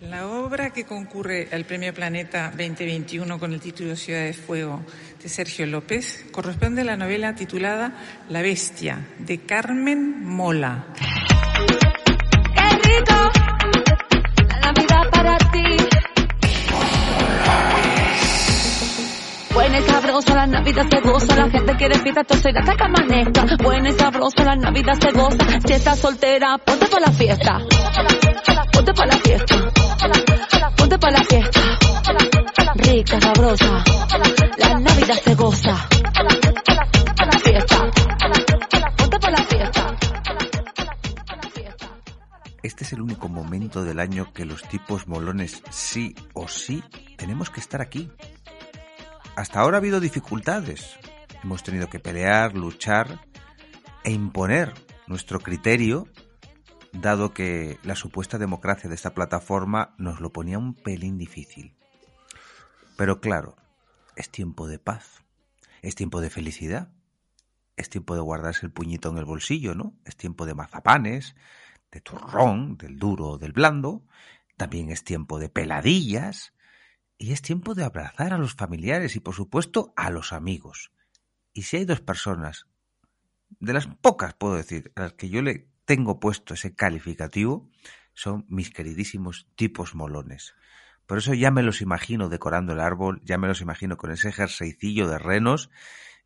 La obra que concurre al Premio Planeta 2021 con el título Ciudad de Fuego de Sergio López corresponde a la novela titulada La Bestia de Carmen Mola. Buena y sabrosa, la Navidad se goza, la gente quiere fiesta, ir hasta que amanezca. Buena y sabrosa, la Navidad se goza, si estás soltera, ponte para la fiesta. Ponte para la fiesta. Ponte para la fiesta. Rica, sabrosa, la Navidad se goza. La fiesta. Ponte para la fiesta. Este es el único momento del año que los tipos molones sí o sí tenemos que estar aquí. Hasta ahora ha habido dificultades. Hemos tenido que pelear, luchar e imponer nuestro criterio, dado que la supuesta democracia de esta plataforma nos lo ponía un pelín difícil. Pero claro, es tiempo de paz, es tiempo de felicidad, es tiempo de guardarse el puñito en el bolsillo, ¿no? Es tiempo de mazapanes, de turrón, del duro o del blando, también es tiempo de peladillas, y es tiempo de abrazar a los familiares y, por supuesto, a los amigos. Y si hay dos personas, de las pocas, puedo decir, a las que yo le tengo puesto ese calificativo, son mis queridísimos tipos molones. Por eso ya me los imagino decorando el árbol, ya me los imagino con ese jerseycillo de renos,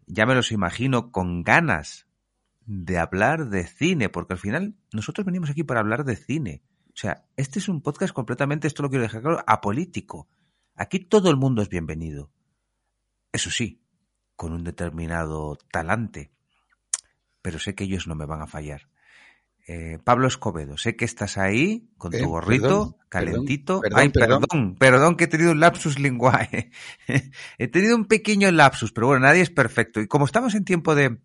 ya me los imagino con ganas de hablar de cine, porque al final nosotros venimos aquí para hablar de cine. O sea, este es un podcast completamente, esto lo quiero dejar claro, apolítico. Aquí todo el mundo es bienvenido. Eso sí, con un determinado talante. Pero sé que ellos no me van a fallar. Eh, Pablo Escobedo, sé que estás ahí con tu Eh, gorrito, perdón, calentito. perdón, Ay, perdón. perdón, perdón que he tenido un lapsus linguae. he tenido un pequeño lapsus, pero bueno, nadie es perfecto. Y como estamos en tiempo de,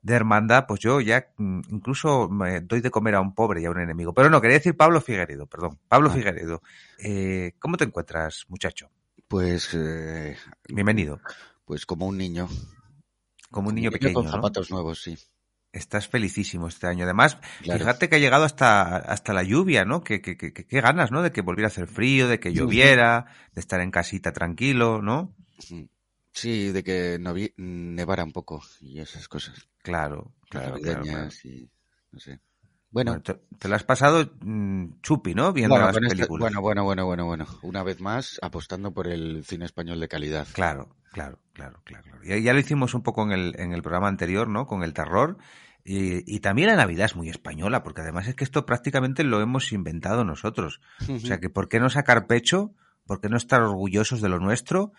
de hermandad, pues yo ya mm, incluso me doy de comer a un pobre y a un enemigo. Pero no, quería decir Pablo Figueredo, perdón. Pablo Ah. Figueredo. Eh, ¿Cómo te encuentras, muchacho? Pues, eh, Bienvenido. pues como un niño. Como un niño pequeño, con ¿no? zapatos nuevos, sí. Estás felicísimo este año. Además, Claro. fíjate que ha llegado hasta, hasta la lluvia, ¿no? Que, que, que, ganas, ¿no? De que volviera a hacer frío, de que lloviera, de estar en casita tranquilo, ¿no? Sí, de que nevara un poco y esas cosas. Claro, claro, claro. claro. Navideñas y no sé. Bueno, Bueno, te, te lo has pasado mm, chupi, ¿no? Viendo bueno, las esta- películas. bueno, bueno, bueno, bueno, bueno. Una vez más, apostando por el cine español de calidad. Claro, claro, claro, claro. claro. Ya, ya lo hicimos un poco en el, en el programa anterior, ¿no? Con el terror. Y, y también la Navidad es muy española, porque además es que esto prácticamente lo hemos inventado nosotros. O sea que, ¿por qué no sacar pecho? ¿Por qué no estar orgullosos de lo nuestro?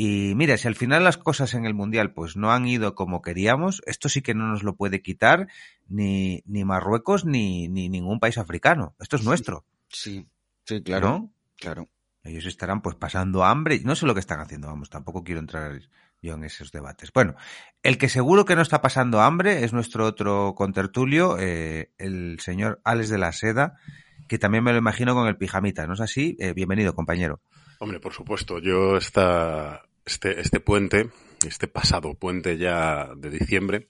Y mira, si al final las cosas en el Mundial pues no han ido como queríamos, esto sí que no nos lo puede quitar ni, ni Marruecos ni, ni ningún país africano. Esto es nuestro, Sí, sí, claro, ¿no? claro. Ellos estarán pues pasando hambre. No sé lo que están haciendo, vamos, tampoco quiero entrar yo en esos debates. Bueno, el que seguro que no está pasando hambre es nuestro otro contertulio, eh, el señor Alex de la Seda, que también me lo imagino con el pijamita, ¿no es así? Eh, bienvenido, compañero. Hombre, por supuesto, yo esta, este, este puente, este pasado puente ya de diciembre,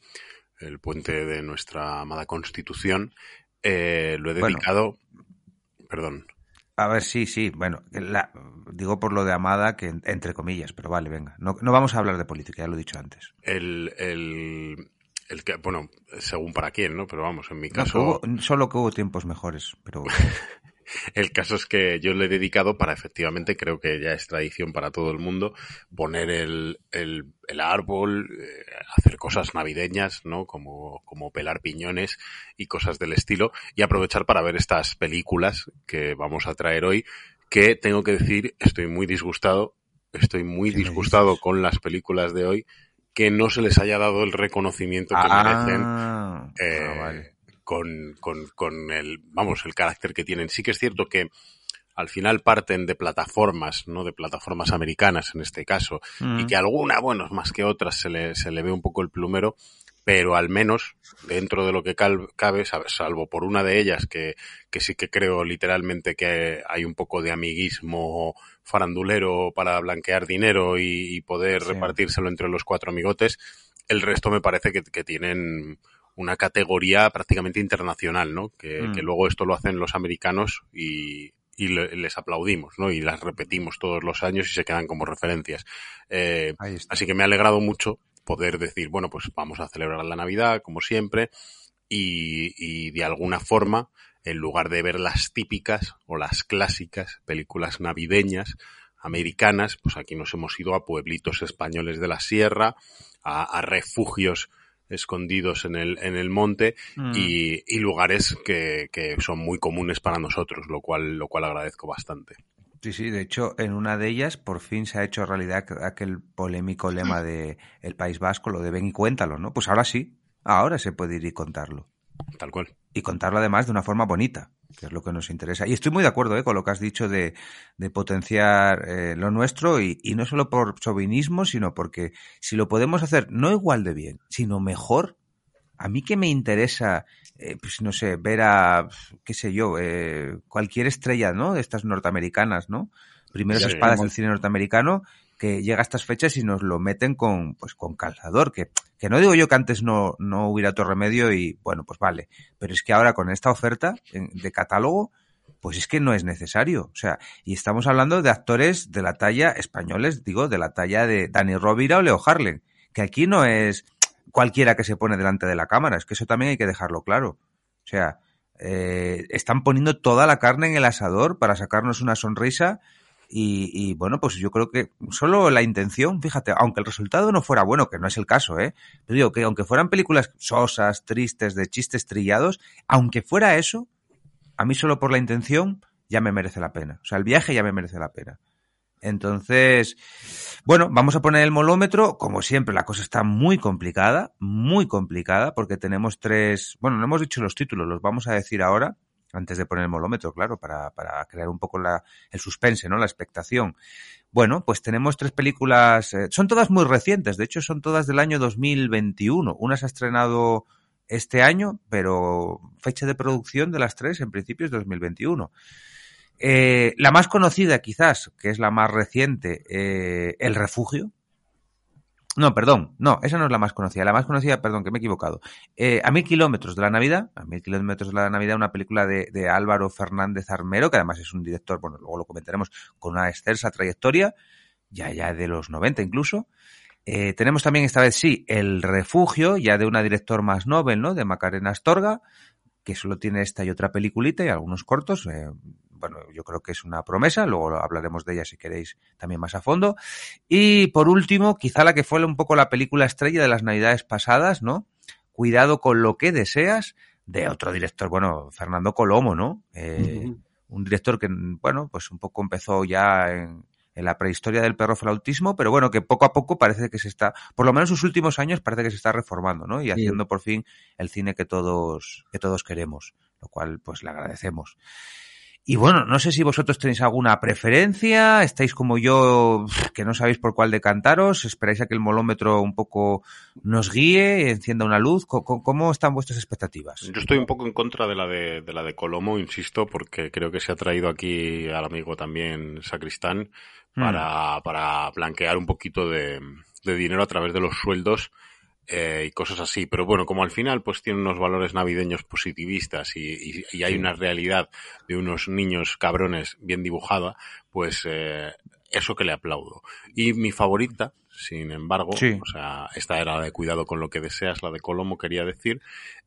el puente de nuestra amada Constitución, eh, lo he Bueno. dedicado, perdón, A ver, sí, sí, bueno, la- digo por lo de Amada, que en- entre comillas, pero vale, venga. No, no vamos a hablar de política, ya lo he dicho antes. el, el, el que, bueno, según para quién, ¿no? Pero vamos, en mi No, caso, hubo- solo que hubo tiempos mejores, pero El caso es que yo le he dedicado para efectivamente, creo que ya es tradición para todo el mundo, poner el, el, el árbol, eh, hacer cosas navideñas, ¿no? Como, como pelar piñones y cosas del estilo, y aprovechar para ver estas películas que vamos a traer hoy, que tengo que decir, estoy muy disgustado, estoy muy ¿Qué me disgustado con las películas de hoy, que no se les haya dado el reconocimiento que merecen Ah, eh, ah, vale. Con, con, con el, vamos, el carácter que tienen. Sí que es cierto que al final parten de plataformas, ¿no? De plataformas americanas en este caso, Mm. y que alguna, bueno, más que otras se le, se le ve un poco el plumero, pero al menos dentro de lo que cabe, sal- salvo por una de ellas que, que sí que creo literalmente que hay un poco de amiguismo farandulero para blanquear dinero y, y poder Sí. repartírselo entre los cuatro amigotes, el resto me parece que, que tienen una categoría prácticamente internacional, ¿no? Que, Mm. que luego esto lo hacen los americanos y, y les aplaudimos, ¿no? Y las repetimos todos los años y se quedan como referencias. Eh, así que me ha alegrado mucho poder decir, bueno, pues vamos a celebrar la Navidad, como siempre, y, y de alguna forma, en lugar de ver las típicas o las clásicas películas navideñas, americanas, pues aquí nos hemos ido a pueblitos españoles de la sierra, a, refugios escondidos en el, en el monte mm. y, lugares que, que, son muy comunes para nosotros, lo cual, lo cual agradezco bastante. Sí, sí, de hecho, en una de ellas por fin se ha hecho realidad aquel polémico lema de el País Vasco, lo de ven y cuéntalo, ¿no? Pues ahora sí, ahora se puede ir y contarlo. Tal cual. Y contarlo además de una forma bonita que es lo que nos interesa. Y estoy muy de acuerdo ¿eh? con lo que has dicho de, de potenciar eh, lo nuestro y, y, no solo por chauvinismo, sino porque si lo podemos hacer no igual de bien, sino mejor, a mí que me interesa, eh, pues no sé, ver a, qué sé yo, eh, cualquier estrella, ¿no? De estas norteamericanas, ¿no? Primeros espadas del cine norteamericano que llega a estas fechas y nos lo meten con, pues, con calzador, que, que no digo yo que antes no, no hubiera otro remedio y, bueno, pues vale, pero es que ahora con esta oferta de catálogo, pues es que no es necesario. O sea, y estamos hablando de actores de la talla españoles, digo, de la talla de Dani Rovira o Leo Harlen, que aquí no es cualquiera que se pone delante de la cámara, es que eso también hay que dejarlo claro. O sea, eh, están poniendo toda la carne en el asador para sacarnos una sonrisa y, bueno, pues yo creo que solo la intención, fíjate, aunque el resultado no fuera bueno, que no es el caso, ¿eh? Pero digo que aunque fueran películas sosas, tristes, de chistes trillados, aunque fuera eso, a mí solo por la intención ya me merece la pena. O sea, el viaje ya me merece la pena. Entonces, bueno, vamos a poner el molómetro. Como siempre, la cosa está muy complicada, muy complicada, porque tenemos tres, bueno, no hemos dicho los títulos, los vamos a decir ahora antes de poner el molómetro, claro, para, para crear un poco la, el suspense, ¿no? La expectación. Bueno, pues tenemos tres películas, eh, son todas muy recientes, de hecho son todas del año 2021. Una se ha estrenado este año, pero fecha de producción de las tres en principio es 2021. Eh, la más conocida quizás, que es la más reciente, eh, El Refugio, no, perdón, no, esa no es la más conocida. La más conocida, perdón, que me he equivocado. Eh, a mil kilómetros de la Navidad, a mil kilómetros de la Navidad, una película de, Álvaro Fernández Armero, que además es un director, bueno, luego lo comentaremos, con una excelsa trayectoria, ya, ya de los 90 incluso. Eh, tenemos también esta vez, sí, El Refugio, ya de una director más novel, ¿no? De Macarena Astorga, que solo tiene esta y otra peliculita y algunos cortos, eh, bueno, yo creo que es una promesa, luego hablaremos de ella si queréis también más a fondo. Y por último, quizá la que fue un poco la película estrella de las navidades pasadas, ¿no? Cuidado con lo que deseas, de otro director, bueno, Fernando Colomo, ¿no? Eh, uh -huh. Un director que, bueno, pues un poco empezó ya en, en la prehistoria del perro flautismo, pero bueno, que poco a poco parece que se está, por lo menos en sus últimos años parece que se está reformando, ¿no? Y haciendo sí. por fin el cine que todos, que todos queremos, lo cual pues le agradecemos. Y bueno, no sé si vosotros tenéis alguna preferencia, estáis como yo, que no sabéis por cuál decantaros, esperáis a que el molómetro un poco nos guíe, encienda una luz, ¿cómo, cómo están vuestras expectativas? Yo estoy un poco en contra de la de, de la de Colomo, insisto, porque creo que se ha traído aquí al amigo también Sacristán para, mm. para blanquear un poquito de, de dinero a través de los sueldos eh, y cosas así. Pero bueno, como al final pues tiene unos valores navideños positivistas y, y, y hay una realidad de unos niños cabrones bien dibujada, pues eh, eso que le aplaudo. Y mi favorita, sin embargo, sí. o sea, esta era la de cuidado con lo que deseas, la de Colomo quería decir,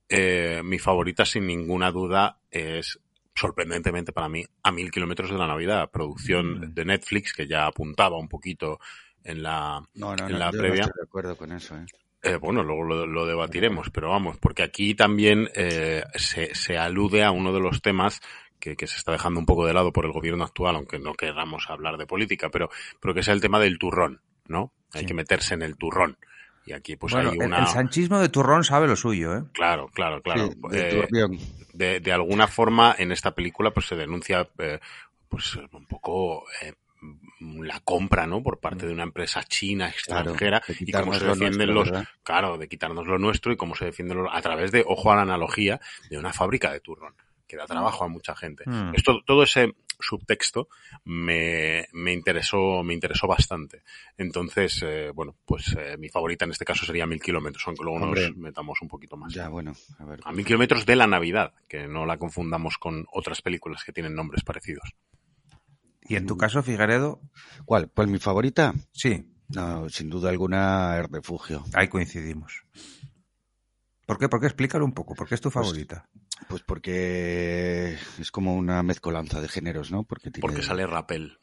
eh, mi favorita sin ninguna duda es sorprendentemente para mí a mil kilómetros de la Navidad, producción mm. de Netflix que ya apuntaba un poquito en la, no, no, en no, la yo previa. No estoy de acuerdo con eso, ¿eh? Eh, bueno, luego lo, lo, debatiremos, pero vamos, porque aquí también eh, se, se, alude a uno de los temas que, que, se está dejando un poco de lado por el gobierno actual, aunque no queramos hablar de política, pero, pero que es el tema del turrón, ¿no? Sí. Hay que meterse en el turrón. Y aquí pues bueno, hay una... El, el, sanchismo de turrón sabe lo suyo, ¿eh? Claro, claro, claro. Sí, de, eh, de, de, alguna forma en esta película pues se denuncia eh, pues un poco eh, la compra, ¿no? Por parte de una empresa china extranjera claro, y cómo se defienden nuestro, los, claro, de quitarnos lo nuestro y cómo se defienden los, a través de, ojo a la analogía, de una fábrica de turrón que da trabajo a mucha gente. Mm. Esto, todo ese subtexto me, me interesó, me interesó bastante. Entonces, eh, bueno, pues eh, mi favorita en este caso sería Mil Kilómetros, aunque luego Hombre, nos metamos un poquito más. Ya, bueno, a ver. A Mil Kilómetros de la Navidad, que no la confundamos con otras películas que tienen nombres parecidos. ¿Y en tu caso, Figueredo? ¿Cuál? ¿Pues mi favorita? Sí. No, sin duda alguna, El Refugio. Ahí coincidimos. ¿Por qué? ¿Por qué? Explícalo un poco. ¿Por qué es tu favorita? Pues, pues porque es como una mezcolanza de géneros, ¿no? Porque, tiene... porque sale Rappel.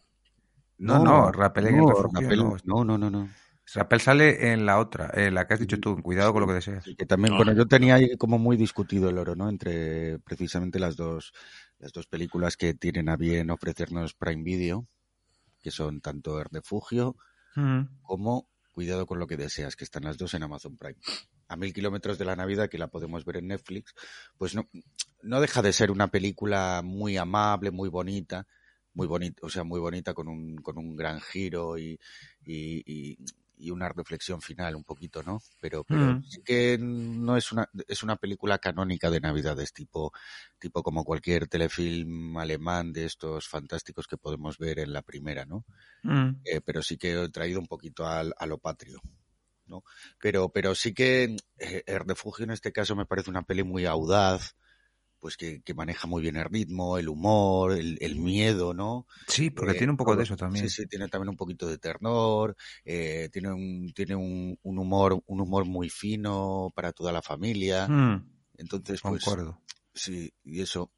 No, no, no Rappel en no, el refugio. Rappel, no. no, no, no, no. Rappel sale en la otra, en la que has dicho tú. Cuidado con lo que deseas. Sí, que también, bueno, yo tenía ahí como muy discutido el oro, ¿no? Entre precisamente las dos, las dos películas que tienen a bien ofrecernos Prime Video, que son tanto El Refugio Mm. como Cuidado con lo que deseas, que están las dos en Amazon Prime. A mil kilómetros de la Navidad, que la podemos ver en Netflix, pues no, no deja de ser una película muy amable, muy bonita, muy bonita, o sea, muy bonita con un, con un gran giro y, y, y, y una reflexión final un poquito, ¿no? Pero, pero Mm. sí que no es una, es una película canónica de Navidades, tipo, tipo como cualquier telefilm alemán de estos fantásticos que podemos ver en la primera, ¿no? Mm. eh, pero sí que he traído un poquito al, a lo patrio. ¿no? Pero, pero sí que eh, El Refugio en este caso me parece una peli muy audaz, pues que, que maneja muy bien el ritmo, el humor, el, el miedo, ¿no? Sí, porque Eh, tiene un poco de eso también. Sí, sí, tiene también un poquito de ternor, eh, tiene un, tiene un, un humor, un humor muy fino para toda la familia. Mm, Entonces, pues, concuerdo. sí, y eso,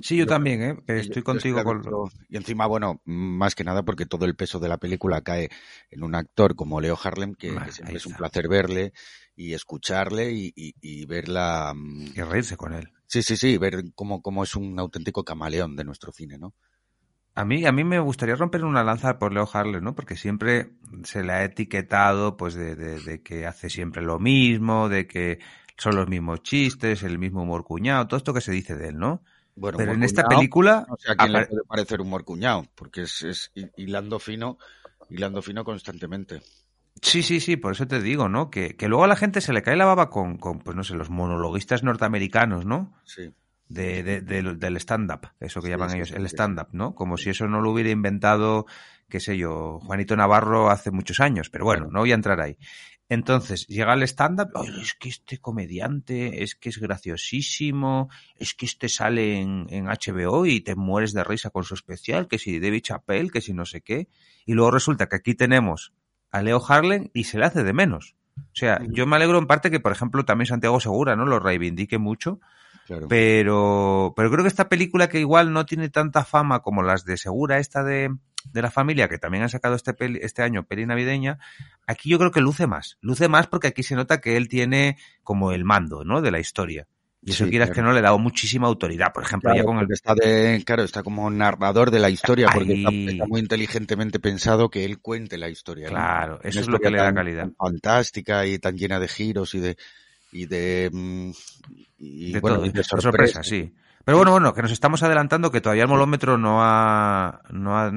Sí, yo Yo- también, ¿eh? Estoy yo- contigo yo con... Y encima, bueno, más que nada porque todo el peso de la película cae en un actor como Leo Harlem, que, que siempre es un placer verle y escucharle y, y, y verla. mm, Y reírse con él. Sí, sí, sí, ver cómo, cómo es un auténtico camaleón de nuestro cine, ¿no? A mí, a mí me gustaría romper una lanza por Leo Harlem, ¿no? Porque siempre se le ha etiquetado, pues, de, de, de que hace siempre lo mismo, de que son los mismos chistes, el mismo humor cuñado, todo esto que se dice de él, ¿no? Bueno, Pero en esta cuñado, película, O sea, ¿a quién le puede parecer humor cuñado? Porque es, es hi- hilando fino, hilando fino constantemente. Sí, sí, sí, por eso te digo, ¿no? Que, que luego a la gente se le cae la baba con, con pues no sé, los monologuistas norteamericanos, ¿no? Sí. De, de- del- del stand-up, eso que Sí, llaman sí, ellos, sí, el stand-up, ¿no? Como si eso no lo hubiera inventado, qué sé yo, Juanito Navarro hace muchos años, pero bueno, no voy a entrar ahí. Entonces, llega el stand-up, "Ay, es que este comediante, es que es graciosísimo, es que este sale en, en HBO y te mueres de risa con su especial, que si David Chappelle, que si no sé qué. Y luego resulta que aquí tenemos a Leo Harlem y se le hace de menos. O sea, yo me alegro en parte que, por ejemplo, también Santiago Segura, ¿no? Lo reivindique mucho, Claro. pero, pero creo que esta película que igual no tiene tanta fama como las de Segura, esta de, de la familia, que también han sacado este, peli- este año, peli navideña, aquí yo creo que luce más. Luce más porque aquí se nota que él tiene como el mando, ¿no? De la historia. Y eso Sí, quieras claro. que no le dado muchísima autoridad. Por ejemplo, Claro, ya con el está de, claro, está como narrador de la historia, porque está, muy inteligentemente pensado que él cuente la historia. Claro, eso es lo que le da calidad. fantástica y tan llena de giros y de y de mm, y, de bueno, todo, y de sorpresa, sí. Pero bueno, bueno, que nos estamos adelantando que todavía el molómetro no ha, no ha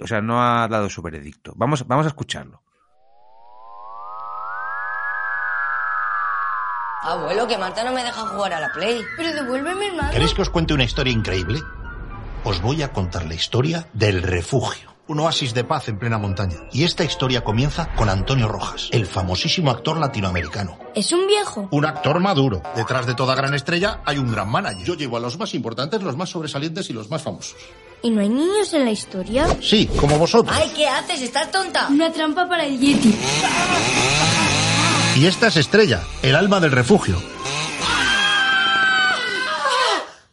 o sea, no ha dado su veredicto. Vamos, vamos a escucharlo. Abuelo, que Marta no me deja jugar a la Play. Pero devuélveme el mando. ¿Queréis que os cuente una historia increíble? Os voy a contar la historia del refugio. Un oasis de paz en plena montaña. Y esta historia comienza con Antonio Rojas, el famosísimo actor latinoamericano. Es un viejo. Un actor maduro. Detrás de toda gran estrella hay un gran manager. Yo llevo a los más importantes, los más sobresalientes y los más famosos. ¿Y no hay niños en la historia? Sí, como vosotros. Ay, ¿qué haces? ¿Estás tonta? Una trampa para el Yeti. Y esta es Estrella, el alma del refugio.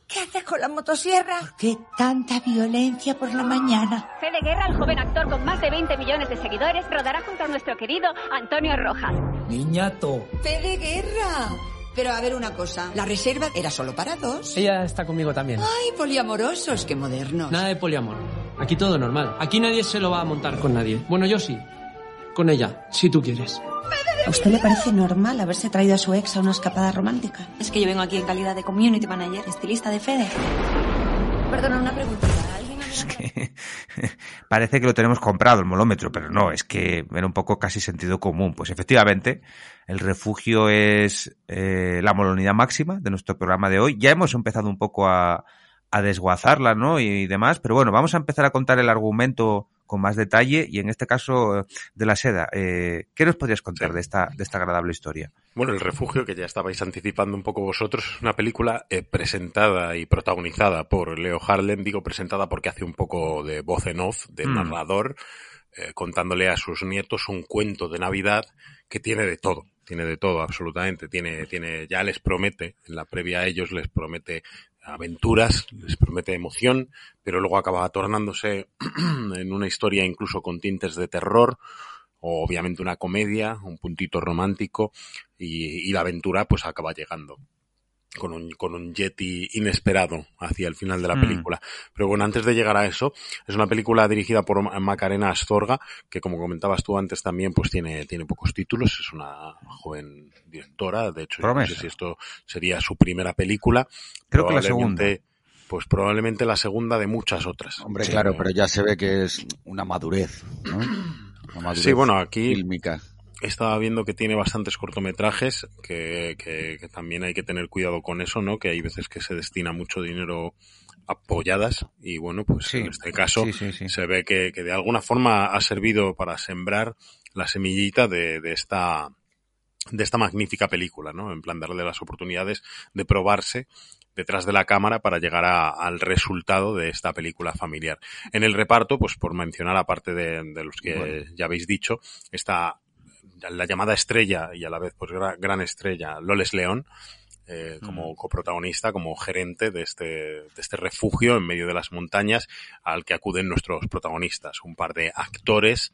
¿Qué haces con la motosierra? ¿Qué tanta violencia por la mañana? Fede Guerra, el joven actor con más de 20 millones de seguidores, rodará junto a nuestro querido Antonio Rojas. Niñato. ¡Fede Guerra! Pero a ver una cosa, la reserva era solo para dos. Ella está conmigo también. Ay, poliamorosos, qué modernos. Nada de poliamor. Aquí todo normal. Aquí nadie se lo va a montar con nadie. Bueno, yo sí. Con ella, si tú quieres. ¿A usted le parece normal haberse traído a su ex a una escapada romántica? Es que yo vengo aquí en calidad de community manager, estilista de Fede. Perdona, una pregunta. ¿Alguien Es que parece que lo tenemos comprado el molómetro, pero no, es que era un poco casi sentido común. Pues efectivamente, el refugio es eh, la molonidad máxima de nuestro programa de hoy. Ya hemos empezado un poco a, a desguazarla, ¿no? Y, demás, pero bueno, vamos a empezar a contar el argumento con más detalle y en este caso de la seda. Eh, ¿Qué nos podrías contar de, esta, de esta agradable historia? Bueno, El Refugio, que ya estabais anticipando un poco vosotros, es una película eh, presentada y protagonizada por Leo Harlem. Digo presentada porque hace un poco de voz en off, de Mm. narrador, eh, contándole a sus nietos un cuento de Navidad que tiene de todo. Tiene de todo, absolutamente. Tiene, tiene, ya les promete, en la previa a ellos les promete aventuras, les promete emoción, pero luego acaba tornándose en una historia incluso con tintes de terror, o obviamente una comedia, un puntito romántico, y, y la aventura pues acaba llegando con un, con un Yeti inesperado hacia el final de la Mm. película. Pero bueno, antes de llegar a eso, es una película dirigida por Ma- Macarena Astorga, que como comentabas tú antes también, pues tiene, tiene pocos títulos, es una joven directora, de hecho, yo no sé si esto sería su primera película. Creo que la Probablemente, Pues probablemente la segunda de muchas otras. Hombre, Sí. claro, pero ya se ve que es una madurez, ¿no? Una madurez Sí, bueno, aquí fílmica. Estaba viendo que tiene bastantes cortometrajes, que, que, que también hay que tener cuidado con eso, ¿no? Que hay veces que se destina mucho dinero a polladas y bueno, pues Sí, en este caso sí, sí, sí. se ve que, que de alguna forma ha servido para sembrar la semillita de, de esta de esta magnífica película, ¿no? En plan darle las oportunidades de probarse detrás de la cámara para llegar a- al resultado de esta película familiar. En el reparto, pues por mencionar aparte de, de los que Bueno. ya habéis dicho, está la llamada estrella y a la vez pues gra- gran estrella Loles León eh, como coprotagonista, como gerente de este, de este refugio en medio de las montañas al que acuden nuestros protagonistas, un par de actores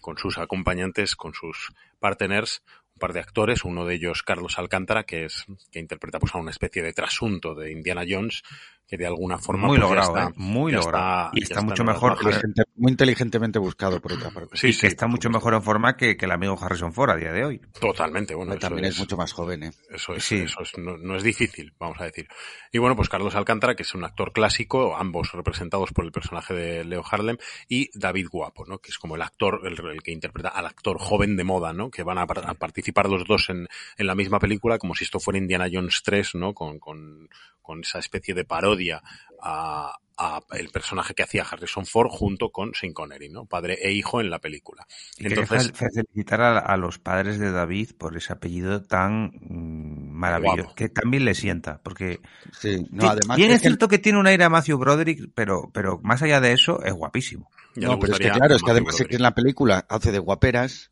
con sus acompañantes, con sus partners, un par de actores, uno de ellos Carlos Alcántara, que es que interpreta pues a una especie de trasunto de Indiana Jones, que de alguna forma Muy pues, logrado, está- ¿eh? Muy logrado. Y está mucho mejor. Inteligente- muy inteligentemente buscado, por otra parte. Sí, y sí, que está mucho mejor en forma que, que el amigo Harrison Ford a día de hoy. Totalmente, bueno, eso También es es- mucho más joven, ¿eh? Eso es, Sí. eso es, no, no es difícil, vamos a decir. Y bueno, pues Carlos Alcántara, que es un actor clásico, ambos representados por el personaje de Leo Harlem, y David Guapo, ¿no? Que es como el actor, el, el que interpreta al actor joven de moda, ¿no? Que van a, a participar los dos en, en la misma película, como si esto fuera Indiana Jones 3, ¿no? Con, con, con esa especie de parodia a, a el personaje que hacía Harrison Ford junto con Sean Connery, ¿no? Padre e hijo en la película. Y Entonces, fe- felicitar a, a los padres de David por ese apellido tan mm, maravilloso, Guapo. que también le sienta, porque Sí, no, además bien es cierto que tiene un aire a Matthew Broderick, pero, pero más allá de eso es guapísimo. ya No, pero es que claro, es que además es que en la película hace de guaperas,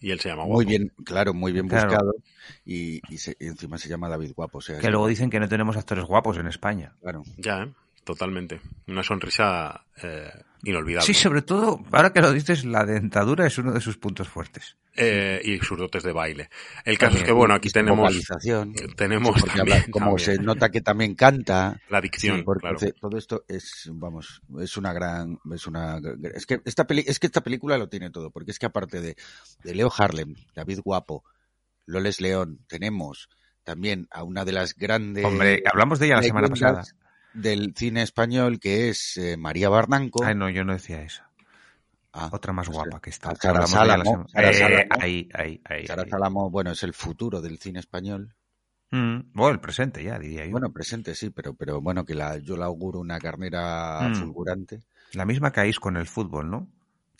Y él se llama muy Guapo. bien, claro, muy bien Claro. buscado, y, y se- y encima se llama David Guapo, o sea, Que luego dicen que no tenemos actores guapos en España. claro. Ya, ¿eh? totalmente. Una sonrisa eh, inolvidable. Sí, sobre todo, ahora que lo dices, la dentadura es uno de sus puntos fuertes. Eh, y sus dotes de baile. El caso También. es que, bueno, aquí tenemos, vocalización. tenemos Sí, porque habla- también- como también se nota que también canta, la dicción, Sí, porque claro. todo esto es, vamos, es una gran, es una, es que esta peli, es que esta película lo tiene todo, porque es que aparte de, de Leo Harlem, David Guapo, Loles León, tenemos también a una de las grandes Hombre, hablamos de ella la semana pasada. Del cine español que es eh, María Barranco. Ay, no, yo no decía esa. Ah, Otra más pues, guapa que está. a Sara semana- Sara Eh, Sálamo. ahí, ahí, ahí. Sara. Salamo, bueno, es el futuro del cine español. Mm, bueno, el presente ya, diría yo. Bueno, presente sí, pero, pero bueno, que la, yo la auguro una carnera Mm. fulgurante. La misma que con el fútbol, ¿no?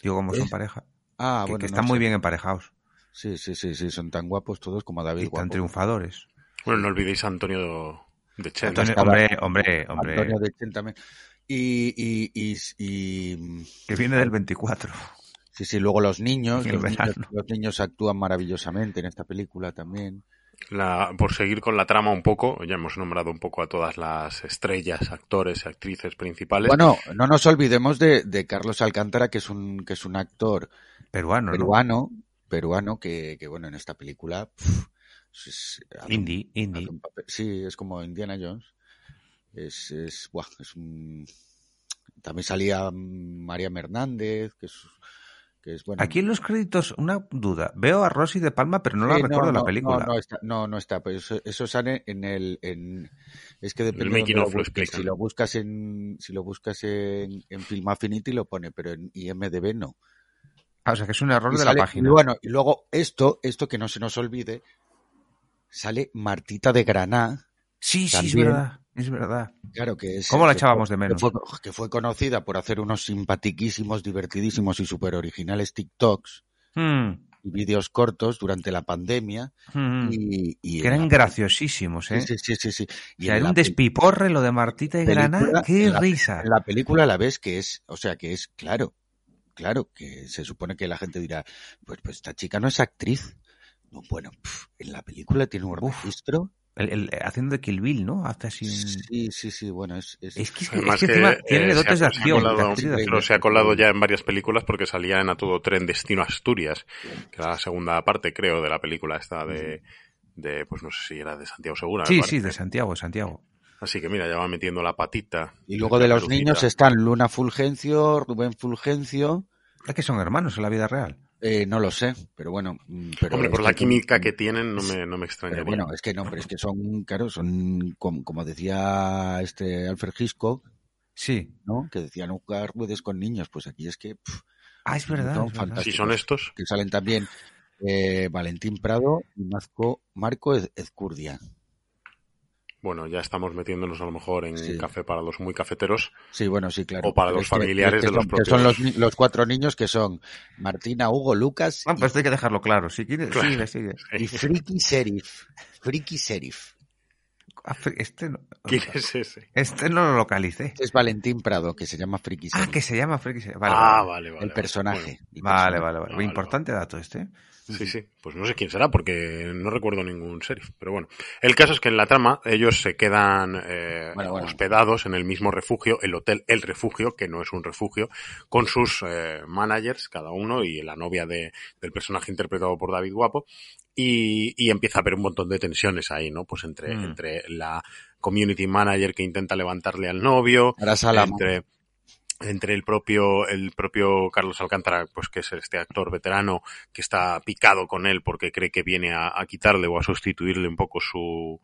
Digo, como son pareja. Ah, que, bueno, que no están muy sé. bien emparejados Sí, sí, sí, sí, son tan guapos todos como David y tan Guapo. triunfadores. Bueno, no olvidéis a Antonio de Chen. Antonio- estaba- hombre, hombre, hombre. Antonio de Chen también. Y, y, y, y- Que viene del 24. sí, sí, luego los niños, los niños, verano. los niños actúan maravillosamente en esta película también. La, por seguir con la trama un poco, ya hemos nombrado un poco a todas las estrellas, actores y actrices principales. Bueno, no nos olvidemos de, de Carlos Alcántara, que es un, que es un actor Peruano, ¿no? peruano, peruano que, que bueno, en esta película, Indie, un papel- sí, es como Indiana Jones. Es, es, buah, es un, también salía María Hernández, que es, que es bueno. Aquí en los créditos, una duda. Veo a Rosy de Palma, pero no la Sí, recuerdo en la película. No, no está, no, no está. Pues eso, eso sale en el, en, es que depende de lo busques. Si lo buscas en, si lo buscas en, en Film Affinity lo pone, pero en IMDb no. Ah, o sea, que es un error Y de sale- la página. Y bueno, y luego esto, esto que no se nos olvide, sale Martita de Graná. sí, sí, es verdad. Es verdad. Claro que es. ¿Cómo la echábamos fue- de menos? Que fue, que fue conocida por hacer unos simpatiquísimos, divertidísimos y súper originales TikToks Hmm, y vídeos cortos durante la pandemia. hmm. Y, y Que eran la- graciosísimos, ¿eh? Sí, sí, sí, sí. O Y sea, en era un despiporre lo de Martita y Granada. ¡Qué en la- risa! En la película la ves que es, o sea, que es claro, claro, que se supone que la gente dirá, pues, pues esta chica no es actriz. No, bueno, pf, en la película tiene un registro. El- el- haciendo de Kill Bill, ¿no? Hace así un... Sí, sí, sí, bueno, es... Es, Es que, es que, Además es que que, encima eh, tiene se dotes ha- de se ha acción. de colado- actriz de acción. pero se ha colado ya en varias películas porque salía en A Todo Tren Destino Asturias, que era la segunda parte, creo, de la película esta de, de pues no sé si era de Santiago Segura. Sí, sí, de Santiago, de Santiago. Así que mira, ya va metiendo la patita. Y luego de los niños están Luna Fulgencio, Rubén Fulgencio. Es que son hermanos en la vida real. Eh, no lo sé, pero bueno. mm, Pero Hombre, por la química que tienen no me, no me extrañaría. Pero bueno, es que no, pero es que son, claro, son, como, como decía este Alfred Hitchcock, Sí. ¿no? Que decía no jugar con niños, pues aquí es que Ah, es verdad. son es verdad. Si son estos, Que salen también eh, Valentín Prado y Marco, Marco Ez- Ezcurdia. Bueno, ya estamos metiéndonos a lo mejor en Sí. café para los muy cafeteros. Sí, bueno, sí, claro. O para los que- familiares de los son, que son los, propios- los cuatro niños que son Martina, Hugo, Lucas Ah, pues esto hay que dejarlo claro. Si quieres, Claro. sigue, sigue. y, y Friki Serif. Friki Serif. Ah, Este no, ¿Quién es ese? este no lo localicé. Este es Valentín Prado, que se llama Friki Ah, Serif. que se llama Friki. Se- Vale, ah, vale. vale, el vale. personaje. Bueno, el Vale, personaje. vale, vale. Vale, Importante dato este. Sí, sí. Pues no sé quién será porque no recuerdo ningún sheriff. Pero bueno, el caso es que en la trama ellos se quedan eh, Bueno, bueno. hospedados en el mismo refugio, el hotel El Refugio, que no es un refugio, con sus eh, managers, cada uno, y la novia de, del personaje interpretado por David Guapo. Y, y empieza a haber un montón de tensiones ahí, ¿no? Pues entre, Mm. entre la community manager que intenta levantarle al novio, Ahora entre entre el propio el propio Carlos Alcántara pues que es este actor veterano que está picado con él porque cree que viene a, a quitarle o a sustituirle un poco su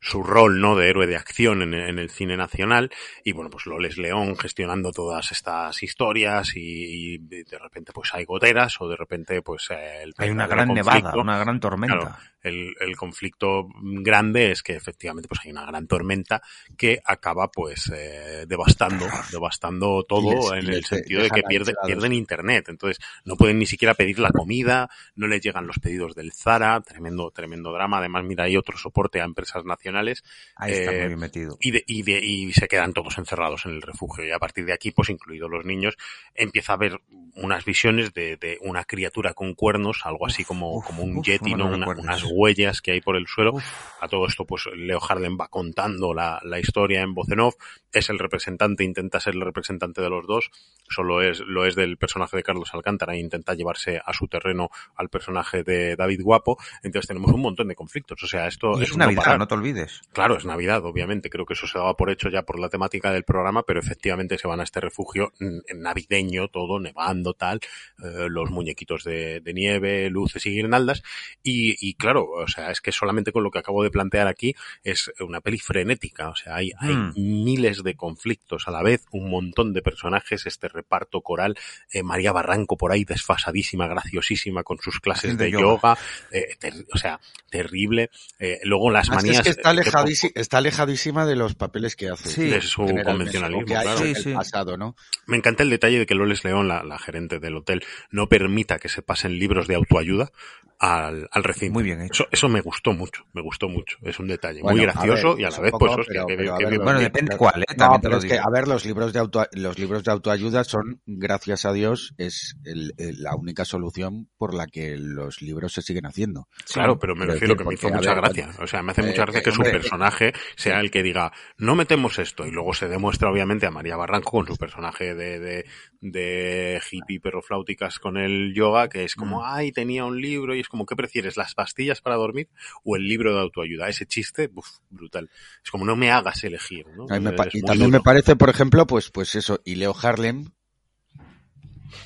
su rol no de héroe de acción en, en el cine nacional. Y bueno pues Loles León gestionando todas estas historias y, y de repente pues hay goteras o de repente pues eh, el Hay una gran nevada, una gran tormenta. Claro, el, el conflicto grande es que efectivamente pues hay una gran tormenta que acaba pues eh, devastando, devastando todo les- en el les sentido de que dejan pierde, aislados. pierden internet. Entonces no pueden ni siquiera pedir la comida, no les llegan los pedidos del Zara, tremendo, tremendo drama. Además, mira, hay otro soporte a empresas nacionales Ahí está eh, muy bien metido. y, de, y, de, y se quedan todos encerrados en el refugio. Y a partir de aquí, pues incluidos los niños, empieza a haber unas visiones de, de una criatura con cuernos, algo así como, uf, como un uf, yeti, ¿no? Una- unas huellas que hay por el suelo. A todo esto, pues Leo Harlem va contando la, la historia en voz en off. Es el representante, intenta ser el representante de los dos. Solo es, lo es del personaje de Carlos Alcántara e intenta llevarse a su terreno al personaje de David Guapo. Entonces tenemos un montón de conflictos. O sea, esto Y es no Navidad, no te olvides. Claro, es Navidad, obviamente. Creo que eso se daba por hecho ya por la temática del programa, pero efectivamente se van a este refugio navideño, todo nevando, tal, eh, los muñequitos de, de nieve, luces y guirnaldas. Y, y claro, o sea, es que solamente con lo que acabo de plantear aquí es una peli frenética. O sea, hay, hay Mm. miles de conflictos a la vez, un montón de personajes, este reparto coral, eh, María Barranco por ahí desfasadísima, graciosísima con sus clases de yoga. yoga, eh, ter- o sea, terrible. Eh, luego las Además, manías. es que está, eh, que po- alejadísi- está alejadísima de los papeles que hace. Sí. de su convencionalismo, claro. Sí, sí. el pasado, ¿no? Me encanta el detalle de que Loles León, la, la gerente del hotel, no permita que se pasen libros de autoayuda al, al recinto. Muy bien hecho. Eso, eso me gustó mucho, me gustó mucho. Es un detalle Bueno, muy a gracioso ver, y a la vez, poco, pues, hostia, pero- que- pero que ver, Bueno, depende cuál, ¿eh? No, También te pero lo es que, a ver, los libros de auto, los libros de autoayuda son, gracias a Dios, es el- el- la única solución por la que los libros se siguen haciendo. Claro, pero me Quiero refiero decir, que me hizo mucha ver, gracia. O sea, me hace eh, mucha gracia que, que su hombre, personaje sea el que diga, no metemos esto. Y luego se demuestra, obviamente, a María Barranco con su personaje de, de, de hippie perrofláuticas con el yoga, que es como, Mm. ay, tenía un libro. Y es como, ¿qué prefieres? ¿Las pastillas para dormir o el libro de autoayuda? Ese chiste, uf, brutal. Es como, no me hagas elegir, ¿no? Me Es y también me parece, por ejemplo, pues, pues eso, y Leo Harlem,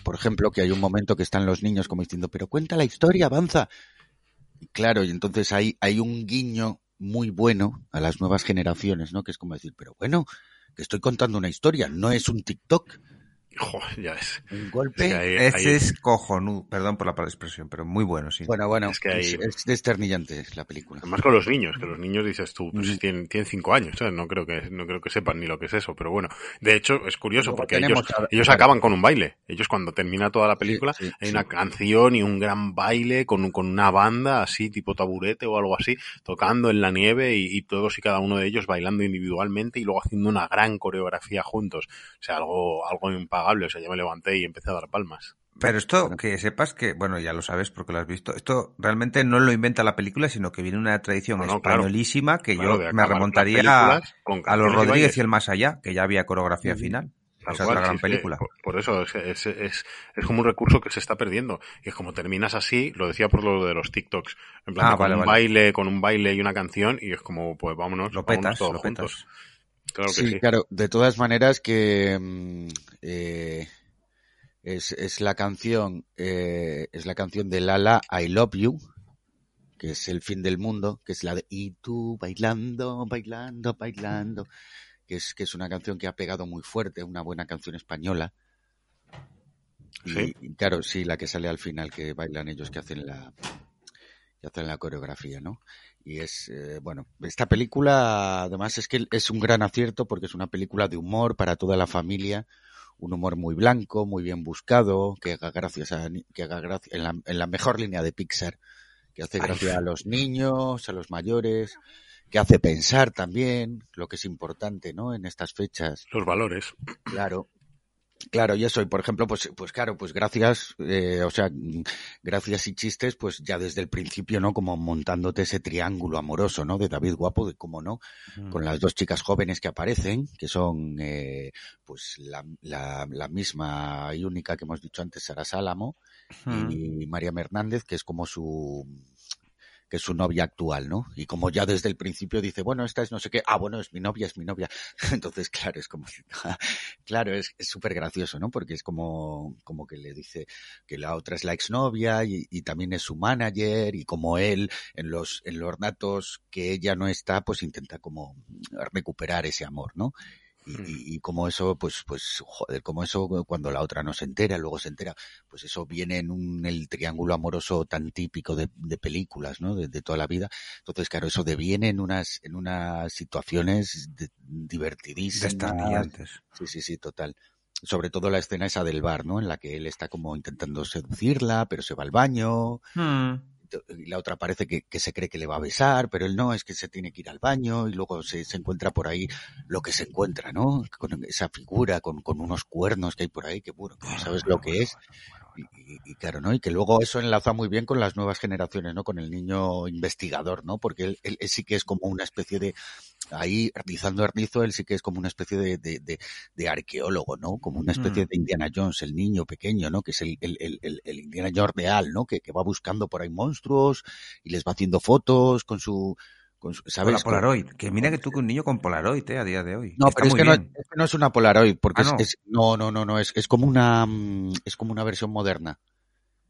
por ejemplo, que hay un momento que están los niños como diciendo, pero cuenta la historia, avanza. Y claro, y entonces hay, hay un guiño muy bueno a las nuevas generaciones, ¿no? Que es como decir, pero bueno, que estoy contando una historia, no es un TikTok. Joder, ya es. Un golpe. Es que Ese es cojonudo, perdón por la expresión, pero muy bueno, sí. Bueno, bueno, Es que hay- es desternillante la película. Además con los niños, que los niños dices tú, pues tienen, tienen cinco años, ¿sabes? No creo que, no creo que sepan ni lo que es eso, pero bueno. De hecho, es curioso Luego porque ellos, a- ellos acaban con un baile. Ellos cuando termina toda la película, Sí, sí, hay sí. una canción y un gran baile con, con una banda así, tipo taburete o algo así, tocando en la nieve y, y todos y cada uno de ellos bailando individualmente y luego haciendo una gran coreografía juntos. O sea, algo, algo impagable. O sea, yo me levanté y empecé a dar palmas. Pero esto, que sepas que, bueno, ya lo sabes porque lo has visto, esto realmente no lo inventa la película, sino que viene una tradición No, no, claro. españolísima que Claro, yo me remontaría a, películas con a los Rodríguez y el Más Allá, que ya había coreografía final. Tal Esa cual, otra si gran es que película. por, por eso es, es, es, es como un recurso que se está perdiendo. Y es como terminas así, lo decía por lo de los TikToks. En plan, Ah, con vale, un vale. baile, con un baile y una canción, y es como, pues vámonos, Lo vámonos petas, todos lo juntos. petas. Claro que sí, sí. claro. De todas maneras que mm, eh, es, es la canción eh, es la canción de Lala I Love You, que es el fin del mundo, que es la de y tú bailando, bailando, bailando, que es que es una canción que ha pegado muy fuerte, una buena canción española. Sí. y claro, sí, la que sale al final que bailan ellos que hacen la que hacen la coreografía, ¿no? Y es, eh, bueno, esta película además es que es un gran acierto porque es una película de humor para toda la familia, un humor muy blanco, muy bien buscado, que haga gracias a, que haga gracia, en la, en la mejor línea de Pixar, que hace Ay. gracia a los niños, a los mayores, que hace pensar también, lo que es importante, ¿no? En estas fechas. Los valores. Claro. Claro, y eso, y por ejemplo, pues, pues claro, pues gracias, eh, o sea, mm, gracias y chistes, pues ya desde el principio, ¿no? Como montándote ese triángulo amoroso, ¿no? De David Guapo, de cómo no, con las dos chicas jóvenes que aparecen, que son, eh, pues la, la, la misma y única que hemos dicho antes, Sara Sálamo, y María Hernández, que es como su, que es su novia actual, ¿no? Y como ya desde el principio dice, bueno, esta es no sé qué, ah, bueno, es mi novia, es mi novia. Entonces, claro, es como, claro, es súper gracioso, ¿no? Porque es como, como que le dice que la otra es la exnovia y, y también es su manager y como él, en los, en los datos que ella no está, pues intenta como recuperar ese amor, ¿no? Y, y- y como eso, pues, pues, joder, como eso cuando la otra no se entera, luego se entera, pues eso viene en un, el triángulo amoroso tan típico de, de películas, ¿no? De, de toda la vida. Entonces, claro, eso deviene en unas, en unas situaciones de- divertidísimas. Desternillantes. Sí, sí, sí, total. Sobre todo la escena esa del bar, ¿no? En la que él está como intentando seducirla, pero se va al baño. Y la otra parece que, que se cree que le va a besar, pero él no, es que se tiene que ir al baño y luego se, se encuentra por ahí lo que se encuentra, ¿no? Con esa figura, con, con unos cuernos que hay por ahí, que bueno, que no sabes lo que es. Y, y- claro, ¿no? Y que luego eso enlaza muy bien con las nuevas generaciones, ¿no? Con el niño investigador, ¿no? Porque él, él- él sí que es como una especie de, ahí rizando el rizo, él sí que es como una especie de, de, de, de arqueólogo, ¿no? Como una especie Mm. de Indiana Jones, el niño pequeño, ¿no? Que es el, el, el, el- el Indiana Jones real, ¿no? Que, que va buscando por ahí monstruos y les va haciendo fotos con su, con su- Con ¿sabes? la Polaroid. Que mira que tú que un niño con Polaroid, eh, a día de hoy. No, Está pero es que no, es que no es una Polaroid, porque Ah, es- ¿no? es, no, no, no, no, es, es como una, mm, es como una versión moderna.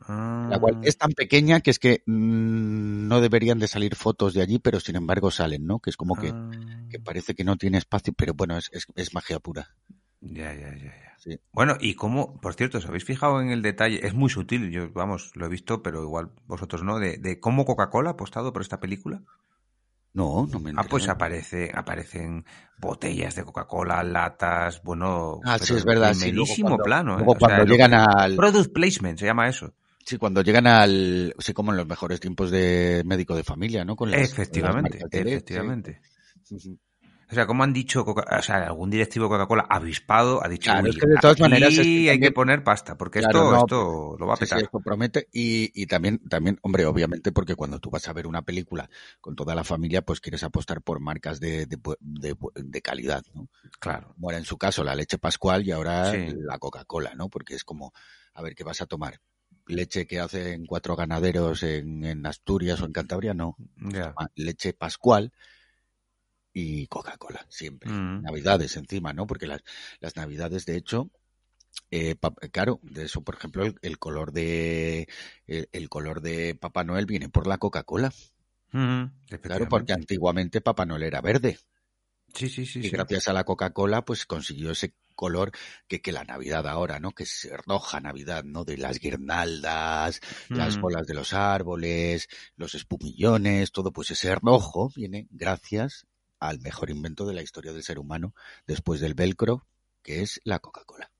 La cual Ah. es tan pequeña que es que mm, no deberían de salir fotos de allí, pero sin embargo salen, ¿no? Que es como que, Ah. que parece que no tiene espacio, pero bueno, es, es, es magia pura. Ya, ya, ya, ya. Sí. Bueno, y cómo, por cierto, ¿os habéis fijado en el detalle? Es muy sutil, yo, vamos, lo he visto, pero igual vosotros no, de, de cómo Coca-Cola ha apostado por esta película. No, no me Ah, pues aparece, aparecen botellas de Coca-Cola, latas, bueno, Ah, sí, es verdad, sí, luego cuando- plano, ¿eh? luego O sea, cuando llegan al- Product placement se llama eso. Sí, cuando llegan al, sí, como en los mejores tiempos de médico de familia, ¿no? Con las, efectivamente, con las marcas de leche. O sea, como han dicho, Coca- o sea, algún directivo de Coca-Cola avispado ha dicho, Claro, "Uy, es que de todas aquí maneras es que hay que poner pasta, porque Claro, esto, no, esto lo va a Sí, sí, petar. esto promete. Y, y también, también, hombre, obviamente, porque cuando tú vas a ver una película con toda la familia, pues quieres apostar por marcas de, de, de, de calidad, ¿no? Claro. Bueno, en su caso, la leche pascual y ahora Sí. la Coca-Cola, ¿no? Porque es como, a ver, ¿qué vas a tomar? Leche que hacen cuatro ganaderos en, en Asturias o en Cantabria, no. Leche pascual y Coca-Cola, siempre. Mm. Navidades encima, ¿no? Porque las, las Navidades, de hecho, eh, pa- claro, de eso, por ejemplo, el, el color de el, el color de Papá Noel viene por la Coca-Cola. Mm, Claro, porque antiguamente Papá Noel era verde. Sí, sí, sí. Y sí. gracias a la Coca-Cola, pues consiguió ese color que, que la Navidad ahora, ¿no? Que es roja Navidad, ¿no? De las guirnaldas, las Mm. bolas de los árboles, los espumillones, todo, pues ese rojo viene gracias al mejor invento de la historia del ser humano después del velcro, que es la Coca-Cola.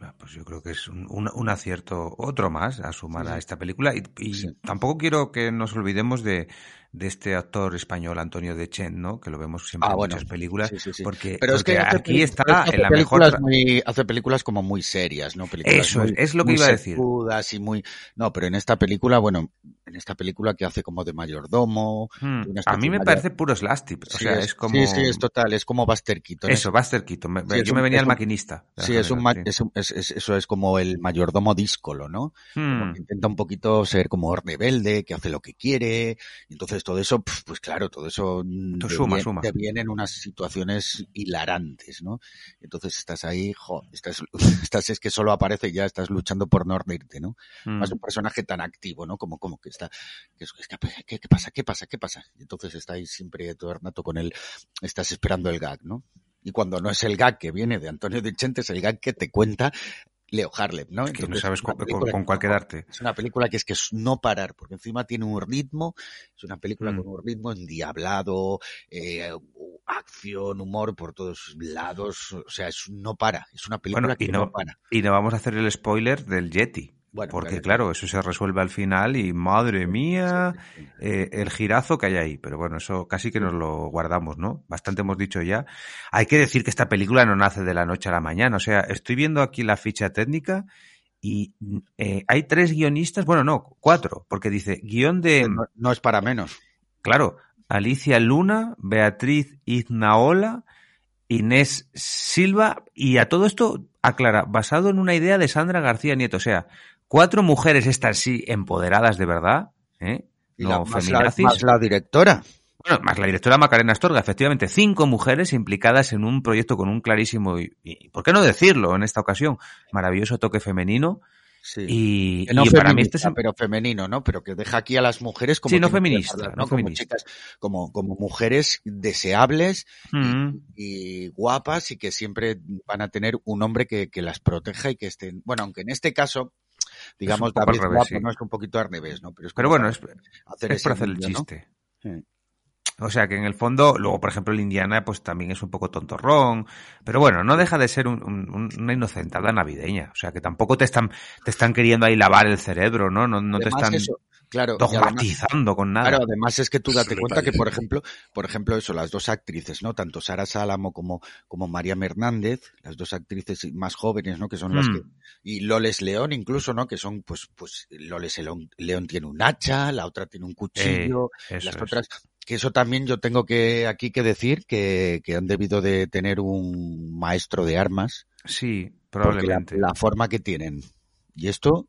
Ah, Pues yo creo que es un, un- un acierto, otro más a sumar Sí, a esta película. Y, y tampoco quiero que nos olvidemos de, de este actor español, Antonio Dechen, ¿no? Que lo vemos siempre Ah, en bueno. muchas películas. Sí, sí, sí. Porque, Pero es que hace aquí está en la mejor. películas tra- muy, hace películas como muy serias, ¿no? Películas Eso es, muy- es lo que muy iba a decir. y muy, no, pero en esta película, bueno, en esta película que hace como de mayordomo. Hmm, A mí me mayor- parece puro slapstick. O sea, es- es, como. Sí, sí, es total, es como Buster Keaton. Eso, Buster Keaton. Yo un- me venía el un- maquinista. Sí, es un, ma- es eso es como el mayordomo díscolo, ¿no? Hmm. intenta un poquito ser como rebelde, que hace lo que quiere. y Entonces todo eso, pues claro, todo eso mm, suma, suma. deviene en unas situaciones hilarantes, ¿no? Entonces estás ahí, jo, estás, estás es que solo aparece y ya estás luchando por no reírte, ¿no? Hmm. Más un personaje tan activo, ¿no? Como, como que está, que ¿qué, qué pasa? ¿Qué pasa? ¿Qué pasa? Y entonces está ahí siempre todo el rato con él, estás esperando el gag, ¿no? Y cuando no es el gag que viene de Antonio de Chente, es el gag que te cuenta Leo Harlem, ¿no? que no Entonces, sabes con- con- cuál quedarte. Es una película que es que es no parar, porque encima tiene un ritmo, es una película Mm. con un ritmo endiablado, eh, acción, humor por todos lados, o sea, es no para, es una película Bueno, que no, no, para. y no vamos a hacer el spoiler del Yeti. Bueno, porque claro. claro, eso se resuelve al final y madre mía, eh, el girazo que hay ahí. Pero bueno, eso casi que nos lo guardamos, ¿no? Bastante hemos dicho ya. Hay que decir que esta película no nace de la noche a la mañana. O sea, estoy viendo aquí la ficha técnica y eh, hay tres guionistas, bueno, no, cuatro, porque dice guion de... No, no es para menos. Claro, Alicia Luna, Beatriz Iznaola, Inés Silva y a todo esto aclara, basado en una idea de Sandra García Nieto, o sea, cuatro mujeres estas sí empoderadas de verdad, ¿eh? Y no la, más, la, más la directora. Bueno, más la directora Macarena Astorga, efectivamente, cinco mujeres implicadas en un proyecto con un clarísimo y, y ¿por qué no decirlo en esta ocasión? Maravilloso toque femenino. Sí. Y, Que no y para mí este es pero femenino, ¿no? Pero que deja aquí a las mujeres como Sí, no feminista, dejarlas, no Como feminista. chicas, como, como mujeres deseables Mm. y guapas y que siempre van a tener un hombre que, que las proteja y que estén, bueno, aunque en este caso, digamos, David revés, Guapo sí. no es un poquito al revés, ¿no? Pero, es Pero bueno, es, hacer es para hacer el chiste. Sí. O sea que en el fondo, luego por ejemplo el Indiana pues también es un poco tontorrón, pero bueno, no deja de ser un- un- un- una inocentada navideña, o sea que tampoco te están, te están queriendo ahí lavar el cerebro, ¿no? No, no te están eso, claro, y además- dogmatizando con nada. Claro, además es que tú date cuenta que, por ejemplo, por ejemplo, eso, las dos actrices, ¿no? Tanto Sara Sálamo como, como María Hernández, las dos actrices más jóvenes, ¿no? Que son las Mm. que, y Loles León incluso, ¿no? Que son, pues, pues, Loles León, León tiene un hacha, la otra tiene un cuchillo, Eh, las es. otras, que eso también yo tengo que, aquí que decir que, que han debido de tener un maestro de armas, Sí, porque la, probablemente. la forma que tienen, y esto,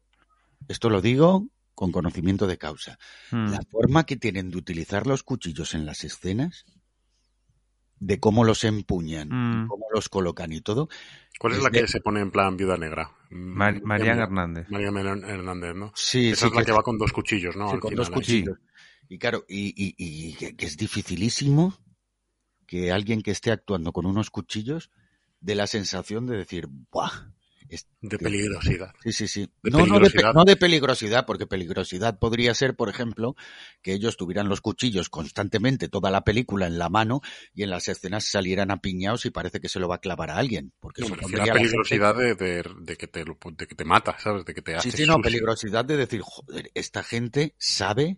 esto lo digo con conocimiento de causa. Mm. La forma que tienen de utilizar los cuchillos en las escenas, de cómo los empuñan, Mm. y cómo los colocan y todo. ¿Cuál es es la de- que se pone en plan viuda negra? Mar- Mm, Mariana María- Hernández. María Melón Hernández, ¿no? Sí, Esa sí, es la que- que va con dos cuchillos, ¿no? sí, Al con final, dos cuchillos. Y claro, y, y- y que, que es dificilísimo que alguien que esté actuando con unos cuchillos dé la sensación de decir, ¡buah! De peligrosidad. Sí, sí, sí. De no, no, de, pe- peligrosidad. no de peligrosidad, porque peligrosidad podría ser, por ejemplo, que ellos tuvieran los cuchillos constantemente toda la película en la mano y en las escenas salieran apiñados y parece que se lo va a clavar a alguien. Porque No, me la gente- peligrosidad de, de, de que te, lo- de que te mata, ¿sabes? De que te hace Sí, sí, no, peligrosidad de decir, joder, esta gente sabe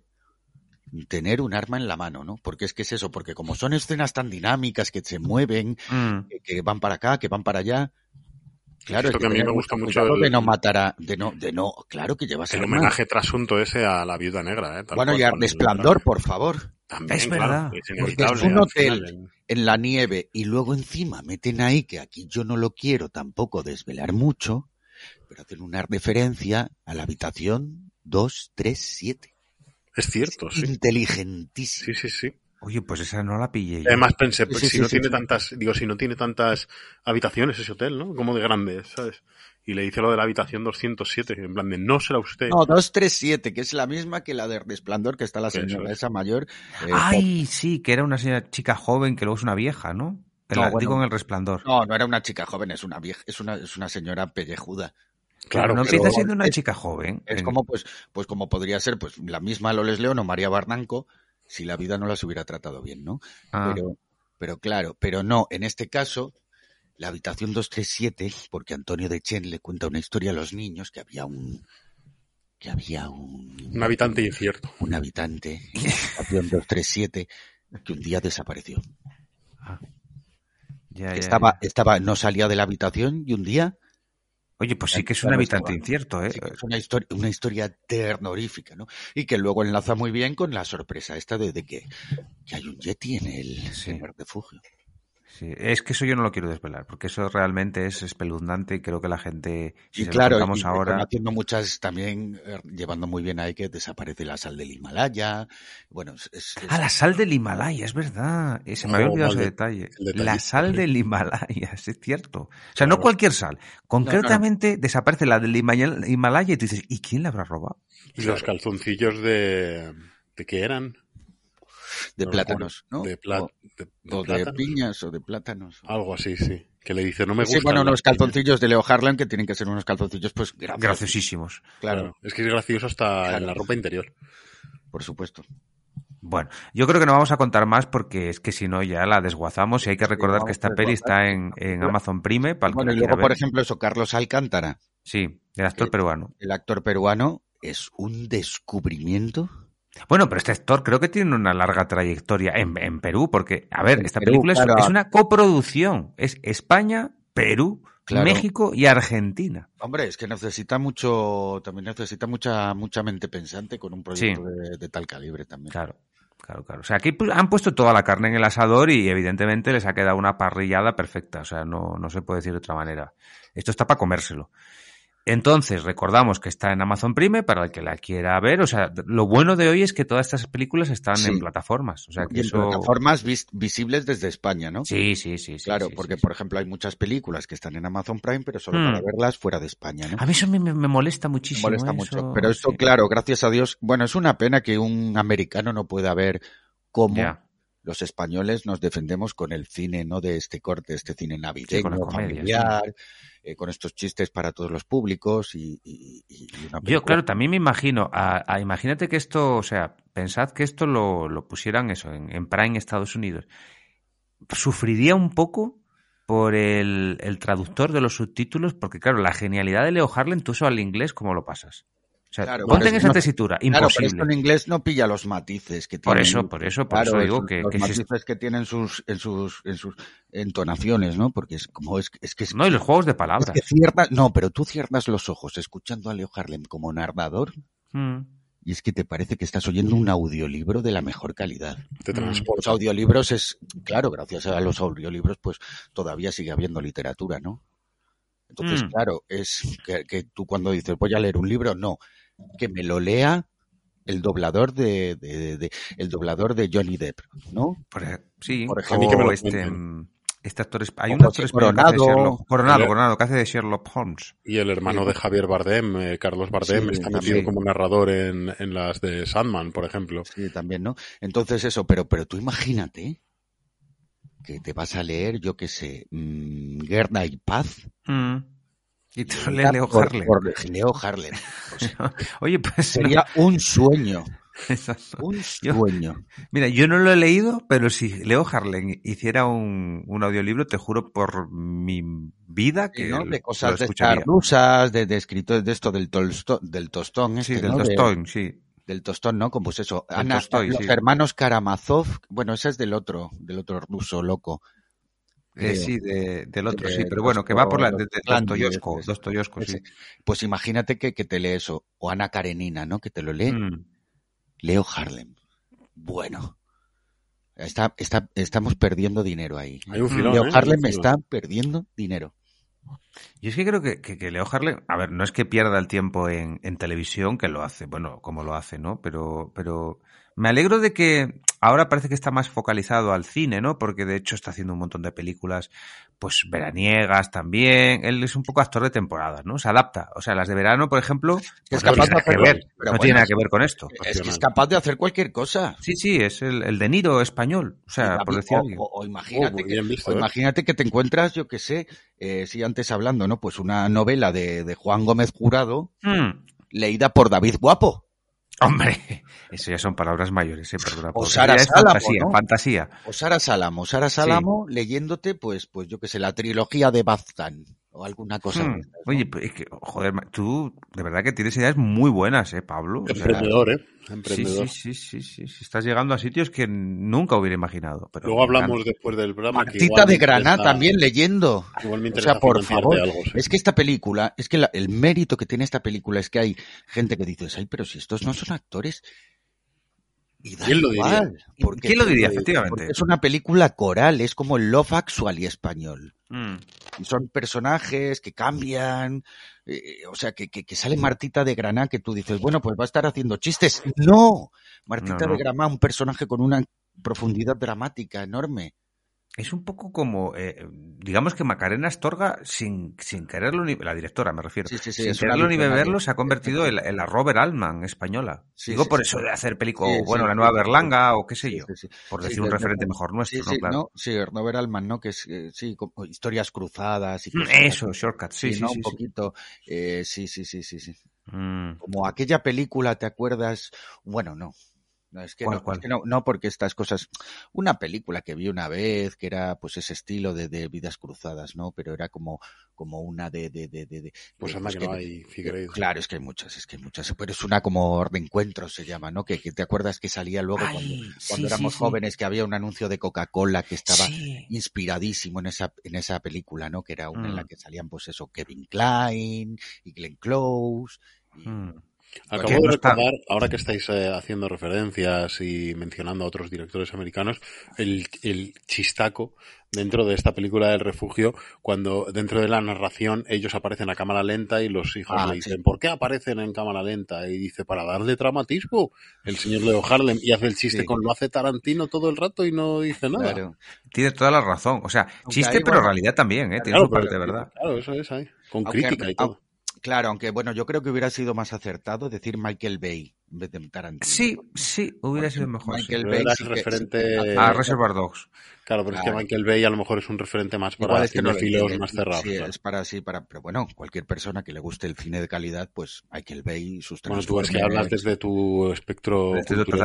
tener un arma en la mano, ¿no? Porque es que es eso, porque como son escenas tan dinámicas que se mueven, Mm. que, que van para acá, que van para allá. Claro, Esto hay que a mí me gusta mucho el- de no matar a, de no, de no, claro que llevas El homenaje trasunto ese a la viuda negra, ¿eh? Tal Bueno, cual, y a el- Resplandor, por favor. También, Es claro, verdad. es Porque es un hotel final, en la nieve y luego encima meten ahí, que aquí yo no lo quiero tampoco desvelar mucho, pero hacen una referencia a la habitación 237. Es cierto, sí. Inteligentísimo. Sí, sí, sí. Oye, pues esa no la pillé yo. Además pensé, pues, Sí, si sí, no sí, tiene sí. tantas, digo, si no tiene tantas habitaciones ese hotel, ¿no? Como de grande, ¿sabes? Y le dice lo de la habitación 207, en plan de, no será usted. No, 237, que es la misma que la de Resplandor, que está la señora es. esa mayor. eh, Ay, sí, que era una señora chica joven que luego es una vieja, ¿no? El, No, digo bueno. en el resplandor. No, no era una chica joven, es una vieja, es una, es una señora pellejuda. Claro, no empieza siendo una es- chica joven. Es En- como, pues, pues como podría ser, pues, la misma Loles León o María Barnanco, si la vida no las hubiera tratado bien, ¿no? Ah. Pero, pero claro, pero no, en este caso, la habitación 237, porque Antonio de Chen le cuenta una historia a los niños que había un, que había un, Un habitante incierto. un habitante en la habitación 237 que un día desapareció. Ya, ya, Estaba, ya. estaba, no salía de la habitación y un día Oye, pues sí que es un habitante incierto, ¿eh? Sí, es una historia, una historia terrorífica, ¿no? Y que luego enlaza muy bien con la sorpresa esta de, de que, que hay un Yeti en el, en el refugio. Sí, es que eso yo no lo quiero desvelar, porque eso realmente es espeluznante y creo que la gente, si Y se claro, lo y ahora, haciendo muchas también, eh, llevando muy bien ahí que desaparece la sal del Himalaya. Bueno, es, Ah, la sal del Himalaya, es verdad. Eh, Se me había olvidado ese detalle. La sal sí. del Himalaya, es cierto. O sea, no cualquier sal. Concretamente desaparece la del Himalaya y tú dices, ¿y quién la habrá robado? Y los calzoncillos de... ¿De qué eran? De No plátanos. ¿no? De, pla- O- de, de o de plátanos. piñas o de plátanos. Algo así, sí. Que le dice, no me Sí, gustan. bueno, unos calzoncillos de Leo Harlan que tienen que ser unos calzoncillos, pues, graciosos. Graciosísimos. Claro, Claro. Es que es gracioso hasta Claro. en la ropa interior. por supuesto. Bueno, yo creo que no vamos a contar más porque es que si no ya la desguazamos y hay que recordar que esta peli está en, en Amazon Prime para Bueno, y luego, por ver. ejemplo, eso, Carlos Alcántara, Sí, el actor peruano. el actor peruano, es un descubrimiento. Bueno, pero este actor creo que tiene una larga trayectoria en, en Perú, porque, a ver, En esta Perú, película es- claro. es, una coproducción. Es España, Perú, Claro. México y Argentina. Hombre, es que necesita mucho, también necesita mucha, mucha mente pensante con un proyecto Sí. de, de tal calibre también. Claro, claro, claro. O sea, aquí han puesto toda la carne en el asador y evidentemente les ha quedado una parrillada perfecta. O sea, no, no se puede decir de otra manera. Esto está para comérselo. Entonces, recordamos que está en Amazon Prime para el que la quiera ver. O sea, lo bueno de hoy es que todas estas películas están Sí. en plataformas. O sea, que Y en eso... plataformas vis- visibles desde España, ¿no? Sí, sí, sí. sí, Claro, sí, porque, sí, por ejemplo, hay muchas películas que están en Amazon Prime, pero solo para verlas fuera de España, ¿no? A mí eso me, me- me molesta Me muchísimo. molesta ¿eh? mucho. Eso- Pero esto, sí. claro, gracias a Dios, bueno, es una pena que un americano no pueda ver cómo los españoles nos defendemos con el cine, ¿no? De este corte, este cine navideño, comedia, familiar, eh, con estos chistes para todos los públicos y, y- y una Yo, claro, también me imagino, a, a- imagínate que esto, o sea, pensad que esto lo, lo pusieran eso en, en Prime Estados Unidos. Sufriría un poco por el, el traductor de los subtítulos, porque claro, la genialidad de Leo Harlan, tú eso al inglés, ¿cómo lo pasas? O sea, Claro, ponte en esa no- tesitura, Claro, pero imposible. esto en inglés no pilla los matices que Por tienen. eso, por eso, por eso digo que- los que matices que tienen sus, en sus, en sus entonaciones, ¿no? Porque es como es, es que es, No, y los juegos de es palabras. que cierras, no, pero tú cierras los ojos escuchando a Leo Harlem como narrador Mm. y es que te parece que estás oyendo un audiolibro de la mejor calidad. Te Los audiolibros es, claro, gracias a los audiolibros, pues todavía sigue habiendo literatura, ¿no? Entonces, Mm. claro, es que, que tú cuando dices voy a leer un libro, no, que me lo lea el doblador de, de- de- de- el doblador de Johnny Depp, ¿no? Por sí, Por A mí que me o lo este, este actor, hay un actor español que hace de Coronado. Sherlock, Coronado, El- Coronado, que hace de Sherlock Holmes. Y el hermano de Javier Bardem, eh, Carlos Bardem, Sí, está metido como narrador en, en las de Sandman, por ejemplo. Sí, también, ¿no? Entonces eso, pero, pero tú imagínate que te vas a leer, yo qué sé, mm, Guerra y Paz. Mm. Y te lo lee Leo por Leo Harlem. Oye, pues sería un sueño, Exacto. un Yo- sueño. Mira, yo no lo he leído, pero si Leo Harlan hiciera un, un audiolibro, te juro por mi vida que ¿no? De cosas de estas rusas, de, de escritores de esto del, tolsto, del tostón. Sí, este, del ¿no? De- Tolstoy, sí. del tostón, ¿no? Como pues eso. Ana- los sí. hermanos Karamazov, bueno, ese es del otro, del otro ruso loco. Eh, sí, de- del otro, De sí, pero bueno, que va por la de, sí. Ese. Pues imagínate que, que te lee eso. O Ana Karenina, ¿no? Que te lo lee. Mm. Leo Harlem. Bueno. Está, está, estamos perdiendo dinero ahí. Hay un filón, Leo ¿eh? Harlem está perdiendo dinero. Y es que creo que, que, que Leo Harlem, a ver, no es que pierda el tiempo en, en televisión, que lo hace, bueno, como lo hace, ¿no? Pero, pero me alegro de que ahora parece que está más focalizado al cine, ¿no? Porque de hecho está haciendo un montón de películas, pues veraniegas también. Él es un poco actor de temporada, ¿no? Se adapta. O sea, las de verano, por ejemplo, pues Es no capaz tiene de nada que ver. No bueno, tiene nada que ver con esto. Es que es capaz de hacer cualquier cosa. Sí, sí, es el, el de Niro español. O sea, por decir o, o- o imagínate, Oh, muy que, bien visto, o ¿eh? imagínate que te encuentras, yo qué sé, eh, si antes hablando, ¿no? Pues una novela de, de Juan Gómez Jurado, Hmm. leída por David Guapo. Hombre, eso ya son palabras mayores, eh, perdona. O Sara Sálamo, fantasía, ¿no? fantasía. O Sara Salamo. Sara Salamo leyéndote, pues, pues yo qué sé, la trilogía de Bazán. O alguna cosa. Hmm. de estas, ¿no? Oye, pues es que, joder, tú de verdad que tienes ideas muy buenas, ¿eh, Pablo? O sea, Emprendedor, ¿eh? Sí, Emprendedor. sí, sí, sí, sí, sí. Estás llegando a sitios que nunca hubiera imaginado. Pero Luego hablamos después del programa. Martita de Granada también leyendo. O sea, por favor, algo, sí. es que esta película, es que la- el mérito que tiene esta película es que hay gente que dice, ay, pero si estos no son actores. Y da ¿Quién lo diría? igual, porque- ¿Quién lo diría, porque- efectivamente? porque es una película coral, es como el Love Actually español. Mm. Y son personajes que cambian, eh, o sea, que, que, que sale Martita de Granada, que tú dices, bueno, pues va a estar haciendo chistes. No, Martita No, no. de Granada, un personaje con una profundidad dramática enorme. Es un poco como, eh, digamos que Macarena Astorga, sin, sin quererlo ni, la directora me refiero, Sí, sí, sí, sin quererlo ni beberlo, se ha convertido en, la- en la Robert Altman española. Sí, Digo por eso de hacer películas, bueno, la nueva Berlanga o qué sé yo, por decir un referente mejor nuestro, Sí, ¿no? sí, Claro. no, sí, Robert Altman, ¿no? Que es, eh, sí, como historias cruzadas y Mm, cosas Eso, así. Shortcut, sí, sí, ¿no? sí, Un sí. poquito, eh, sí, sí, sí, sí, sí. Mm. Como aquella película, ¿te acuerdas? Bueno, no. No, es que, ¿Cuál, no, cuál? es que no, no, porque estas cosas, una película que vi una vez, que era pues ese estilo de, de vidas cruzadas, ¿no? Pero era como, como una de, de, de, de, de- Pues de- pues que no hay Figueiredo. Claro, es que hay muchas, es que hay muchas, pero es una como reencuentro se llama, ¿no? Que, que te acuerdas que salía luego Ay, cuando, sí, cuando sí, éramos sí. jóvenes que había un anuncio de Coca-Cola que estaba inspiradísimo en esa, en esa película, ¿no? Que era una en la Mm. que salían pues eso, Kevin Klein y Glenn Close. y- Mm. Acabo de recordar, ahora que estáis eh, haciendo referencias y mencionando a otros directores americanos, el, el chistaco dentro de esta película del refugio, cuando dentro de la narración ellos aparecen a cámara lenta y los hijos Ah, le dicen, ¿por qué aparecen en cámara lenta? Y dice, para darle dramatismo, el señor Leo Harlem, y hace el chiste Sí. con lo hace Tarantino todo el rato y no dice nada. Claro. Tiene toda la razón. O sea, Aunque chiste, pero bueno, realidad también, ¿eh? Tiene su parte de verdad. Claro, eso es ahí. Con Aunque- crítica y todo. Claro, aunque bueno, yo creo que hubiera sido más acertado decir Michael Bay en vez de Tarantino. Sí, sí, hubiera sido mejor. sí. Michael Pero Bay sí referente- A Reservoir Dogs. Claro, pero es que Michael Bay a lo mejor es un referente más para Igual es que no más cerrados. Sí, claro. es para sí, para, pero bueno, cualquier persona que le guste el cine de calidad, pues Michael Bay y sus Bueno, tú es que hablas desde tu espectro. Desde tu.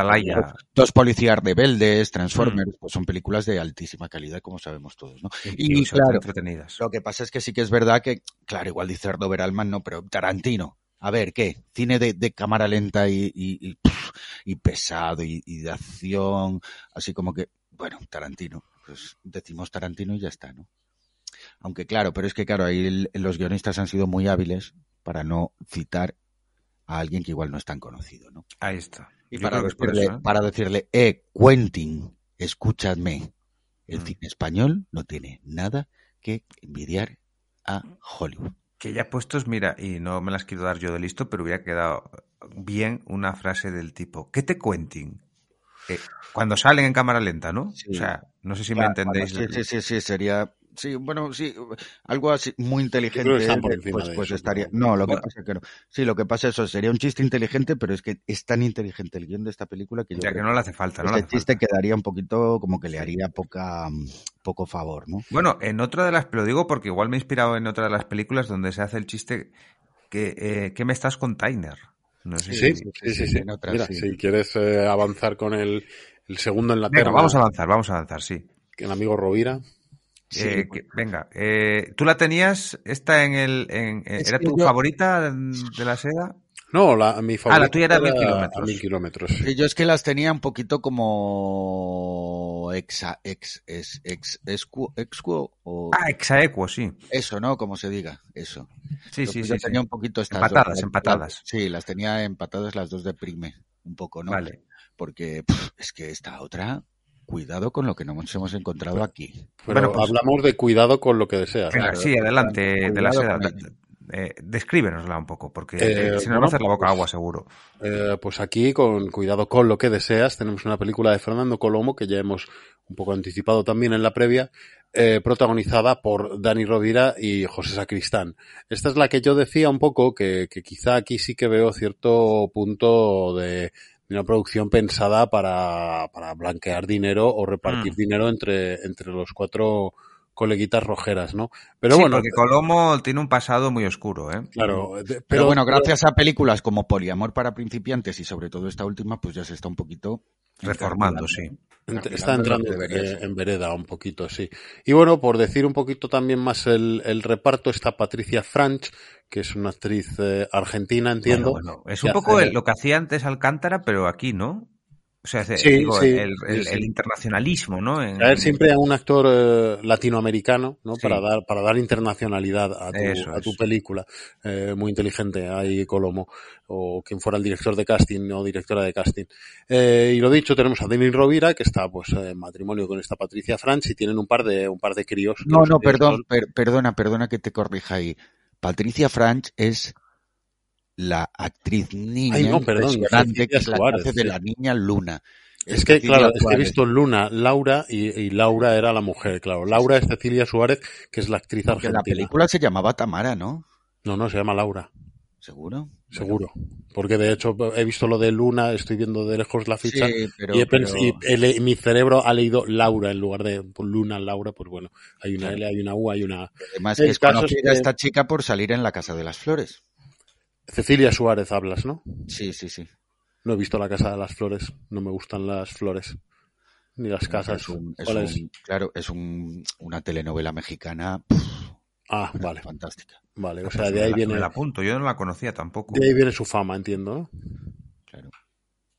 Dos policías rebeldes, Transformers, Mm. pues son películas de altísima calidad, como sabemos todos, ¿no? Y, Y claro, entretenidas. lo que pasa es que sí que es verdad que, claro, igual dice Robert Altman, no, pero Tarantino. A ver, ¿qué? Cine de, de cámara lenta y, y, y, pff, y pesado y, de acción, así como que, bueno, Tarantino. Pues decimos Tarantino y ya está, ¿no? Aunque claro, pero es que claro, ahí el- los guionistas han sido muy hábiles para no citar a alguien que igual no es tan conocido, ¿no? Ahí está. Y para decirle, eso, ¿eh? para decirle, eh, Quentin, escúchame, el Mm. cine español no tiene nada que envidiar a Hollywood. Que ya puestos, mira, y no me las quiero dar yo de listo, pero hubiera quedado bien una frase del tipo, ¿qué te cuenten? Eh, cuando salen en cámara lenta, ¿no? Sí. O sea, no sé si Claro, me entendéis. bueno, sí, sí, sí, sí, sería, sí, bueno, sí, algo así muy inteligente, están por encima pues, de pues eso, estaría, no, lo que pasa es que no, sí, lo que pasa es eso, sería un chiste inteligente, pero es que es tan inteligente el guion de esta película que yo Ya que creo no le hace falta, no hace chiste falta. quedaría un poquito como que le haría poca, mm, poco favor, ¿no? Bueno, en otra de las, lo digo porque igual me he inspirado en otra de las películas donde se hace el chiste que, eh, ¿qué me estás con Tyner? No sé Sí, si- sí, sí, sí. en otra, Mira, sí. si quieres eh, avanzar con el, el segundo en la Venga, terna, vamos a avanzar, vamos a avanzar, sí. el amigo Rovira. Eh, que- venga, eh, ¿tú la tenías esta en el... En, eh, Es ¿Era tu yo- favorita de la seda? No, la, mi favorita Ah, la tuya era a mil a kilómetros. mil kilómetros. Sí, yo es que las tenía un poquito como exa, ex, ex, ex, excu, excu, o Ah, Exaequo, sí. eso, ¿no? Como se diga, eso. Sí, Yo- sí, yo sí. tenía sí. un poquito estas Empatadas, dos, empatadas. las- sí, las tenía empatadas las dos de prime, un poco, ¿no? Vale. Porque pff, es que esta otra, cuidado con lo que nos hemos encontrado aquí. Pero Bueno, pues- hablamos de cuidado con lo que deseas. Sí, adelante, de la seda. Eh, descríbenosla un poco, porque Eh, eh, si no bueno, va a hacer la boca pues- agua, seguro. Eh, pues aquí, con cuidado con lo que deseas, tenemos una película de Fernando Colomo que ya hemos un poco anticipado también en la previa, eh, protagonizada por Dani Rovira y José Sacristán. Esta es la que yo decía un poco que, que quizá aquí sí que veo cierto punto de una producción pensada para, para blanquear dinero o repartir Mm. dinero entre, entre los cuatro coleguitas rojeras, ¿no? Pero sí, bueno, porque Colomo tiene un pasado muy oscuro, ¿eh? claro, de- Pero, pero bueno, gracias a películas como Poliamor para principiantes y sobre todo esta última, pues ya se está un poquito Reformando, sí. Está entrando eh, en vereda un poquito, sí. Y bueno, por decir un poquito también más el, el reparto, está Patricia Franch, que es una actriz eh, argentina, entiendo. Bueno, bueno, es un poco hace- el- lo que hacía antes Alcántara, pero aquí, ¿no? O sea, es- Sí, digo, sí, el, el- sí, el sí. internacionalismo, ¿no? En- Traer siempre a un actor eh, latinoamericano, ¿no? Sí. Para dar, para dar internacionalidad a tu, Eso a tu película. Eh, muy inteligente, ahí Colomo, o quien fuera el director de casting o directora de casting. Eh, y lo dicho, tenemos a Denis Rovira, que está pues en matrimonio con esta Patricia Franch, y tienen un par de, un par de críos. No, no, perdón, per- perdona, perdona que te corrija ahí. Patricia Franch es la actriz niña Ay, no, perdón, que es la de sí. la niña Luna. Es que, Cecilia claro, es que he visto Luna, Laura y, y Laura era la mujer, claro. Laura es Cecilia Suárez, que es la actriz Porque argentina. la película se llamaba Tamara, ¿no? No, no, se llama Laura, ¿Seguro? seguro. Porque de hecho he visto lo de Luna, estoy viendo de lejos la ficha Sí, pero, y, he pens- pero- y el- mi cerebro ha leído Laura en lugar de Luna, Laura, pues bueno, hay una L, hay una U, hay una... además el que es conocida que- esta chica por salir en La Casa de las Flores. Cecilia Suárez hablas, ¿no? Sí, sí, sí. No he visto la Casa de las Flores, no me gustan las flores, ni las casas. Es un- es claro, es un- una telenovela mexicana Ah, vale, fantástica. vale, o sea, de ahí viene... la apunto, yo no la conocía tampoco. De ahí viene su fama, entiendo, ¿no? Claro.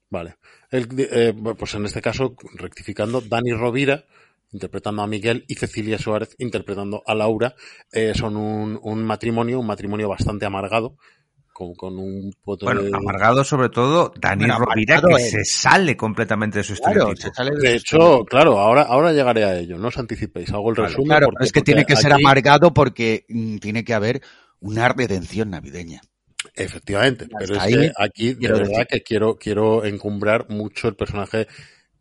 Vale. El- eh, pues en este caso, rectificando, Dani Rovira, interpretando a Miguel, y Cecilia Suárez, interpretando a Laura, eh, son un, un matrimonio, un matrimonio bastante amargado, con, con un Bueno, de... amargado sobre todo Dani Bueno, Rovira, que él. se sale completamente de su Claro, estereotipo. se sale de hecho, claro, ahora, ahora llegaré a ello, no os anticipéis, hago el resumen. Claro, porque- es que tiene que ser amargado porque mm, tiene que haber una redención navideña. Efectivamente, pero es ahí, que aquí de verdad decir. que quiero, quiero encumbrar mucho el personaje,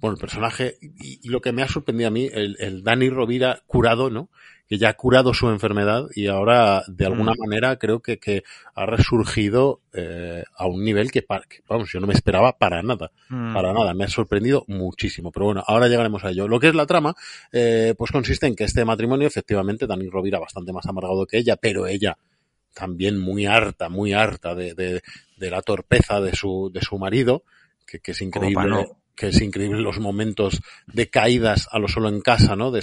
bueno, el personaje, y, y lo que me ha sorprendido a mí, el, el Dani Rovira curado, ¿no? Que ya ha curado su enfermedad y ahora, de alguna Mm. manera, creo que, que ha resurgido eh, a un nivel que, que, vamos, yo no me esperaba para nada. Mm. Para nada, me ha sorprendido muchísimo. Pero bueno, ahora llegaremos a ello. Lo que es la trama, eh, pues consiste en que este matrimonio, efectivamente, Dani Rovira bastante más amargado que ella, pero ella también muy harta, muy harta de, de, de la torpeza de su, de su marido, que, que es Como increíble. no. Que es increíble los momentos de caídas a lo solo en casa, ¿no? De,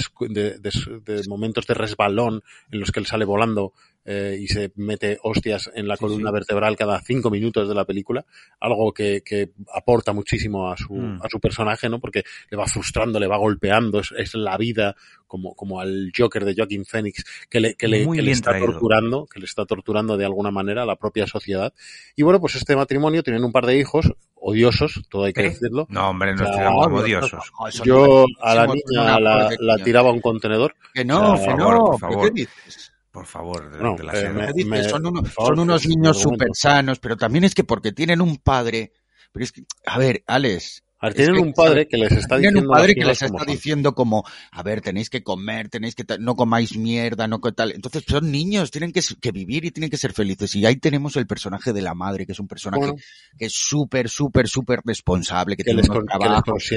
momentos de resbalón en los que él sale volando eh, y se mete hostias en la columna vertebral cada cinco minutos de la película, algo que, que aporta muchísimo a su, Mm. a su personaje, ¿no? Porque le va frustrando, le va golpeando, es, es la vida, como, como al Joker de Joaquin Phoenix, que le, que le, que está traído. torturando, que le está torturando de alguna manera a la propia sociedad. Y bueno, pues este matrimonio tienen un par de hijos, odiosos, todo hay que ¿Eh? decirlo. No, hombre, no odiosos. No, son Yo a la niña la, tiraba a un contenedor. Que no, O sea, que no, por ¿pero favor. ¿qué dices? Por favor, de, No, de la eh, me- ¿Qué dices? me- son, uno- por favor, son unos niños súper sanos, pero también es que porque tienen un padre. Pero es que, a ver, Alex. A ver, es tienen que, un padre que les está Tienen diciendo un padre que les como está son. diciendo como, a ver, tenéis que comer, tenéis que, no comáis mierda, no tal. Entonces son niños, tienen que, vivir y tienen que ser felices. Y ahí tenemos el personaje de la madre, que es un personaje Bueno. que es súper, súper, súper responsable, que, que tiene les, unos que trabajos,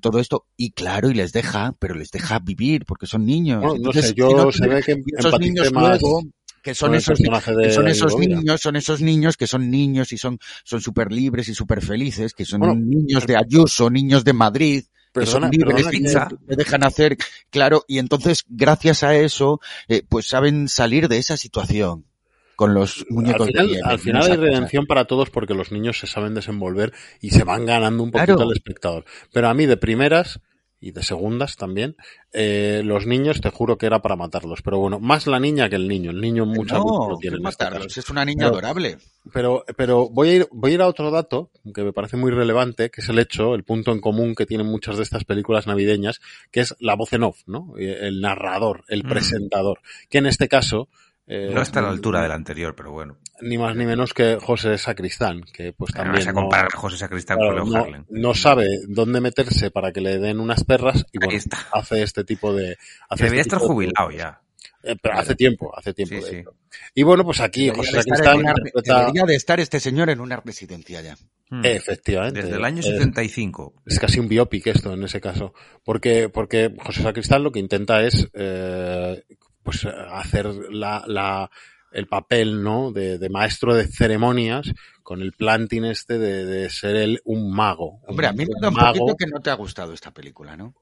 todo esto, y claro, y les deja, pero les deja vivir, porque son niños. Bueno, no Entonces, sé, yo si no se ve que esos niños más luego, que son esos, de que son esos niños, son esos niños que son niños y son, son súper libres y súper felices, que son Bueno, niños de Ayuso, niños de Madrid, que son libres pizza. que dejan hacer, claro, y entonces, gracias a eso, eh, pues saben salir de esa situación con los muñecos al final, de al final hay cosa. redención para todos porque los niños se saben desenvolver y se van ganando un poquito Claro. al espectador. Pero a mí de primeras, y de segundas también, eh, los niños te juro que era para matarlos. Pero bueno, más la niña que el niño. El niño mucha no, no tiene. en este matarlos, es una niña Pero- adorable. Pero, pero voy a ir, voy a ir a otro dato que me parece muy relevante, que es el hecho, el punto en común que tienen muchas de estas películas navideñas, que es la voz en off, ¿no? El narrador, el Mm. presentador, que en este caso, eh, No está a la altura del anterior, pero bueno. Ni más ni menos que José Sacristán, que pues Pero no también vas a no- comparar a José Sacristán claro, con Leo no, no sabe dónde meterse para que le den unas perras y bueno, hace este tipo de... Hace Debería este estar de- jubilado ya. Eh, pero hace tiempo, hace tiempo. Sí, de sí. hecho. Y bueno, pues aquí Debería José de, estar Sacristán una- interpreta... debería de estar este señor en una residencia ya. Mm. Efectivamente. Desde el año Eh, 75. es casi un biopic esto en ese caso. Porque, porque José Sacristán lo que intenta es eh, pues hacer la, la, el papel ¿no? de, de maestro de ceremonias con el planting este de, de ser él un mago. Hombre, a mí me da un mago. poquito que no te ha gustado esta película, ¿no?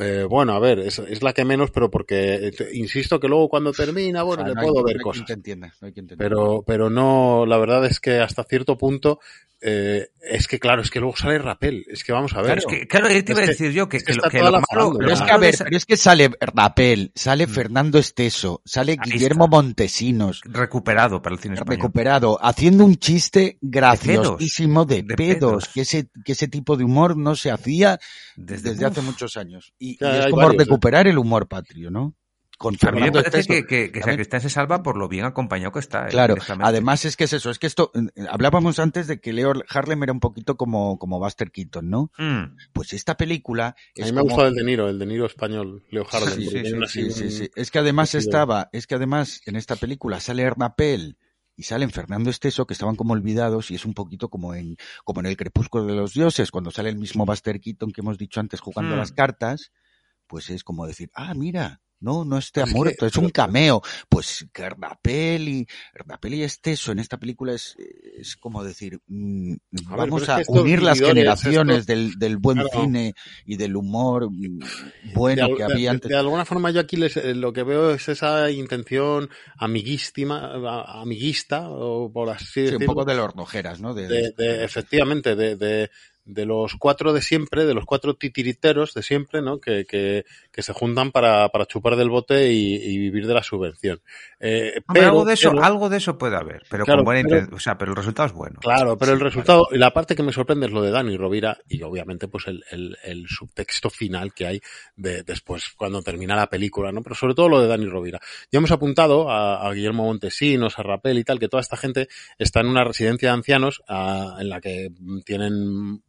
Eh, bueno, a ver, es, es la que menos, pero porque eh, te- insisto que luego cuando termina, bueno, O sea, le no hay- puedo no ver hay cosas. quien te entienda, no hay quien te entienda. Pero, pero no, la verdad es que hasta cierto punto, eh, es que claro, es que luego sale Rapel. Es que vamos a ver. Claro, es que- claro, te iba a decir yo que- es que lo- que malo- farándula. Pero es que, a malo ver, de- pero es que sale Rapel, sale Fernando Esteso, sale Ahí Guillermo está. Montesinos, Recuperado para el cine español. recuperado, haciendo un chiste graciosísimo de, De pedos, pedos. que ese, que ese tipo de humor no se hacía Desde, hace muchos años. Y, es como varios, ¿eh? recuperar el humor patrio, ¿no? Con A mí me Fernando parece Esteso. que, que, que Sacristán se salva por lo bien acompañado que está. eh, Claro, además es que es eso, es que esto, eh, hablábamos antes de que Leo Harlem era un poquito como, como Buster Keaton, ¿no? Mm. Pues esta película A es mí me ha como- gustado el De Niro, el De Niro español, Leo Harlem. Sí, sí, sí, una- sí, sí, un- sí. Es que además estaba, es que además en esta película sale Ernapel y salen Fernando Esteso, que estaban como olvidados, y es un poquito como en, como en el crepúsculo de los dioses, cuando sale el mismo Buster Keaton que hemos dicho antes jugando a Hmm. las cartas, pues es como decir, ah, mira, no, no está Es muerto, es un cameo. Pues Ernapel y, Ernapel y Esteso en esta película es, es como decir, mm, A ver, vamos es a que unir las generaciones del, del buen Claro. cine y del humor mm, bueno de, que había de- antes. de alguna forma yo aquí les- eh, lo que veo es esa intención amiguísima, a- amiguista, o por así Sí, un decirlo, poco de los rojeras, ¿no? De, de, de- efectivamente, de, de, los cuatro de siempre, de los cuatro titiriteros de siempre, ¿no? Que, que, que se juntan para, para chupar del bote y, y vivir de la subvención. Eh, Hombre, pero, algo de eso, pero- algo de eso puede haber, pero Claro, con buena pero- o sea, pero el resultado es bueno. Claro, pero el resultado, y la parte que me sorprende es lo de Dani Rovira y obviamente pues el, el, el subtexto final que hay de después cuando termina la película, ¿no? Pero sobre todo lo de Dani Rovira. Ya hemos apuntado a, a Guillermo Montesinos, a Rapel y tal, que toda esta gente está en una residencia de ancianos ah, en la que tienen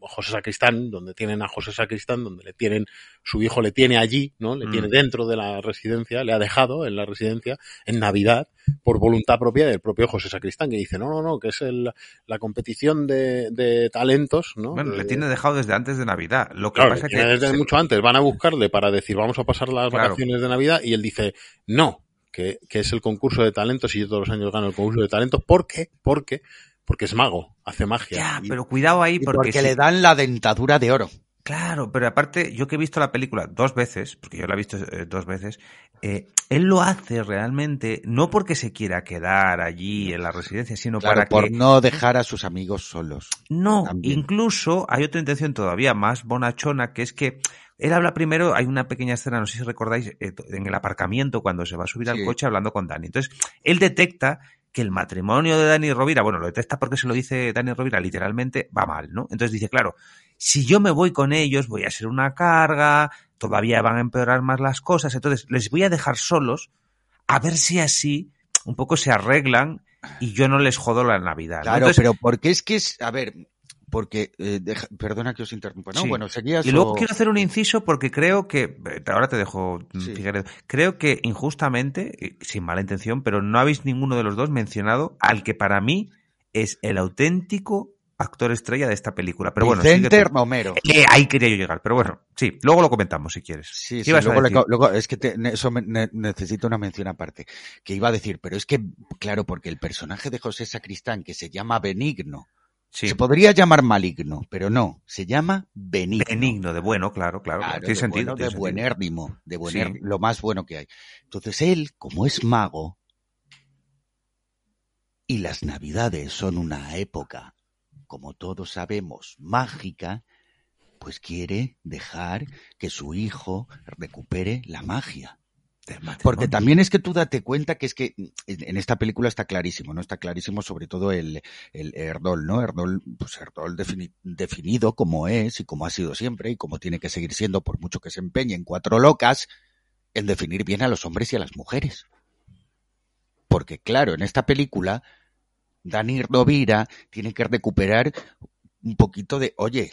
José Sacristán, donde tienen a José Sacristán, donde le tienen, su hijo le tiene allí, ¿no? Le Mm. tiene dentro de la residencia, le ha dejado en la residencia en Navidad por voluntad propia del propio José Sacristán, que dice, no, no, no, que es el, la competición de, de talentos, ¿no? Bueno, De- le tiene dejado desde antes de Navidad. Lo que Claro, pasa que desde se- mucho antes van a buscarle para decir, vamos a pasar las Claro. vacaciones de Navidad, y él dice, no, que, que es el concurso de talentos y yo todos los años gano el concurso de talentos, ¿por qué? Porque, porque es mago, hace magia. Ya, Y- pero cuidado ahí porque, porque le dan la dentadura de oro. Claro, pero aparte, yo que he visto la película dos veces, porque yo la he visto eh, dos veces, eh, él lo hace realmente no porque se quiera quedar allí en la residencia, sino Claro, para por que no dejar a sus amigos solos. No, También. incluso hay otra intención todavía más bonachona, que es que él habla primero, hay una pequeña escena, no sé si recordáis, eh, en el aparcamiento cuando se va a subir al coche hablando con Dani. Entonces, él detecta que el matrimonio de Dani Rovira, bueno, lo detecta porque se lo dice Dani Rovira literalmente, va mal, ¿no? Entonces dice, claro, si yo me voy con ellos, voy a ser una carga, todavía van a empeorar más las cosas, entonces les voy a dejar solos, a ver si así un poco se arreglan y yo no les jodo la Navidad. ¿no? Claro, Entonces, pero porque es que es, a ver, porque, eh, deja- perdona que os interrumpa, ¿no? Sí. Bueno, seguías Y luego o- quiero hacer un inciso porque creo que, eh, ahora te dejo, mm, Sí. Figueredo, creo que injustamente, sin mala intención, pero no habéis ninguno de los dos mencionado al que para mí es el auténtico actor estrella de esta película. Pero bueno, Vicente. Romero. Eh, ahí quería yo llegar, pero bueno, sí, luego lo comentamos si quieres. Sí, ¿Qué sí, luego, le luego- es que te- eso me- ne- necesito una mención aparte. Que iba a decir, pero es que, claro, porque el personaje de José Sacristán, que se llama Benigno, Sí. se podría llamar maligno, pero no, se llama Benigno. Benigno, de bueno, claro, claro. Claro, tiene de sentido. bueno, tiene de sentido. buenérrimo, de Sí. buenér- lo más bueno que hay. Entonces él, como es mago, y las navidades son una época, como todos sabemos, mágica, Pues quiere dejar que su hijo recupere la magia. Porque también es que tú date cuenta que es que en esta película está clarísimo, ¿no? Está clarísimo sobre todo el, el Erdol, ¿no? Erdol, pues Erdol defini- definido como es y como ha sido siempre y como tiene que seguir siendo por mucho que se empeñe en cuatro locas en definir bien a los hombres y a las mujeres. Porque claro, en esta película Dani Rovira tiene que recuperar un poquito de, oye,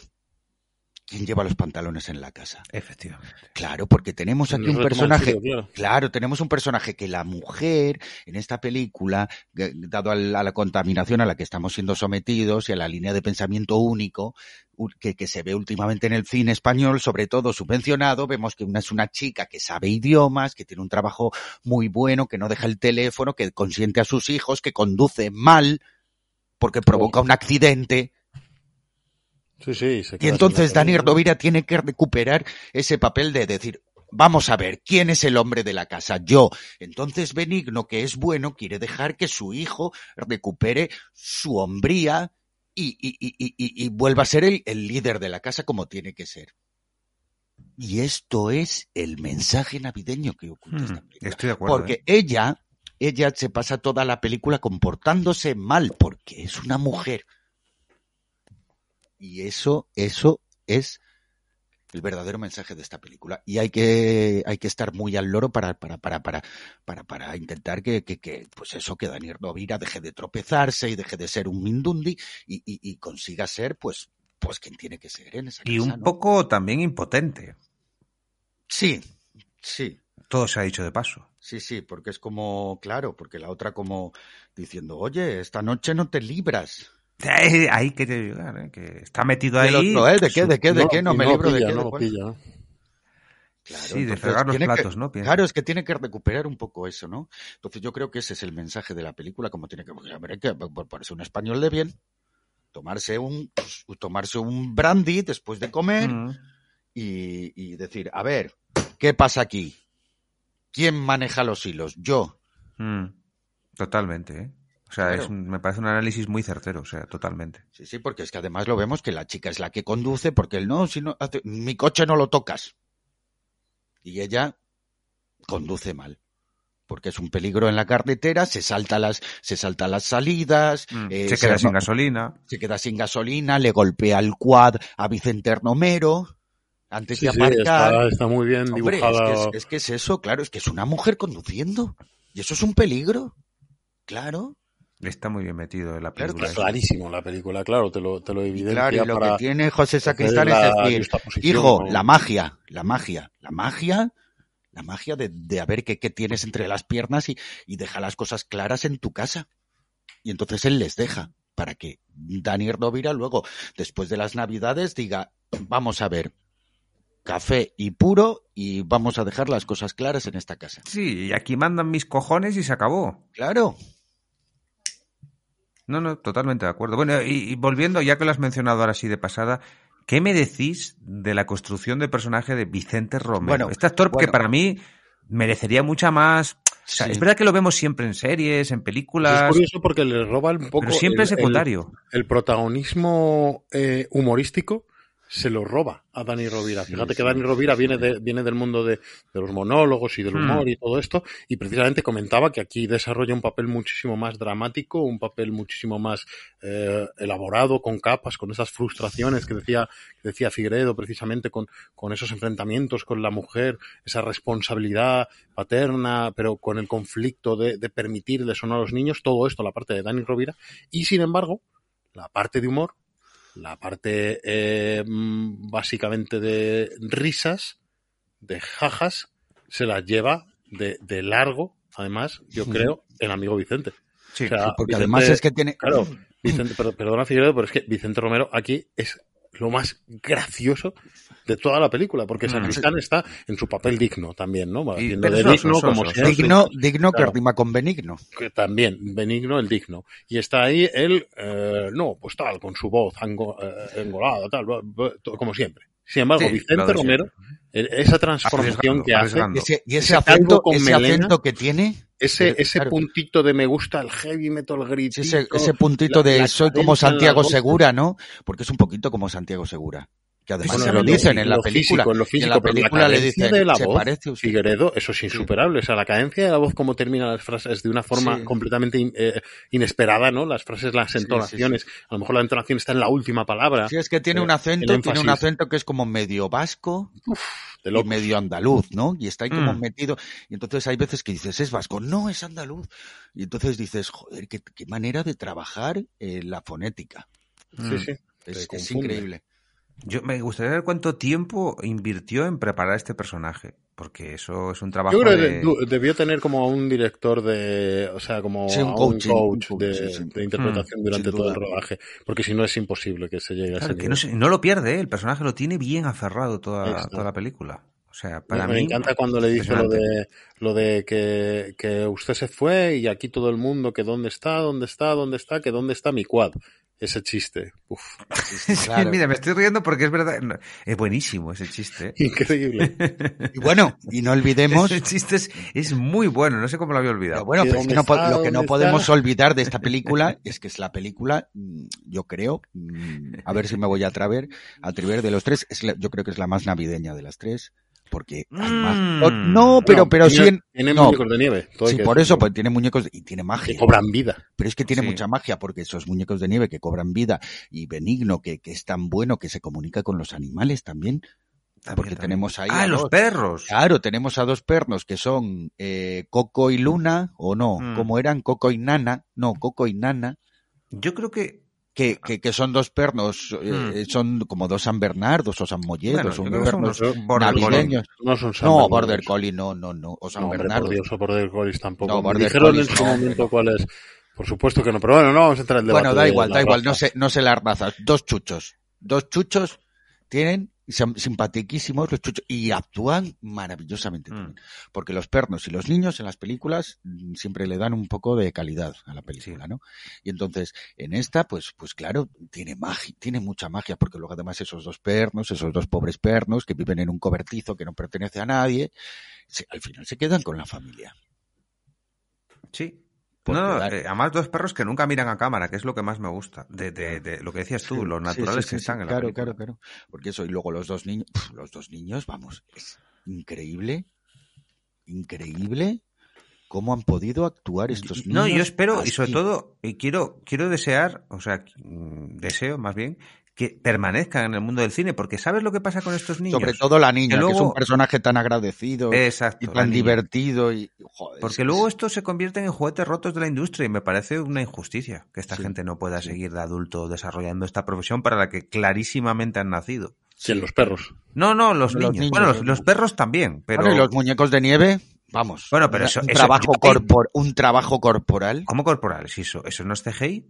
¿quién lleva los pantalones en la casa? Efectivamente. Claro, porque tenemos aquí un personaje, claro. claro, tenemos un personaje que la mujer en esta película, dado a la contaminación a la que estamos siendo sometidos y a la línea de pensamiento único que, que se ve últimamente en el cine español, sobre todo subvencionado, vemos que una es una chica que sabe idiomas, que tiene un trabajo muy bueno, que no deja el teléfono, que consiente a sus hijos, que conduce mal porque provoca un accidente. Sí, sí. se Y entonces sin Dani gasolina. Rovira tiene que recuperar ese papel de decir, vamos a ver, ¿quién es el hombre de la casa? Yo. Entonces Benigno, que es bueno, quiere dejar que su hijo recupere su hombría y, y, y, y, vuelva a ser el, el líder de la casa como tiene que ser. Y esto es el mensaje navideño que oculta esta Hmm, estoy de acuerdo. porque ¿eh? ella, ella se pasa toda la película comportándose mal porque es una mujer. Y eso, eso es el verdadero mensaje de esta película. Y hay que, hay que estar muy al loro para, para, para, para, para, para intentar que, que, que, pues eso, que Daniel Rovira deje de tropezarse y deje de ser un mindundi y, y, y consiga ser, pues, pues quien tiene que ser en esa Y casa, un ¿no? poco también impotente. Sí, sí. Todo se ha dicho de paso. Sí, sí, porque es como, claro, porque la otra como diciendo, oye, esta noche no te libras. Ahí que te llegar, ¿eh? que está metido ahí. el otro, ¿eh? ¿De qué, de qué, de No, qué? No me no libro de qué. no pilla. Claro, Sí, de fregar los tiene que- platos, ¿no? Pienso. Claro, es que tiene que recuperar un poco eso, ¿no? Entonces yo creo que ese es el mensaje de la película, como tiene que, a ver, hay que ser un español de bien, tomarse un, pues, tomarse un brandy después de comer Mm. y, y decir, a ver, ¿qué pasa aquí? ¿Quién maneja los hilos? Yo. Mm. Totalmente, ¿eh? O sea, Claro. es un- me parece un análisis muy certero, o sea, totalmente. Sí, sí, porque es que además lo vemos que la chica es la que conduce, porque él no, si no, hace- mi coche no lo tocas. Y ella conduce mal. Porque es un peligro en la carretera, se salta las, se salta las salidas, Mm. eh, se queda sin gasolina. se queda sin gasolina, le golpea el quad a Vicente Romero antes Sí, de sí, aparcar. está, está muy bien Hombre, es dibujada. que es, es que es eso, claro, es que es una mujer conduciendo. Y eso es un peligro. Claro. Está muy bien metido en la película. Está ¿eh? clarísimo la película, claro, te lo, te lo evidencia. Claro, y lo para que tiene José Sacristán es decir, hijo, ¿no? la magia, la magia, la magia, la magia de, de a ver qué, qué tienes entre las piernas y, y deja las cosas claras en tu casa. Y entonces él les deja para que Dani Rovira luego, después de las navidades, diga, vamos a ver, café y puro y vamos a dejar las cosas claras en esta casa. Sí, y aquí mandan mis cojones y se acabó. Claro. No, no, totalmente de acuerdo. Bueno, y, y volviendo, ya que lo has mencionado ahora así de pasada, ¿qué me decís de la construcción del personaje de Vicente Romero? Bueno, este actor que bueno. para mí merecería mucha más... O sea, Sí. es verdad que lo vemos siempre en series, en Es películas, curioso porque le roba un poco. pero siempre el- es secundario. El, el protagonismo eh, humorístico se lo roba a Dani Rovira. Fíjate sí, que Dani Rovira viene, de, viene del mundo de, de los monólogos y del Hmm. humor y todo esto, y precisamente comentaba que aquí desarrolla un papel muchísimo más dramático, un papel muchísimo más eh, elaborado, con capas, con esas frustraciones que decía, que decía Figueredo, precisamente con, con esos enfrentamientos con la mujer, esa responsabilidad paterna, pero con el conflicto de, de permitirles o no a los niños, todo esto, la parte de Dani Rovira, y sin embargo, la parte de humor, la parte eh, mm, básicamente de risas, de jajas, se las lleva de, de largo, además, yo Sí. creo, el amigo Vicente. Sí, O sea, Sí, porque Vicente- además es que tiene... Claro, Vicente, per- perdona Figueredo, pero es que Vicente Romero aquí es lo más gracioso de toda la película, porque Mm. Sacristán está en su papel digno también, ¿no? Haciendo pero de digno, como. Digno, Claro. que rima con benigno. que también, benigno el digno. Y está ahí él, eh, no, pues tal, con su voz ango- eh, engolada, tal, bla, bla, todo como siempre. Sin embargo, Sí, Vicente Romero, esa transformación que hace. Y ese, y ese Ese calvo acento, con ese melena. acento que tiene, ese, ese claro. puntito de me gusta el heavy metal sí, gritito, ese, ese puntito la- de la soy como Santiago. Segura, ¿no? Porque es un poquito como Santiago Segura. Que además se lo en dicen en la lo película. físico, en lo físico, en la película le cadencia dicen, de la se voz, parece usted. Figueredo, eso es insuperable. O sea, la cadencia de la voz, como termina las frases de una forma Sí. completamente in- eh, inesperada, ¿no? Las frases, las sí, entonaciones. A lo mejor la entonación está en la última palabra. Sí, es que tiene Eh, un acento, tiene un acento que es como medio vasco de y medio andaluz, ¿no? Y está ahí como Mm. metido. Y entonces hay veces que dices, es vasco, no, es andaluz. Y entonces dices, joder, qué, qué manera de trabajar eh, la fonética. Sí, sí. Es, increíble. Yo me gustaría ver cuánto tiempo invirtió en preparar este personaje, porque eso es un trabajo Yo creo de... que du- debió tener como a un director de, o sea, como Sí, un a coaching, un coach de, sí, sí. de interpretación Mm, durante todo el rodaje, porque si no es imposible que se llegue a ese que no, lo pierde, ¿eh? el personaje lo tiene bien aferrado toda, toda la película. O sea, Me- para me, mí... encanta cuando le dice lo de lo de que, que usted se fue y aquí todo el mundo que dónde está, dónde está, dónde está, que dónde está mi quad. Ese chiste. Uf, Sí, claro. mira, me estoy riendo porque es verdad. no, Es buenísimo ese chiste. increíble. Y bueno, y no olvidemos Ese chiste es, es muy bueno, no sé cómo lo había Pero olvidado. bueno, ¿Y pero es que no está? lo que no ¿Dónde podemos olvidar de esta película es que es la película, mm, yo creo, mm, a ver si me voy a atrever, a atrever de los tres, es la- yo creo que es la más navideña de las tres, porque hay más- Mm. no, pero, No, pero tiene, sí, en- tiene no, muñecos de nieve. todo sí, que por eso, pues tiene muñecos y tiene que magia. cobran vida. Pero es que tiene Sí. mucha magia porque esos muñecos de nieve que cobran vida y Benigno, que, que es tan bueno que se comunica con los animales también. También, porque también. tenemos ahí Ah, a los dos. perros. Claro, tenemos a dos pernos que son eh, Coco y Luna, o no, Mm. ¿cómo eran? Coco y Nana, no, Coco y Nana, Yo creo que. Que, que, que son dos pernos, eh, son como dos San Bernardos o San Molledos, Hmm. Bueno, son son pernos unos border navideños. No son San No, Bernardos. Border Collie, no, no, no, o San No, hombre, Bernardo. por Dios, o Border Collies tampoco. No, Me Border dijeron Collies en su no, momento cuál es. Por supuesto que no, pero bueno, no vamos a entrar en el debate. Bueno, da igual, da igual, no sé, no sé las razas. Dos chuchos. Dos chuchos tienen, y son simpatiquísimos los chuchos, y actúan maravillosamente Mm. también. Porque los pernos y los niños en las películas mm, siempre le dan un poco de calidad a la película, ¿no? Y entonces, en esta, pues, pues claro, tiene magia, tiene mucha magia, porque luego además esos dos pernos, esos dos pobres pernos que viven en un cobertizo que no pertenece a nadie, se- al final se quedan con la familia. Sí. No, no, eh, además dos perros que nunca miran a cámara, que es lo que más me gusta. De, de, de lo que decías tú, los naturales sí, que están en la claro, película. claro, claro. Porque eso, y luego los dos niños, los dos niños, vamos, es increíble, increíble cómo han podido actuar estos niños. No, yo espero, y sobre así. todo, y quiero, quiero desear, o sea, mm, deseo más bien, que permanezcan en el mundo del cine, porque ¿sabes lo que pasa con estos niños? Sobre todo la niña, Que que, es un personaje tan agradecido Exacto, y tan divertido y joder, Porque es- luego estos se convierten en juguetes rotos de la industria y me parece una injusticia que esta Sí, gente no pueda sí. seguir de adulto desarrollando esta profesión para la que clarísimamente han nacido. Sí, en los perros. No, no, los, Los niños. niños, Bueno, los, perros también, pero... Bueno, y los muñecos de nieve, vamos. Bueno, pero eso- un, eso- trabajo corpor- un trabajo corporal. ¿Cómo corporales? ¿Eso, ¿Eso no es CGI?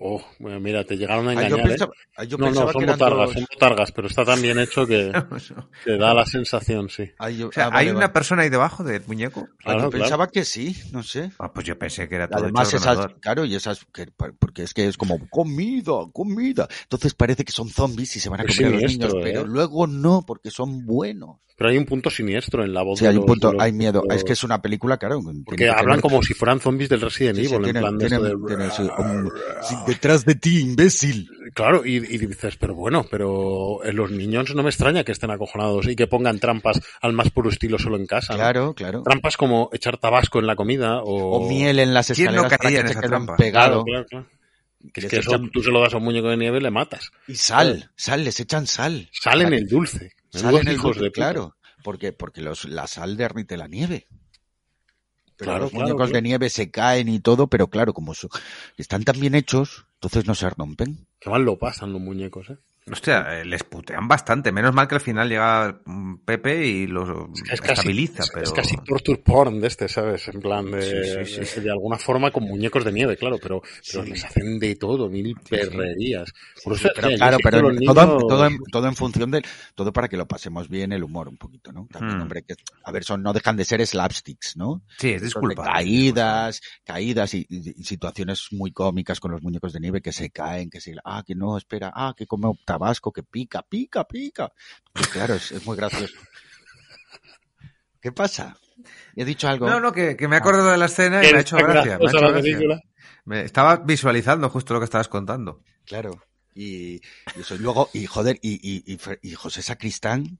Oh, bueno, mira, te llegaron a Ah, yo engañar, ¿eh? pensaba- ah, yo no, no, son botargas, todos- son botargas, pero está tan bien hecho que, que da la sensación, sí. Ah, yo- O sea, ah, vale, ¿hay una persona ahí debajo del muñeco? Ah, Claro, yo claro. pensaba que sí, no sé. Ah, pues yo pensé que era todo Además, hecho esas, claro, y esas, que- porque es que es como comida, comida. Entonces parece que son zombies y se van a Es comer a los niños, pero ¿eh? luego no, porque son buenos. Pero hay un punto siniestro en la voz Sí, de hay un los- punto, los- hay miedo. los- Es que es una película, claro. Porque que hablan tener- como si fueran zombies del Resident Sí, sí, Evil, en plan de tiene- esto de- detrás de ti, imbécil. Claro, y, y dices, pero bueno, pero en los niños no me extraña que estén acojonados y que pongan trampas al más puro estilo solo en casa. ¿no? Claro, claro. Trampas como echar tabasco en la comida o... O miel en las ¿Quién no escaleras para caería que se trampa? pegados. Claro, claro, claro. Que que eso echan- tú se lo das a un muñeco de nieve y le matas. Y sal, sal, les echan sal. Sal en el dulce. Sal Menudos en el de puta. claro. Porque, porque los, la sal derrite la nieve. Pero Claro, los claro, muñecos claro. de nieve se caen y todo, pero claro, como su- están tan bien hechos, entonces no se rompen. Qué mal lo pasan los muñecos, ¿eh? Hostia, eh, les putean bastante. Menos mal que al final llega mm, Pepe y los Es casi, estabiliza, es, pero... es casi torture porn de este, ¿sabes? En plan de, Sí, sí, sí. de, de alguna forma con muñecos de nieve, claro, pero, pero les hacen de todo, mil perrerías. Por eso Pero decía, yo claro, pero en- todo, niños- todo, en, todo en función del, todo para que lo pasemos bien el humor un poquito, ¿no? También, Mm. hombre, que, a ver, son, no dejan de ser slapsticks, ¿no? Sí, es de disculpa. Caídas, caídas y, y- y situaciones muy cómicas con los muñecos de nieve que se caen, que se, ah, que no, espera, ah, que come tabasco, que pica, pica, pica. Pues claro, es, es muy gracioso. ¿Qué pasa? He dicho algo. No, no, que, que me he acordado de la escena y me ha hecho gracia. Me ha hecho la gracia. Me estaba visualizando justo lo que estabas contando. Claro. Y, y eso, y luego, y joder, y, y, y, Fe- y José Sacristán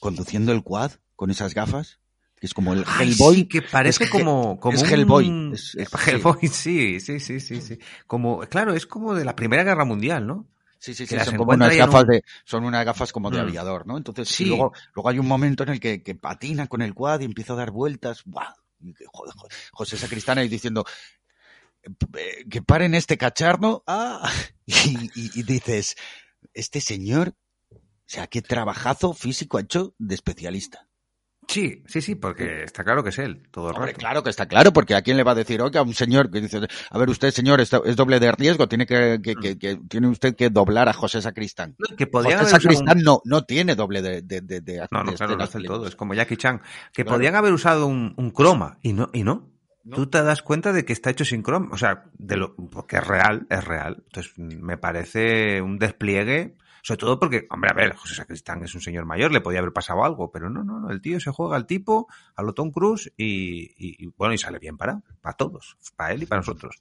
conduciendo el quad con esas gafas, que es como el Ay, Hellboy. sí, que parece Es como, como es un- Hellboy. Es- es- sí. Hellboy, sí, sí, sí, sí, sí. Como, claro, es como de la Primera Guerra Mundial, ¿no? Sí, sí, sí, son como unas gafas un- de, son unas gafas como de Mm. aviador, ¿no? Entonces, Sí. luego, luego hay un momento en el que, que patina con el quad y empieza a dar vueltas, ¡buah! Joder, joder, José Sacristán ahí diciendo, eh, que paren este cacharro, ah, y, y- y dices, este señor, o sea, qué trabajazo físico ha hecho de especialista. Sí, sí, sí, porque está claro que es él, todo el Hombre, rato. claro que está claro, porque a quién le va a decir, oiga, a un señor que dice, a ver, usted, señor, es, es doble de riesgo, tiene que, que, que- que- tiene usted que doblar a José Sacristán. Que podían José Sacristán un- no, no tiene doble de, de, de, de- No, no, de claro, lo hace todo. Es como Jackie Chan. Que Claro. podían haber usado un, un croma y no, y no. Tú te das cuenta de que está hecho sin croma. O sea, de lo, porque es real, es real. Entonces, me parece un despliegue. Sobre todo porque, hombre, a ver, José Sacristán es un señor mayor, le podía haber pasado algo, pero no, no, no, el tío se juega al tipo, a lo Tom Cruise y, y- y, bueno, y sale bien para, para todos, para él y para nosotros.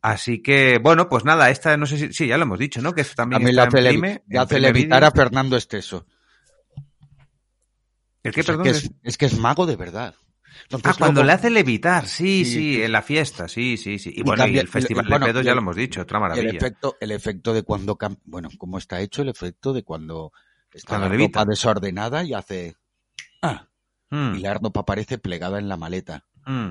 Así que, bueno, pues nada, esta no sé si, sí, ya lo hemos dicho, ¿no? Que esto también También le está hace, Prime, le hace levitar a Fernando Esteso. ¿El qué, O sea, perdón? que es, es que es mago de verdad. Entonces, Ah, cuando luego- le hace levitar, sí, sí, en la fiesta, sí, sí, sí. Y, Y bueno, y cambia- el Festival y bueno, de Pedos ya lo hemos dicho, otra maravilla. el efecto, el efecto de cuando, cam- bueno, cómo está hecho el efecto de cuando está Cuando la levita. ropa desordenada y hace, ah, Mm, y la ropa aparece plegada en la maleta. mm.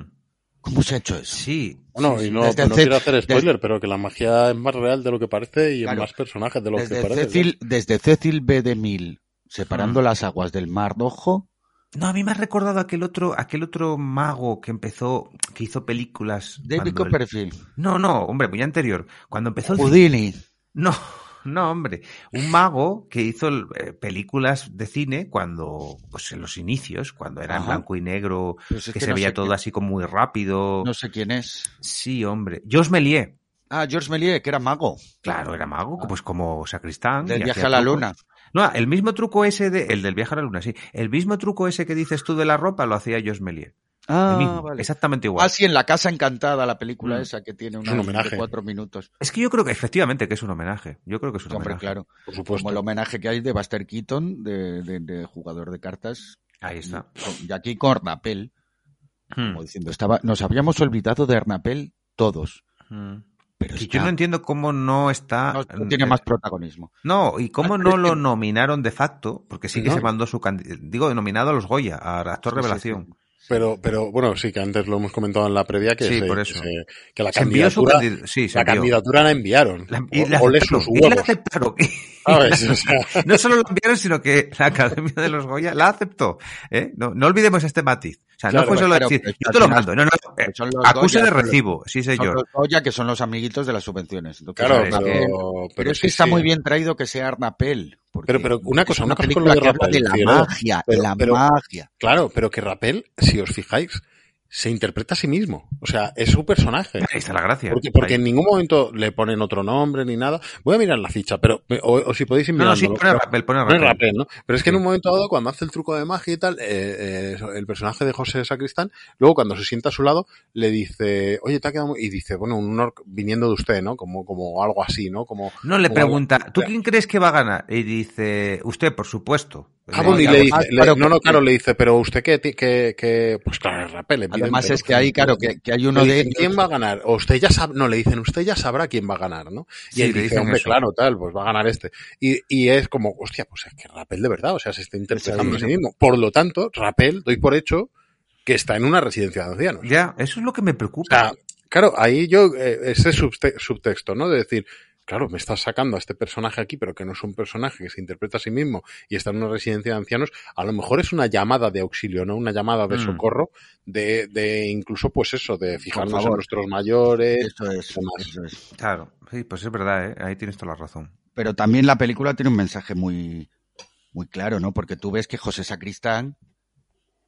¿Cómo se ha hecho eso? Sí. Bueno, y no, Desde no quiero hacer desde- spoiler, pero que la magia es más real de lo que parece y Claro. en más personajes de lo que Desde parece. Cecil, desde Cecil B. de Mil, separando Mm. las aguas del Mar Rojo, No, a mí me ha recordado aquel otro, aquel otro mago que empezó, que hizo películas. David cuando el- Copperfield, No, no, hombre, muy anterior. Cuando empezó el Houdini, No, no, hombre. Un mago que hizo eh, películas de cine cuando, pues en los inicios, cuando era en blanco y negro, Pues es que, que se no veía todo quién- así como muy rápido. no sé quién es. Sí, hombre. Georges Méliès. Ah, Georges Méliès, que era mago. Claro, era mago, pues como sacristán. Del viaje a la luna. No, el mismo truco ese de, el del viaje a la luna, sí. El mismo truco ese que dices tú de la ropa lo hacía Georges Méliès. Ah, vale. exactamente igual. Ah, sí, en La Casa Encantada, la película Mm. esa que tiene Es una un homenaje. de cuatro minutos. Es que yo creo que efectivamente que es un homenaje. Yo creo que es un Hombre, homenaje. claro. Por supuesto. Como el homenaje que hay de Buster Keaton, de, de- de jugador de cartas, Ahí está. y aquí con Arnapel, Hmm. como diciendo, estaba, nos habíamos olvidado de Arnapel todos, Hmm. Pero está- yo no entiendo cómo no está. no- no tiene más protagonismo. No, y cómo Ah, no lo que- nominaron de facto, porque sí que No. se mandó su digo, nominado a los Goya, a actor sí, revelación. sí. Pero, pero bueno, sí, que antes lo hemos comentado en la previa que, Sí, se- por que eso. se- que la Se candidatura, candid- sí, se la envió. candidatura la enviaron. La- y O- la ole aceptaron, sus y la huevos. aceptaron. ¿Sabes? O sea, no solo lo enviaron, sino que la Academia de los Goya la aceptó. ¿eh? No, no olvidemos este matiz. O sea, Claro, no fue solo decir, pero que yo te lo mando. No, no, eh, son los acuse Goya, de pero- recibo. Sí, Son señor. los Goya, que son los amiguitos de las subvenciones. Entonces, claro, Arnapel- pero, pero, es sí, que está sí. muy bien traído que sea Arnapel. porque Pero, pero una cosa, una cosa con película lo de que habla de la Figueroa. magia, Pero- la pero- magia. Claro, pero que Rapel, si os fijáis, se interpreta a sí mismo. O sea, es su personaje. Ahí está la gracia. Porque, en ningún momento le ponen otro nombre ni nada. Voy a mirar la ficha, pero o, o si podéis ir No, no, sí, pone Rappel, pone Rappel. Rappel, ¿no? Pero es que en un momento dado, cuando hace el truco de magia y tal, eh, eh, el personaje de José Sacristán, luego cuando se sienta a su lado, le dice, oye, te ha quedado muy... Y dice, bueno, un honor viniendo de usted, ¿no? Como, como algo así, ¿no? Como, No, le pregunta, algo- ¿tú quién crees que va a ganar? Y dice, usted, por supuesto. Ah, bueno, y le dice, claro, no, no, que- claro, le dice, pero usted qué, que, que, pues claro, es Rappel, Además es que ahí, claro, que, que hay uno Le de dicen, ellos. ¿quién va a ganar? O usted ya sabe, no, le dicen, usted ya sabrá quién va a ganar, ¿no? Y Sí, él le dice, hombre, eso. claro, tal, pues va a ganar este. Y, y es como, hostia, pues es que Rappel de verdad, o sea, se está interpretando a sí mismo. Por lo tanto, Rappel, doy por hecho que está en una residencia de ancianos. Ya, eso es lo que me O preocupa. sea, claro, ahí yo, eh, ese subte- subtexto, ¿no? De decir, claro, me estás sacando a este personaje aquí, pero que no es un personaje que se interpreta a sí mismo y está en una residencia de ancianos, a lo mejor es una llamada de auxilio, ¿no? Una llamada de Mm. socorro, de, de incluso, pues eso, de fijarnos en nuestros mayores. Eso es, demás. eso es. Claro, sí, pues es verdad, ¿eh? ahí tienes toda la razón. Pero también la película tiene un mensaje muy, muy claro, ¿no? Porque tú ves que José Sacristán,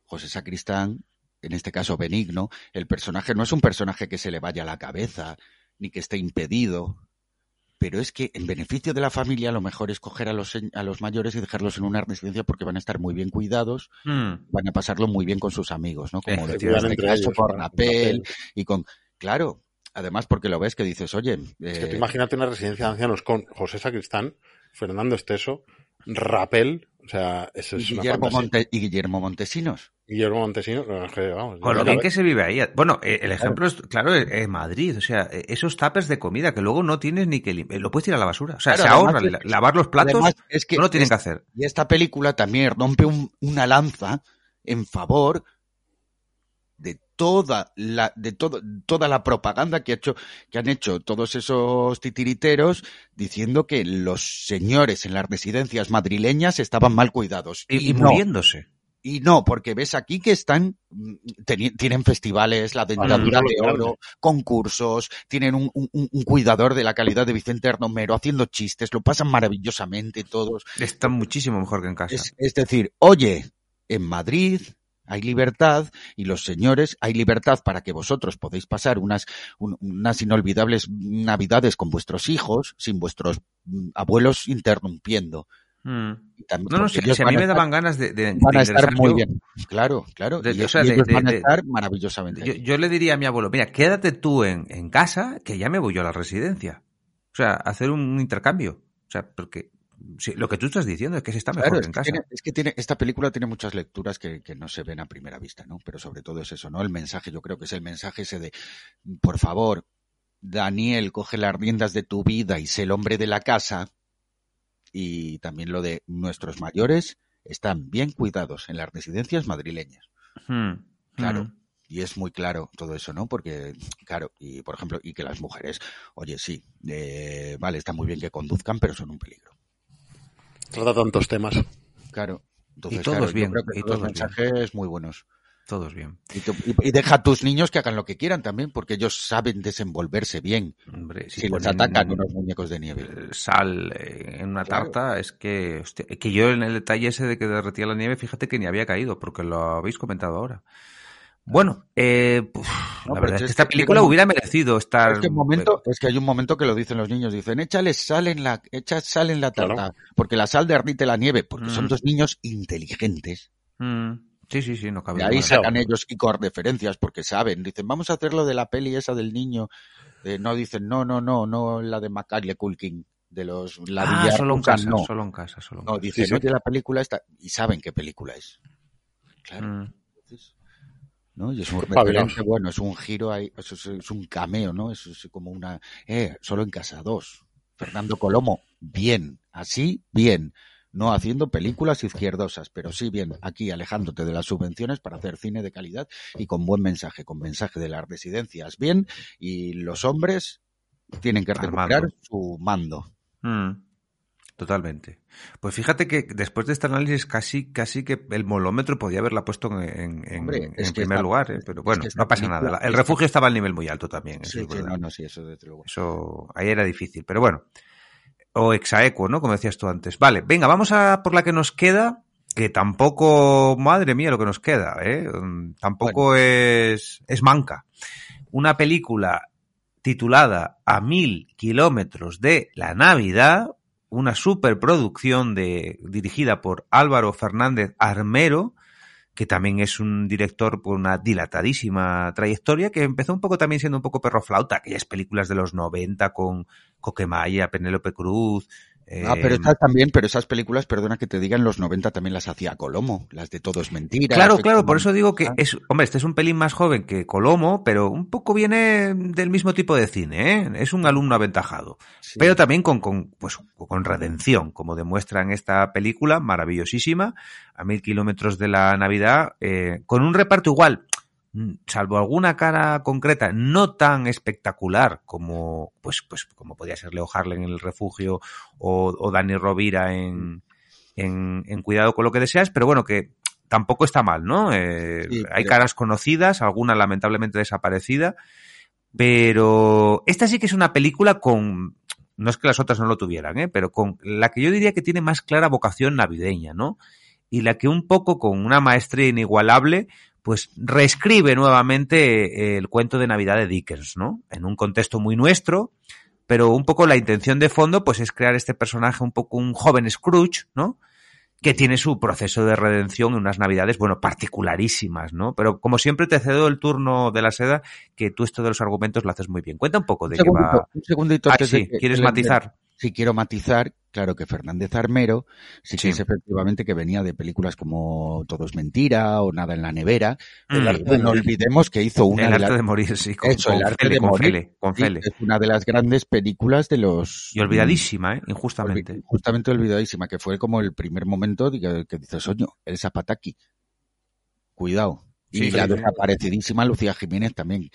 José Sacristán, en este caso Benigno, el personaje no es un personaje que se le vaya a la cabeza, ni que esté impedido, pero es que en beneficio de la familia lo mejor es coger a los, a los mayores y dejarlos en una residencia porque van a estar muy bien cuidados, Mm. van a pasarlo muy bien con sus amigos, ¿no? Como Eh, decía cuidan en este caso ellos, Rapel. y con... Claro, Además, porque lo ves que dices, oye. Es que tú eh, imagínate una residencia de ancianos con José Sacristán, Fernando Esteso, Rapel, o sea, eso es una Guillermo fantasía. Monte- y Guillermo Montesinos. Guillermo Montesinos, vamos, Con lo bien que se vive ahí. Bueno, eh, el ejemplo es, claro, es es Madrid. O sea, eh, esos tapers de comida que luego no tienes ni que lim- Lo puedes tirar a la basura. O sea, Claro, se además ahorra. es- la- Lavar los platos además es que no lo tienen es- que hacer. Y esta película también rompe un- una lanza en favor de toda la de todo, toda la propaganda que ha hecho que han hecho todos esos titiriteros diciendo que los señores en las residencias madrileñas estaban mal cuidados Y, y no. muriéndose. Y no, porque ves aquí que están, mm, tienen festivales, la dentadura de oro, concursos, tienen un, un- un cuidador de la calidad de Vicente Arnomero haciendo chistes, lo pasan maravillosamente todos. Está muchísimo mejor que en casa. Es, es decir, oye, en Madrid hay libertad y los señores hay libertad para que vosotros podáis pasar unas, un- unas inolvidables navidades con vuestros hijos sin vuestros mm, abuelos interrumpiendo. Mm. También No, no, si, a mí me daban ganas de, de- van de a estar muy yo. bien. Claro, claro. De- y, o sea, y de- ellos de- van a de- estar maravillosamente. Yo, yo le diría a mi abuelo, mira, quédate tú en, en casa, que ya me voy yo a la residencia. O sea, hacer un intercambio. O sea, porque sí, lo que tú estás diciendo es que se está mejor Claro, que es en casa. tiene, es que tiene- esta película tiene muchas lecturas que, que no se ven a primera vista, ¿no? Pero sobre todo es eso, ¿no? El mensaje, yo creo que es el mensaje ese de, por favor, Daniel, coge las riendas de tu vida y sé el hombre de la casa. Y también lo de nuestros mayores están bien cuidados en las residencias madrileñas. Mm, Claro. mm. Y es muy claro todo eso, ¿no? Porque, claro, y por ejemplo, y que las mujeres, oye, sí, eh, vale, está muy bien que conduzcan, pero son un peligro. Trata tantos temas. Claro. Entonces, Y todos claro, yo bien, creo que y todos todos mensajes muy buenos. Todos bien. Y, tú- y- y deja a tus niños que hagan lo que quieran también, porque ellos saben desenvolverse bien. Hombre, si si les ponen atacan unos muñecos de nieve. eh, sal eh, en una Claro. tarta, es que, hostia, que yo en el detalle ese de que derretía la nieve, fíjate que ni había caído, porque lo habéis comentado ahora. Bueno, eh, puf, No, la verdad es que esta película hubiera merecido estar... Es que, un momento, es que hay un momento que lo dicen los niños, dicen, échale sal en la, echa sal en la tarta, Claro. porque la sal derrite la nieve, porque son Mm. dos niños inteligentes. Mm, sí, sí, sí, no cabe De ahí duda. sacan ellos y con referencias, porque saben, dicen, vamos a hacerlo de la peli esa del niño. Eh, no dicen, no, no, no, no la de Macaulay Culkin, de los la Ah, solo en casa, no. solo en casa, solo en No, dicen, Sí, sí. la película esta, y saben qué película es. Claro. Mm. Entonces, ¿no? Y es un referente, bueno, es un giro ahí, eso es, es un cameo, ¿no? Eso es como una, eh, solo en casa dos. Fernando Colomo, bien, así, bien. No haciendo películas izquierdosas, pero sí bien, aquí alejándote de las subvenciones para hacer cine de calidad y con buen mensaje, con mensaje de las residencias, bien, y los hombres tienen que recuperar su mando. Mm, Totalmente. Pues fíjate que después de este análisis casi, casi que el molómetro podía haberla puesto en, en- Hombre, en es que primer lugar, ¿eh? pero bueno, no pasa película- nada. El refugio estaba al nivel muy alto también. Sí, sí, no, no, sí, eso desde luego. Eso ahí era difícil, pero bueno. O exaequo, ¿no? Como decías tú antes. Vale, venga, vamos a por la que nos queda, que tampoco, madre mía, lo que nos queda, ¿eh? Mm, Tampoco es, es manca. Una película titulada A mil kilómetros de la Navidad, una superproducción de, dirigida por Álvaro Fernández Armero, que también es un director con una dilatadísima trayectoria, que empezó un poco también siendo un poco perro flauta, aquellas películas de los 90 con Coquemaya, Penélope Cruz. Ah, pero eh, esas también, pero esas películas, perdona que te diga, en los 90 también las hacía Colomo, las de Todo es mentira. Claro, claro, por eso digo que Mandela. es, hombre, este es un pelín más joven que Colomo, pero un poco viene del mismo tipo de cine, ¿eh? Es un alumno aventajado. Sí. Pero también con, con, pues, con redención, como demuestra en esta película, maravillosísima, a mil kilómetros de la Navidad, eh, con un reparto igual, salvo alguna cara concreta, no tan espectacular como, pues, pues, como podía ser Leo Harlem en El Refugio o, o Dani Rovira en, en, en Cuidado con lo que deseas, pero bueno, que tampoco está mal, ¿no? Eh, Sí, hay caras conocidas, alguna lamentablemente desaparecida, pero esta sí que es una película con, no es que las otras no lo tuvieran, ¿eh? pero con la que yo diría que tiene más clara vocación navideña, ¿no? Y la que un poco con una maestría inigualable, pues reescribe nuevamente eh, el cuento de Navidad de Dickens, ¿no? En un contexto muy nuestro, pero un poco la intención de fondo, pues es crear este personaje un poco un joven Scrooge, ¿no? que tiene su proceso de redención en unas navidades, bueno, particularísimas, ¿no? Pero como siempre te cedo el turno de la seda, que tú esto de los argumentos lo haces muy bien. Cuenta un poco de un qué va. un segundito Ah, sí, ¿quieres matizar? Sí, quiero matizar. Claro que Fernández Armero sí que Sí. es efectivamente que venía de películas como Todo es mentira o Nada en la nevera. Mm. El arte de no morir. olvidemos que hizo una El de arte las... de morir, sí, con- Eso, con el arte Fele, de con morir. Fele, con sí, es una de las grandes películas de los... Y olvidadísima, ¿eh? Injustamente. Justamente olvidadísima, que fue como el primer momento que, que dices, oño, el Zapataki. Cuidado. Y la desaparecidísima Lucía Jiménez también.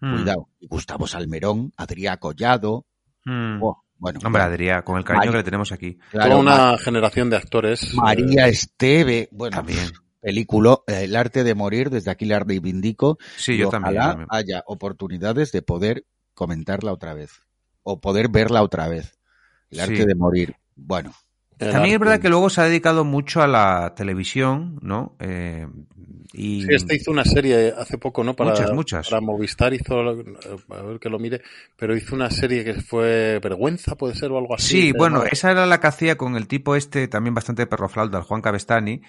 Mm. Cuidado. Y Gustavo Salmerón, Adrià Collado. Mm. Oh, bueno, Hombre. Adrià, con el cariño que le tenemos aquí. Claro, Toda una generación de actores. María eh, Esteve, bueno, También. película, eh, El arte de morir, desde aquí la reivindico. Sí, y yo ojalá también, también. haya oportunidades de poder comentarla otra vez. O poder verla otra vez. El arte Sí. de morir. Bueno. También es verdad que luego se ha dedicado mucho a la televisión, ¿no? Eh, y Sí, este hizo una serie hace poco, ¿no? Para, Muchas, muchas. Para Movistar hizo, a ver que lo mire, pero hizo una serie que fue Vergüenza, puede ser, o algo así. Sí, bueno, esa era la que hacía con el tipo este, también bastante perroflauta, el Juan Cabestani,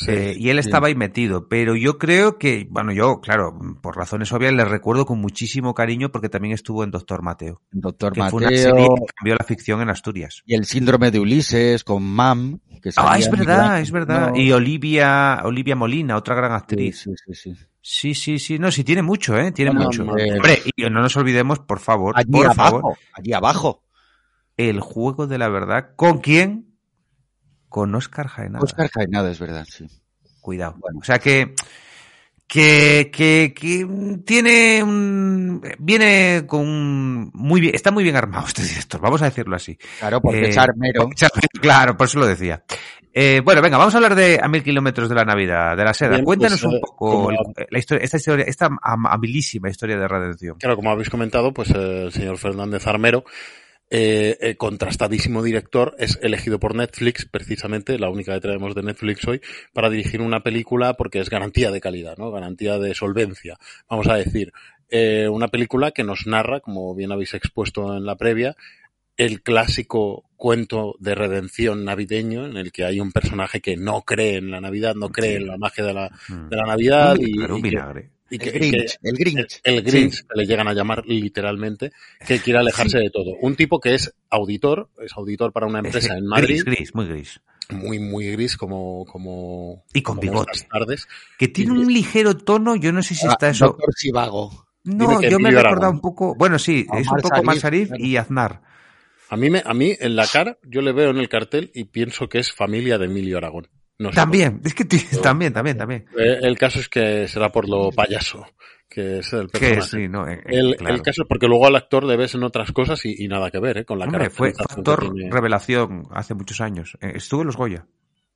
Sí, eh, y él estaba ahí metido, pero yo creo que, bueno, yo, claro, por razones obvias le recuerdo con muchísimo cariño porque también estuvo en Doctor Mateo, Doctor que fue una Mateo serie que cambió la ficción en Asturias. y el síndrome de Ulises con Mam. Que Ah, es verdad, Gran- es verdad. No, Y Olivia, Olivia Molina, otra gran actriz. Sí, sí, sí. sí. Sí, sí, sí, no, sí tiene mucho, ¿eh? Tiene mucho. Hombre, y no nos olvidemos, por favor, Allí por abajo, favor, allí abajo. el juego de la verdad. ¿Con quién? Con Oscar Jaenada. Oscar Jaenada, es verdad, sí. Cuidado. O sea que, que, que, que tiene un, viene con un- muy bien, está muy bien armado este director, vamos a decirlo así. Claro, porque Eh, es armero. porque es armero, Claro, por eso lo decía. Eh, bueno, venga, vamos a hablar de A Mil Kilómetros de la Navidad, de la seda. Bien, Cuéntanos pues, un eh, poco el- la historia, esta historia, esta am- amabilísima historia de redención. Claro, como habéis comentado, pues eh, el señor Fernández Armero, eh, eh, contrastadísimo director, es elegido por Netflix, precisamente, la única que traemos de Netflix hoy, para dirigir una película porque es garantía de calidad, ¿no? Garantía de solvencia, vamos a decir. Eh, una película que nos narra, como bien habéis expuesto en la previa, el clásico cuento de redención navideño en el que hay un personaje que no cree en la Navidad, no cree en la magia de la, de la Navidad Un y, que- El Grinch, que- el Grinch. el Grinch, que le llegan a llamar literalmente, que quiere alejarse de todo. Un tipo que es auditor, es auditor para una empresa en Madrid, Gris, gris, muy gris. muy, muy gris como, como, Y con como bigote. tardes. Que tiene un ligero tono, yo no sé si Ah, está eso. Doctor Sivago. No, yo me he recordado un poco, bueno, sí, es un poco más claro. y Aznar. A mí, me, a mí, en la cara, yo le veo en el cartel y pienso que es familia de Emilio Aragón. No También, es que también, también, también. Eh, el caso es que será por lo payaso, que es el Que personaje. sí, no, eh, eh, El, claro. el caso es porque luego al actor le ves en otras cosas y, y nada que ver, ¿eh? Con la Hombre, fue actor tiene. revelación hace muchos años. Estuvo en los Goya.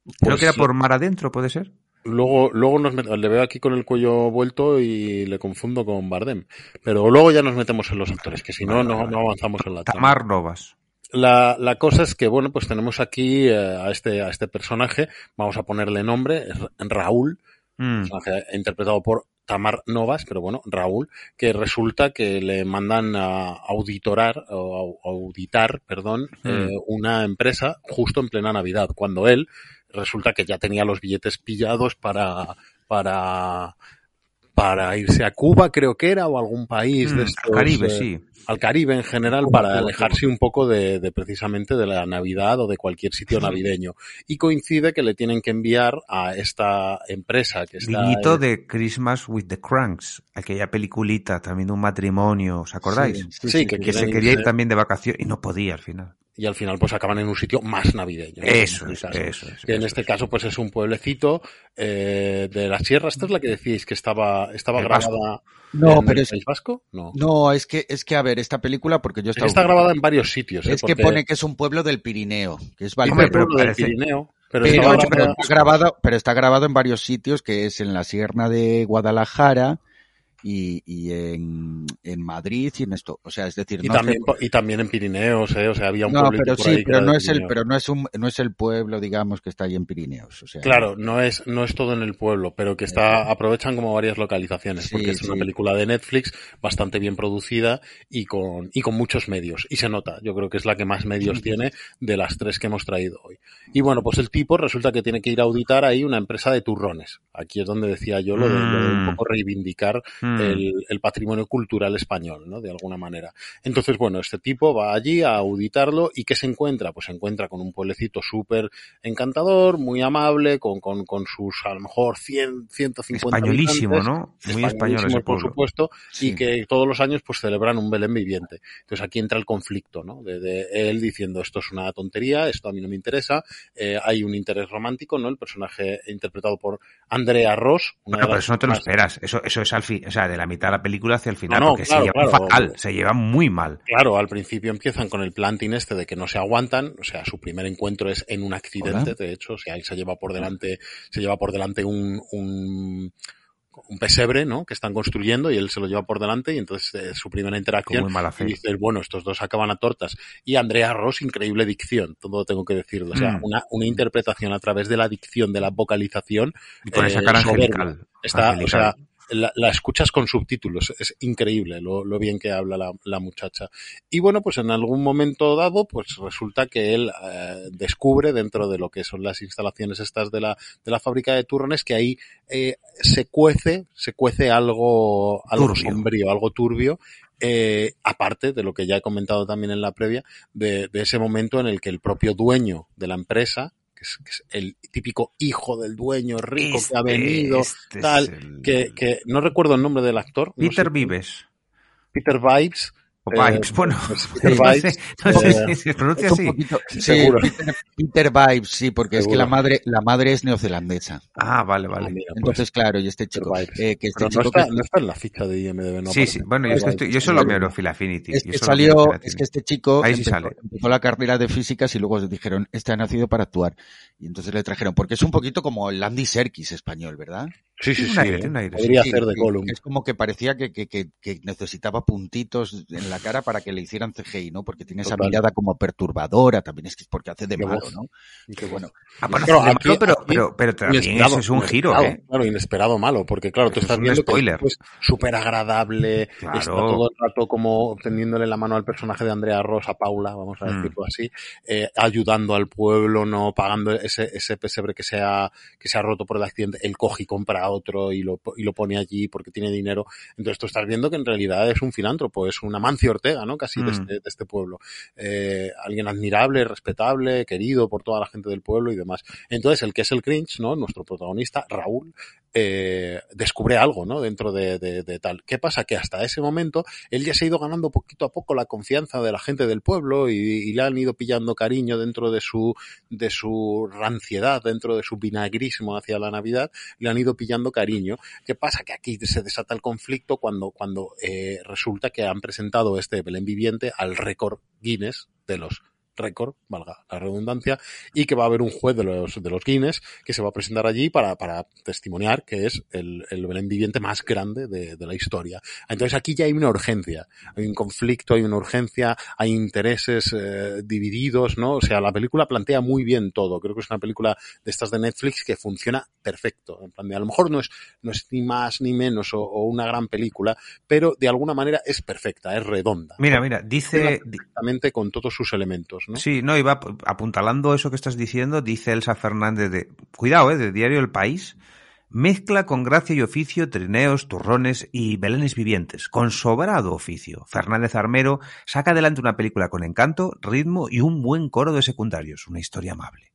Creo Pues que era por Mar Adentro, ¿puede ser? Luego, luego nos met- le veo aquí con el cuello vuelto y le confundo con Bardem. Pero luego ya nos metemos en los actores, que si no, no, avanzamos en la trama. Tamar Novas. La, la cosa es que, bueno, pues tenemos aquí eh, a, este, a este personaje, vamos a ponerle nombre, Raúl, Mm. personaje interpretado por Tamar Novas, pero bueno, Raúl, que resulta que le mandan a auditorar, o a auditar, perdón, Mm. eh, una empresa justo en plena Navidad, cuando él resulta que ya tenía los billetes pillados para, para, para irse a Cuba, creo que era, o algún país Mm, de al estos, Caribe, eh, sí. al Caribe en general para alejarse un poco de, de precisamente de la Navidad o de cualquier sitio navideño. Y coincide que le tienen que enviar a esta empresa que está... Guiñito de Christmas with the Cranks, aquella peliculita también de un matrimonio, ¿os acordáis? Sí, sí, que que se quería ir también de vacaciones y no podía al final. Y al final pues acaban en un sitio más navideño. ¿no? Eso En es, caso. eso es, Que en eso este es. caso pues es un pueblecito eh, de la sierra. Esta es la que decíais que estaba, estaba El grabada No, en pero el es- País Vasco. No. No, es que, es que, a ver, esta película, porque yo estaba... está grabada en varios sitios. ¿eh? Es que Porque pone que es un pueblo del Pirineo, que es dice Hombre, pero pueblo del Pirineo, pero, está grabado, pero está grabado en varios sitios, que es en la Sierra de Guadalajara y, y en, en Madrid y en esto. O sea, es decir, Y no también, y también en Pirineos, ¿eh? O sea, había un no, pero sí, pero no es el, pero no es un, no es el pueblo, digamos, que está ahí en Pirineos. O sea, Claro, no es, no es todo en el pueblo, pero que está, aprovechan como varias localizaciones, Sí, porque es una película de Netflix bastante bien producida y con, y con muchos medios. Y se nota, yo creo que es la que más medios tiene de las tres que hemos traído hoy. Y bueno, pues el tipo resulta que tiene que ir a auditar ahí una empresa de turrones. Aquí es donde decía yo lo de, lo de un Mm. poco reivindicar Mm. El, el patrimonio cultural español, ¿no? De alguna manera. Entonces, bueno, este tipo va allí a auditarlo y ¿qué se encuentra? Pues se encuentra con un pueblecito súper encantador, muy amable, con, con, con sus a lo mejor 100, 150 Españolísimo, ¿no? Muy español ese españolísimo, por supuesto, Sí. y que todos los años pues celebran un Belén viviente. Entonces aquí entra el conflicto, ¿no? De, de él diciendo esto es una tontería, esto a mí no me interesa, eh, hay un interés romántico, ¿no? El personaje interpretado por Andrea Ross. una Bueno, de pero eso no te lo esperas. Eso, eso es al fin, o sea, de la mitad de la película hacia el final, No, no, porque claro, se llevan claro. fatal, se llevan muy mal. Claro, al principio empiezan con el planting este de que no se aguantan, o sea, su primer encuentro es en un accidente, Hola. de hecho, o sea, él se lleva por delante, se lleva por delante un, un, un pesebre, ¿no? Que están construyendo y él se lo lleva por delante y entonces eh, su primera interacción muy mala fe. y dices, bueno, estos dos acaban a tortas. Y Andrea Ross, increíble dicción, todo tengo que decirlo, o sea, Mm. una, una interpretación a través de la dicción, de la vocalización. Y con esa eh, cara angelical. Está, o sea, la, la escuchas con subtítulos, es increíble lo, lo bien que habla la, la muchacha. Y bueno, pues en algún momento dado, pues resulta que él eh, descubre dentro de lo que son las instalaciones estas de la, de la fábrica de turrones que ahí eh, se cuece, se cuece algo, algo Turbio. sombrío, algo turbio, eh, aparte de lo que ya he comentado también en la previa, de, de ese momento en el que el propio dueño de la empresa, que es, que es el típico hijo del dueño rico que ha Este- venido, este es tal, el- que, que no recuerdo el nombre del actor. no Peter sé- Vives. Peter Vibes. O eh, Vibes, bueno, pues Peter no sé, Vibes, no sé eh, si se pronuncia así. poquito- sí, Seguro. Peter, Peter Vibes, sí, porque es que la madre, la madre es neozelandesa. Ah, vale, vale. mira, pues, Entonces, claro, y este chico, Vibes. eh, que este Pero no chico está, que- no está en la ficha de IMDb, no sí, sí, bueno, yo, es que Vale, estoy- yo solo miro Phil Affinity. Es que salió, es que este chico Ahí sí empezó, sale. empezó la carrera de físicas y luego dijeron, este ha nacido para actuar. Y entonces le trajeron, porque es un poquito como el Andy Serkis español, ¿verdad? Sí, sí, aire, eh. aire, Podría Sí, hacer de Gollum. Es como que parecía que, que, que, que necesitaba puntitos en la cara para que le hicieran CGI, ¿no? Porque tiene esa mirada como perturbadora, también es que es porque hace de malo. ¿no? Qué bueno. Ah, bueno, Claro, hace de aquí- malo, pero, pero, pero también eso es un giro, inesperado, ¿eh? Claro, inesperado malo, porque claro, tú estás es viendo spoiler. que es súper agradable, Claro. está todo el rato como tendiéndole la mano al personaje de Andrea Rosa, Paula, vamos a Mm. decirlo así, eh, ayudando al pueblo, no pagando ese, ese pesebre que se, ha, que se ha roto por el accidente, él coge y compra otro y lo, y lo pone allí porque tiene dinero. Entonces tú estás viendo que en realidad es un filántropo, es un Amancio Ortega, ¿no? Casi de, Mm. este, de este pueblo. Eh, alguien admirable, respetable, querido por toda la gente del pueblo y demás. Entonces, el que es el cringe, ¿no? Nuestro protagonista, Raúl, eh, descubre algo, ¿no? Dentro de, de- de tal. ¿Qué pasa? Que hasta ese momento él ya se ha ido ganando poquito a poco la confianza de la gente del pueblo y, y le han ido pillando cariño dentro de su, de su ranciedad, dentro de su vinagrismo hacia la Navidad, le han ido pillando cariño. ¿Qué pasa? Que aquí se desata el conflicto cuando, cuando eh, resulta que han presentado este Belén viviente al récord Guinness de los récord, valga la redundancia, y que va a haber un juez de los, de los Guinness que se va a presentar allí para, para testimoniar que es el, el Belén viviente más grande de, de la historia. Entonces aquí ya hay una urgencia, hay un conflicto, hay una urgencia, hay intereses eh, divididos, ¿no? O sea, la película plantea muy bien todo. Creo que es una película de estas de Netflix que funciona perfecto. En plan de, a lo mejor no es, no es ni más ni menos o, o una gran película, pero de alguna manera es perfecta, es redonda. Mira, mira, dice, Perfectamente con todos sus elementos, ¿no? Sí, no, iba ap- apuntalando eso que estás diciendo, dice Elsa Fernández de, cuidado, eh, de Diario El País, mezcla con gracia y oficio trineos, turrones y belenes vivientes, con sobrado oficio. Fernández Armero saca adelante una película con encanto, ritmo y un buen coro de secundarios, una historia amable.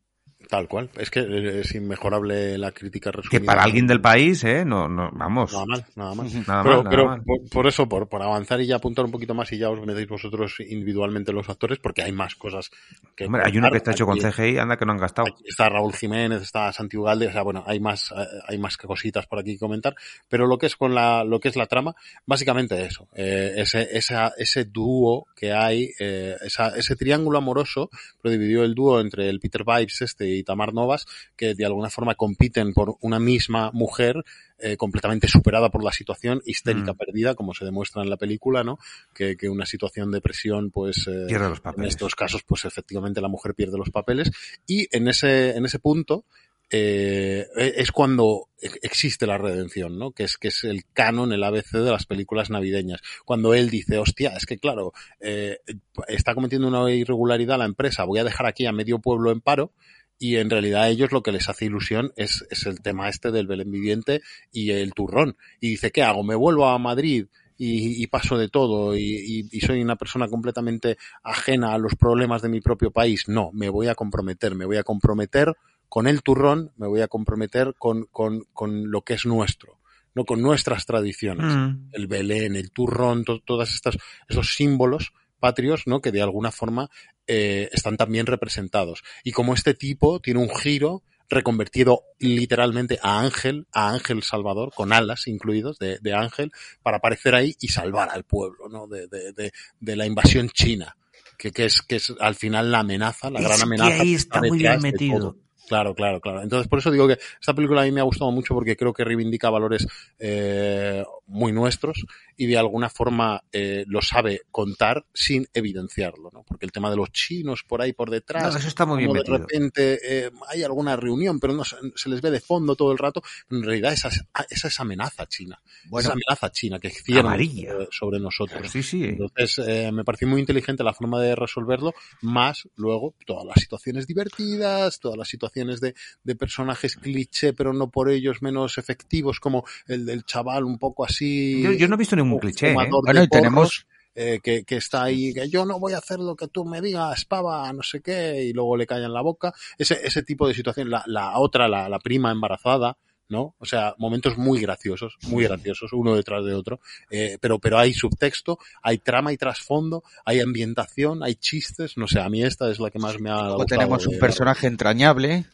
Tal cual. Es que eh, es inmejorable la crítica resumida. Que para alguien del país, eh, no, no, vamos. Nada mal, nada mal. Nada pero mal, pero. Por, por eso, por, por avanzar y ya apuntar un poquito más y ya os metéis vosotros individualmente los actores, porque hay más cosas que Hombre, hay uno que está hecho con CGI, anda que no han gastado. está Raúl Jiménez, está Santi Ugalde, o sea, bueno, hay más, eh, hay más cositas por aquí que comentar, pero lo que es con la, lo que es la trama, básicamente eso, eh, ese, esa, ese dúo que hay, eh, esa, ese triángulo amoroso, pero dividió el dúo entre el Peter Vibes este y Tamar Novas, que de alguna forma compiten por una misma mujer eh, completamente superada por la situación, histérica, Mm. perdida, como se demuestra en la película, ¿no? Que, que una situación de presión, pues, eh, Pierde los en papeles. estos casos, pues efectivamente la mujer pierde los papeles. Y en ese, en ese punto, eh, es cuando existe la redención, ¿no? Que es, que es el canon, el ABC de las películas navideñas. Cuando él dice, hostia, es que claro, eh, está cometiendo una irregularidad la empresa, voy a dejar aquí a medio pueblo en paro, y en realidad a ellos lo que les hace ilusión es, es el tema este del Belén viviente y el turrón. Y dice, ¿qué hago? ¿Me vuelvo a Madrid? Y, paso de todo y soy una persona completamente ajena a los problemas de mi propio país. No, me voy a comprometer, me voy a comprometer con el turrón, me voy a comprometer con, con, con lo que es nuestro, no con nuestras tradiciones. Mm. El Belén, el turrón, to- todas estas, esos símbolos patrios, ¿no? Que de alguna forma eh, están también representados. Y como este tipo tiene un giro reconvertido literalmente a ángel, a ángel salvador, con alas incluidos de, de ángel, para aparecer ahí y salvar al pueblo, ¿no? De, de, de, de la invasión china. Que, que es, que es al final la amenaza, la Es gran que amenaza. ahí está muy bien metido. Claro, claro, claro. Entonces, por eso digo que esta película a mí me ha gustado mucho porque creo que reivindica valores eh, muy nuestros y de alguna forma eh, lo sabe contar sin evidenciarlo, ¿no? Porque el tema de los chinos por ahí por detrás, No, eso está muy bien como de metido. repente eh, hay alguna reunión, pero no se, les ve de fondo todo el rato. En realidad esa es, esa es amenaza china, Bueno, esa amenaza china que cierne sobre nosotros. Sí, sí. Entonces eh, me pareció muy inteligente la forma de resolverlo, más luego todas las situaciones divertidas, todas las situaciones de, de personajes cliché, pero no por ellos menos efectivos, como el del chaval un poco así. Yo, yo no he visto ningún cliché. ¿eh? Bueno, y tenemos- eh, que, que está ahí, que yo no voy a hacer lo que tú me digas, pava, no sé qué, y luego le callan la boca. Ese, ese tipo de situación. La, la otra, la, la prima embarazada, ¿no? O sea, momentos muy graciosos, muy graciosos, uno detrás de otro. Eh, pero, pero hay subtexto, hay trama y trasfondo, hay ambientación, hay chistes. No sé, a mí esta es la que más me ha Luego gustado. tenemos un personaje entrañable,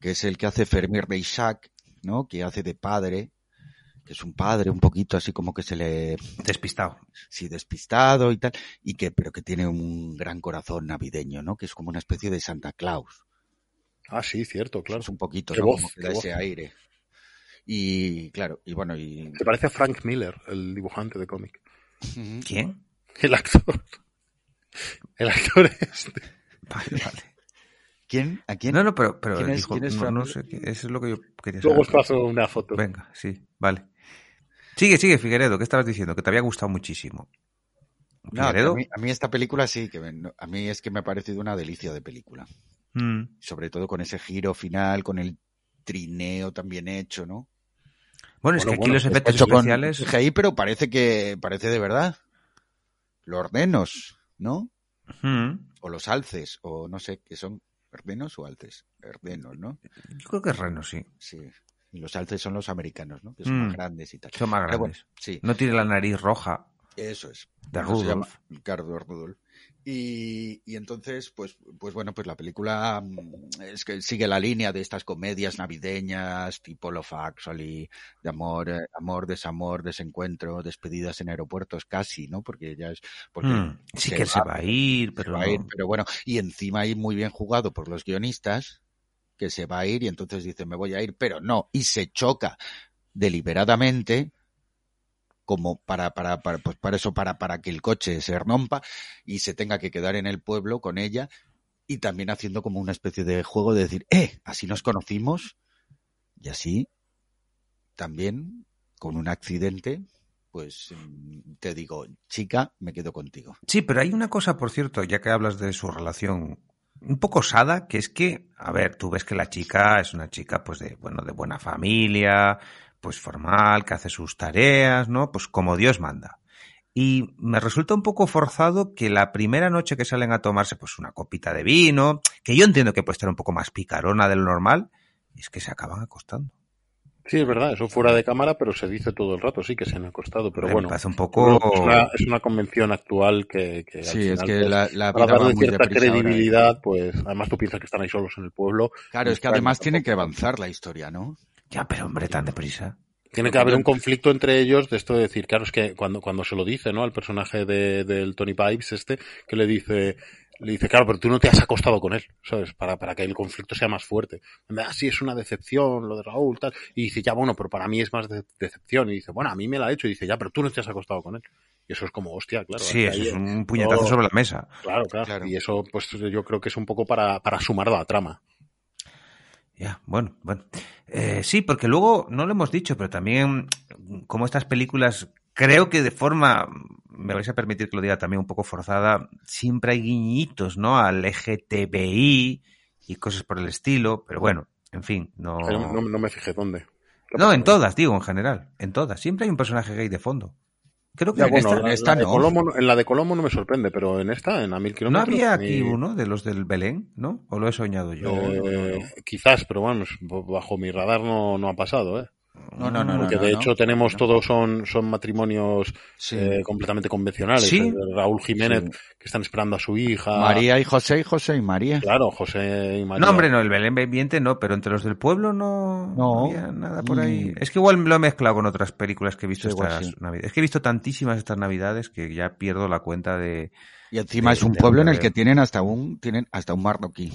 que es el que hace Fermín de Isaac, ¿no? Que hace de padre, que es un padre un poquito así como que se le... Despistado. Sí, despistado y tal, y que, pero que tiene un gran corazón navideño, ¿no? Que es como una especie de Santa Claus. Ah, sí, cierto, claro. Es un poquito, Qué ¿no? voz, como que da voz. ese aire. Y claro, y bueno, y... Se parece a Frank Miller, el dibujante de cómic. ¿Quién? El actor. El actor este. Vale, vale. ¿Quién? ¿A quién? No, no, pero, pero ¿Quién es- dijo, quién es no, Frank no Miller? sé, eso es lo que yo quería saber. Luego os paso una foto. Venga, sí, vale. Sigue, sigue, Figueredo, ¿qué estabas diciendo? Que te había gustado muchísimo. No, a, Figueredo. mí, a mí esta película sí, que me- a mí es que me ha parecido una delicia de película. Mm. Sobre todo con ese giro final, con el trineo tan bien hecho, ¿no? Bueno, es que aquí los efectos hecho con especiales. CGI, pero parece que parece de verdad. Los renos, ¿no? O los alces, o no sé, ¿qué son? ¿Herdenos o alces? Herdenos, ¿no? Yo creo que es Reno, sí. Sí. Y los alces son los americanos, ¿no? Que son más Mm. grandes y tal. Son más bueno, grandes. sí. No tiene la nariz roja. Eso es. De Rudolf. Ricardo Rudolf. Y, y entonces, pues, pues bueno, pues la película mm, es que sigue la línea de estas comedias navideñas, tipo Love Actually, de amor, eh, amor, desamor, desencuentro, despedidas en aeropuertos casi, ¿no? Porque ya es, porque Mm. Sí que se va a ir, pero se va a ir, pero bueno, y encima ahí muy bien jugado por los guionistas, que se va a ir y entonces dice me voy a ir, pero no, y se choca deliberadamente como para, para, para, pues para eso, para, para que el coche se rompa y se tenga que quedar en el pueblo con ella y también haciendo como una especie de juego de decir, eh, así nos conocimos y así también con un accidente, pues mm, te digo, chica, me quedo contigo. Sí, pero hay una cosa, por cierto, ya que hablas de su relación un poco osada, que es que, a ver, tú ves que la chica es una chica, pues de, bueno, de buena familia, pues formal, que hace sus tareas, ¿no? Pues como Dios manda. Y me resulta un poco forzado que la primera noche que salen a tomarse, pues una copita de vino, que yo entiendo que puede estar un poco más picarona de lo normal, es que se acaban acostando. Sí, es verdad, eso fuera de cámara, pero se dice todo el rato, sí que se han acostado, pero Me bueno. parece un poco- Es una, es una convención actual que, que al Sí, es que pues, la- para darle cierta ahora, ¿eh? credibilidad, pues además tú piensas que están ahí solos en el pueblo. Claro, es que además tiene que avanzar la historia, ¿no? Ya, pero hombre, tan deprisa. Tiene que haber un conflicto entre ellos de esto de decir, claro, es que cuando, cuando se lo dice, ¿no? Al personaje de, del Tony Pipes este, que le dice, le dice, claro, pero tú no te has acostado con él, ¿sabes? Para, para que el conflicto sea más fuerte. Ah, sí, es una decepción lo de Raúl, tal. Y dice, ya, bueno, pero para mí es más de- decepción. Y dice, bueno, a mí me la ha hecho. Y dice, ya, pero tú no te has acostado con él. Y eso es como, hostia, claro. Sí, eso es un puñetazo todo- sobre la mesa. Claro, claro, Y eso, pues yo creo que es un poco para, para sumar a la trama. Ya, bueno, bueno. Eh, sí, porque luego, no lo hemos dicho, pero también como estas películas, creo que de forma, me vais a permitir que lo diga también un poco forzada, siempre hay guiñitos, ¿no? Al LGTBI y cosas por el estilo, pero bueno, en fin, no... Pero no, no me fijé dónde. No, en todas, digo, en general, en todas. Siempre hay un personaje gay de fondo. Creo que Ya, en bueno, esta, la- esta la de no. Colombo no- en la de Colombo no me sorprende, pero en esta, en a mil ¿No kilómetros. había a aquí uno de los del Belén, no? ¿O lo he soñado yo? Eh, Quizás, pero bueno, bajo mi radar no, no ha pasado, ¿eh? No, no, no, Porque no, de no, hecho no. tenemos todos son, son matrimonios eh, completamente convencionales. Sí. Raúl Jiménez, Sí. que están esperando a su hija. María y José y José y María. Claro, José y María. No, hombre, no, el Belén viviente no, pero entre los del pueblo no, No. había nada por ahí. Es que igual lo he mezclado con otras películas que he visto estas sí. navidades. Es que he visto tantísimas estas navidades que ya pierdo la cuenta de... Y encima de- es un pueblo en el que tienen hasta un tienen hasta un marroquí.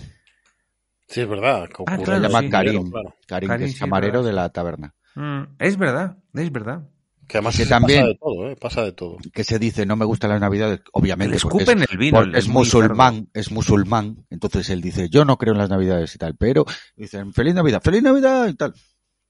Sí, es verdad. que Ah. Se llama sí, Karim. claro. Karim, Karim, que es sí, camarero verdad. de la taberna. Mm, es verdad, es verdad. Que además Que también- pasa de todo, ¿eh? Pasa de todo. Que se dice, no me gustan las navidades, obviamente. Le porque escupen es, el vino, porque es musulmán, es musulmán. Entonces él dice, yo no creo en las navidades y tal, pero dicen, feliz Navidad, feliz Navidad y tal.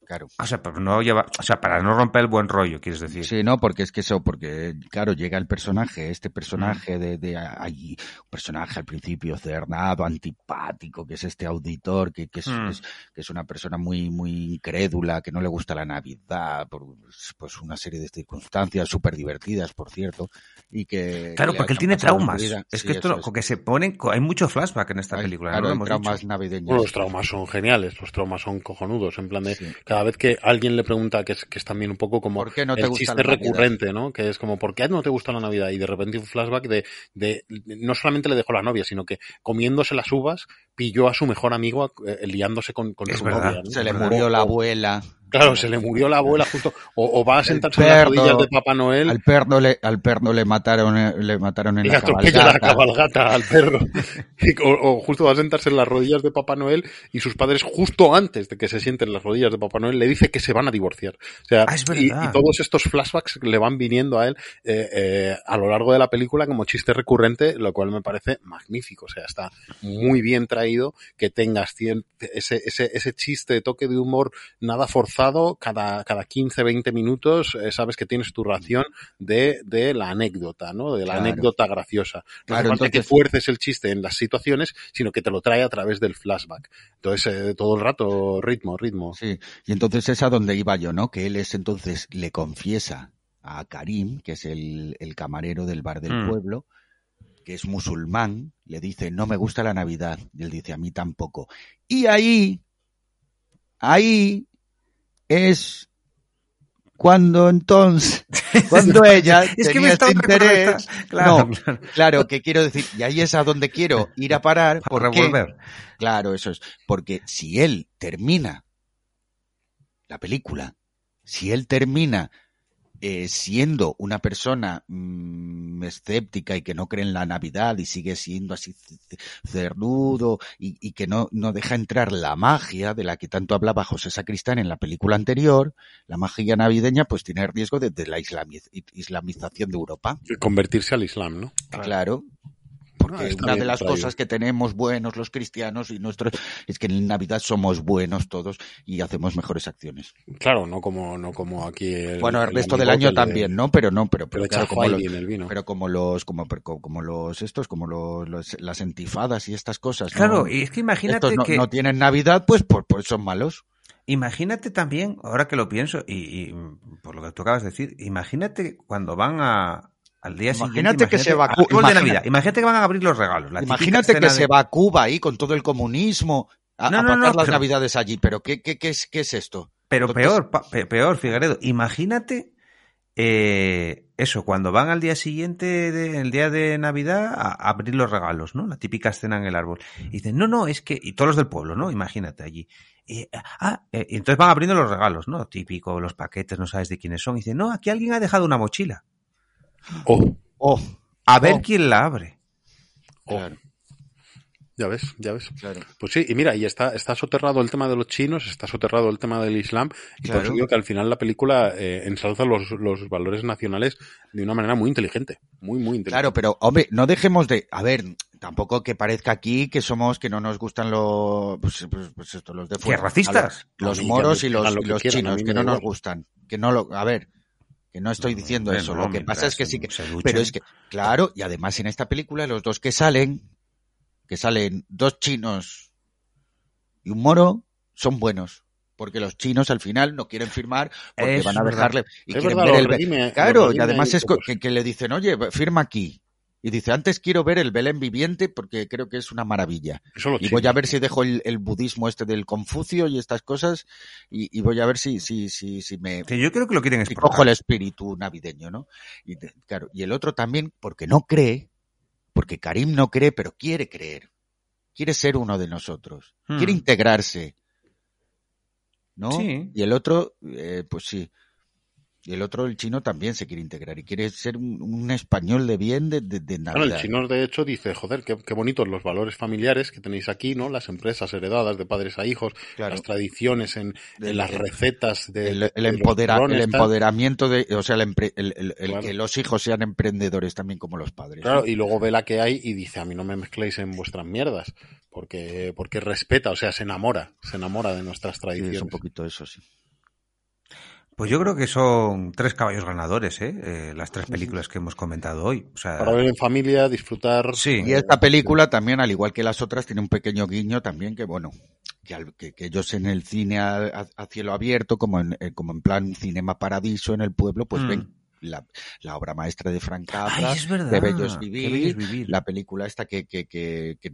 Claro. O sea, para no llevar, o sea, para no romper el buen rollo, quieres decir. Sí, no, porque es que eso, porque claro, llega el personaje, este personaje de, de allí, un personaje al principio cernado, antipático, que es este auditor, que, que, es, Mm. es- que es una persona muy, muy incrédula, que no le gusta la Navidad, por pues una serie de circunstancias súper divertidas, por cierto, y que... Claro, que porque él tiene traumas. vida. Es Sí, que esto, es. que se ponen, hay mucho flashback en esta Hay- película, claro, ¿no? Lo hay hemos traumas dicho. navideños. Bueno, los traumas son geniales, los traumas son cojonudos, en plan de cada vez que alguien le pregunta, que es, que es también un poco como ¿Por qué no te el gusta chiste recurrente, ¿no? Que es como, ¿por qué no te gusta la Navidad? Y de repente un flashback de, de no solamente le dejó la novia, sino que comiéndose las uvas, pilló a su mejor amigo eh, liándose con, su verdad, novia. ¿no? Se le murió la abuela. Claro, se le murió la abuela justo. O, o va a sentarse en las perro- rodillas de Papá Noel Al perno le, al perno le mataron, eh, le mataron en y la cabalgata. al perro. O, o justo va a sentarse en las rodillas de Papá Noel y sus padres, justo antes de que se sienten en las rodillas de Papá Noel, le dice que se van a divorciar. O sea, Ah, es y, verdad. y todos estos flashbacks le van viniendo a él eh, eh, a lo largo de la película como chiste recurrente, lo cual me parece magnífico. O sea, está muy bien traído que tengas ese, ese, ese chiste, toque de humor nada forzado, cada, cada 15, 20 minutos, eh, sabes que tienes tu ración de, de la anécdota, ¿no? De la Claro. anécdota graciosa. No Claro, falta que entonces- fuerces el chiste en las situaciones, sino que te lo trae a través del flashback. Entonces, eh, todo el rato, ritmo, ritmo. Sí, y entonces es a donde iba yo, ¿no? Que él es entonces, le confiesa a Karim, que es el, el camarero del bar del Mm. pueblo, que es musulmán, le dice, no me gusta la Navidad. Y él dice, a mí tampoco. Y ahí, ahí es cuando entonces, cuando ella Es que tenía me este interés, claro, no, claro. claro, que quiero decir, y ahí es a donde quiero ir a parar, Para ¿por qué? revolver. Claro, eso es. Porque si él termina la película, si él termina eh, siendo una persona mm, escéptica y que no cree en la Navidad y sigue siendo así cernudo y, y que no, no deja entrar la magia de la que tanto hablaba José Sacristán en la película anterior, la magia navideña, pues tiene riesgo de, de la islamiz- islamización de Europa. Convertirse al Islam, ¿no? Claro. Porque Ah, una de las cosas que tenemos buenos los cristianos y nuestros es que en Navidad somos buenos todos y hacemos mejores acciones. Claro, no como, no como aquí el, bueno, el resto del año también, ¿no? Pero no, pero, pero claro, como los, el vino. pero como los, como, pero como los estos, como los, los- las entifadas y estas cosas. ¿no? Claro, y es que imagínate Estos no, que... no tienen Navidad, pues, pues, pues son malos. Imagínate también, ahora que lo pienso, y, y, por lo que tú acabas de decir, imagínate cuando van a, al día Imagínate siguiente. que se va a al Cu- árbol de imagina- Navidad. Imagínate que van a abrir los regalos. la Imagínate que se va a Cuba ahí con todo el comunismo a, No, a no, no, pasar las pero- Navidades allí. Pero ¿qué, qué, qué, es, qué es esto? Pero Entonces- peor, peor, Figueredo. Imagínate eh, eso, cuando van al día siguiente, de- el día de Navidad, a, a abrir los regalos, ¿no? La típica escena en el árbol. Y dicen, no, no, es que, y todos los del pueblo, ¿no? Imagínate allí. Eh, ah, eh, entonces van abriendo los regalos, ¿no? Típico, los paquetes, no sabes de quiénes son. Y dicen, no, aquí alguien ha dejado una mochila. Oh, Oh, A ver Oh. quién la abre. oh. Claro. Ya ves, ya ves. Pues sí, y mira, y está, está soterrado el tema de los chinos, está soterrado el tema del Islam, y por eso digo que al final la película eh, ensalza los, los valores nacionales de una manera muy inteligente. Muy, muy inteligente. Claro, pero hombre, no dejemos de, a ver, tampoco que parezca aquí que somos que no nos gustan los pues, pues- pues esto, los de fuera, racistas? Los, moros que y los, lo y que los quieran, chinos que no nos gustan, que no lo, a ver, que no estoy diciendo hombre, eso, no, lo que pasa es que sí que pero es que claro, y además en esta película los dos que salen que salen dos chinos y un moro son buenos. Porque los chinos al final no quieren firmar porque van a dejarle y Es quieren verdad, ver el claro y además es. que, que le dicen oye firma aquí y dice antes quiero ver el Belén viviente porque creo que es una maravilla y voy a ver si dejo el, el budismo este del Confucio y estas cosas y, y voy a ver si si si si me Que yo creo que lo quieren exportar. cojo el espíritu navideño, ¿no? Y claro, y el otro también porque no cree, porque Karim no cree, pero quiere creer. Quiere ser uno de nosotros. Hmm. Quiere integrarse. ¿No? Sí. Y el otro, eh, pues sí. Y el otro, el chino, también se quiere integrar y quiere ser un, un español de bien de, de, de Navidad. el chino de hecho dice, joder, qué, qué bonitos los valores familiares que tenéis aquí, ¿no? Las empresas heredadas de padres a hijos, Claro. las tradiciones en, las recetas de, el, el empodera- el empoderamiento de, o sea, el, Claro. que los hijos sean emprendedores también como los padres. Claro, ¿no? y luego ve la que hay y dice, a mí no me mezcléis en vuestras mierdas, porque, porque respeta, o sea, se enamora, se enamora de nuestras Sí, tradiciones. es un poquito eso, sí. Pues yo creo que son tres caballos ganadores, ¿eh? Eh, las tres películas que hemos comentado hoy. O sea, Para ver en familia, disfrutar. sí. Y esta película también, al igual que las otras, tiene un pequeño guiño también que, bueno, que, al- que, que ellos en el cine a, a- a cielo abierto, como en, eh, como en plan Cinema Paradiso en el pueblo, pues Mm. ven la, la obra maestra de Frank Capra, Ay, de Bellos Vivir, Bellos Vivir. la película esta que, que, que, que,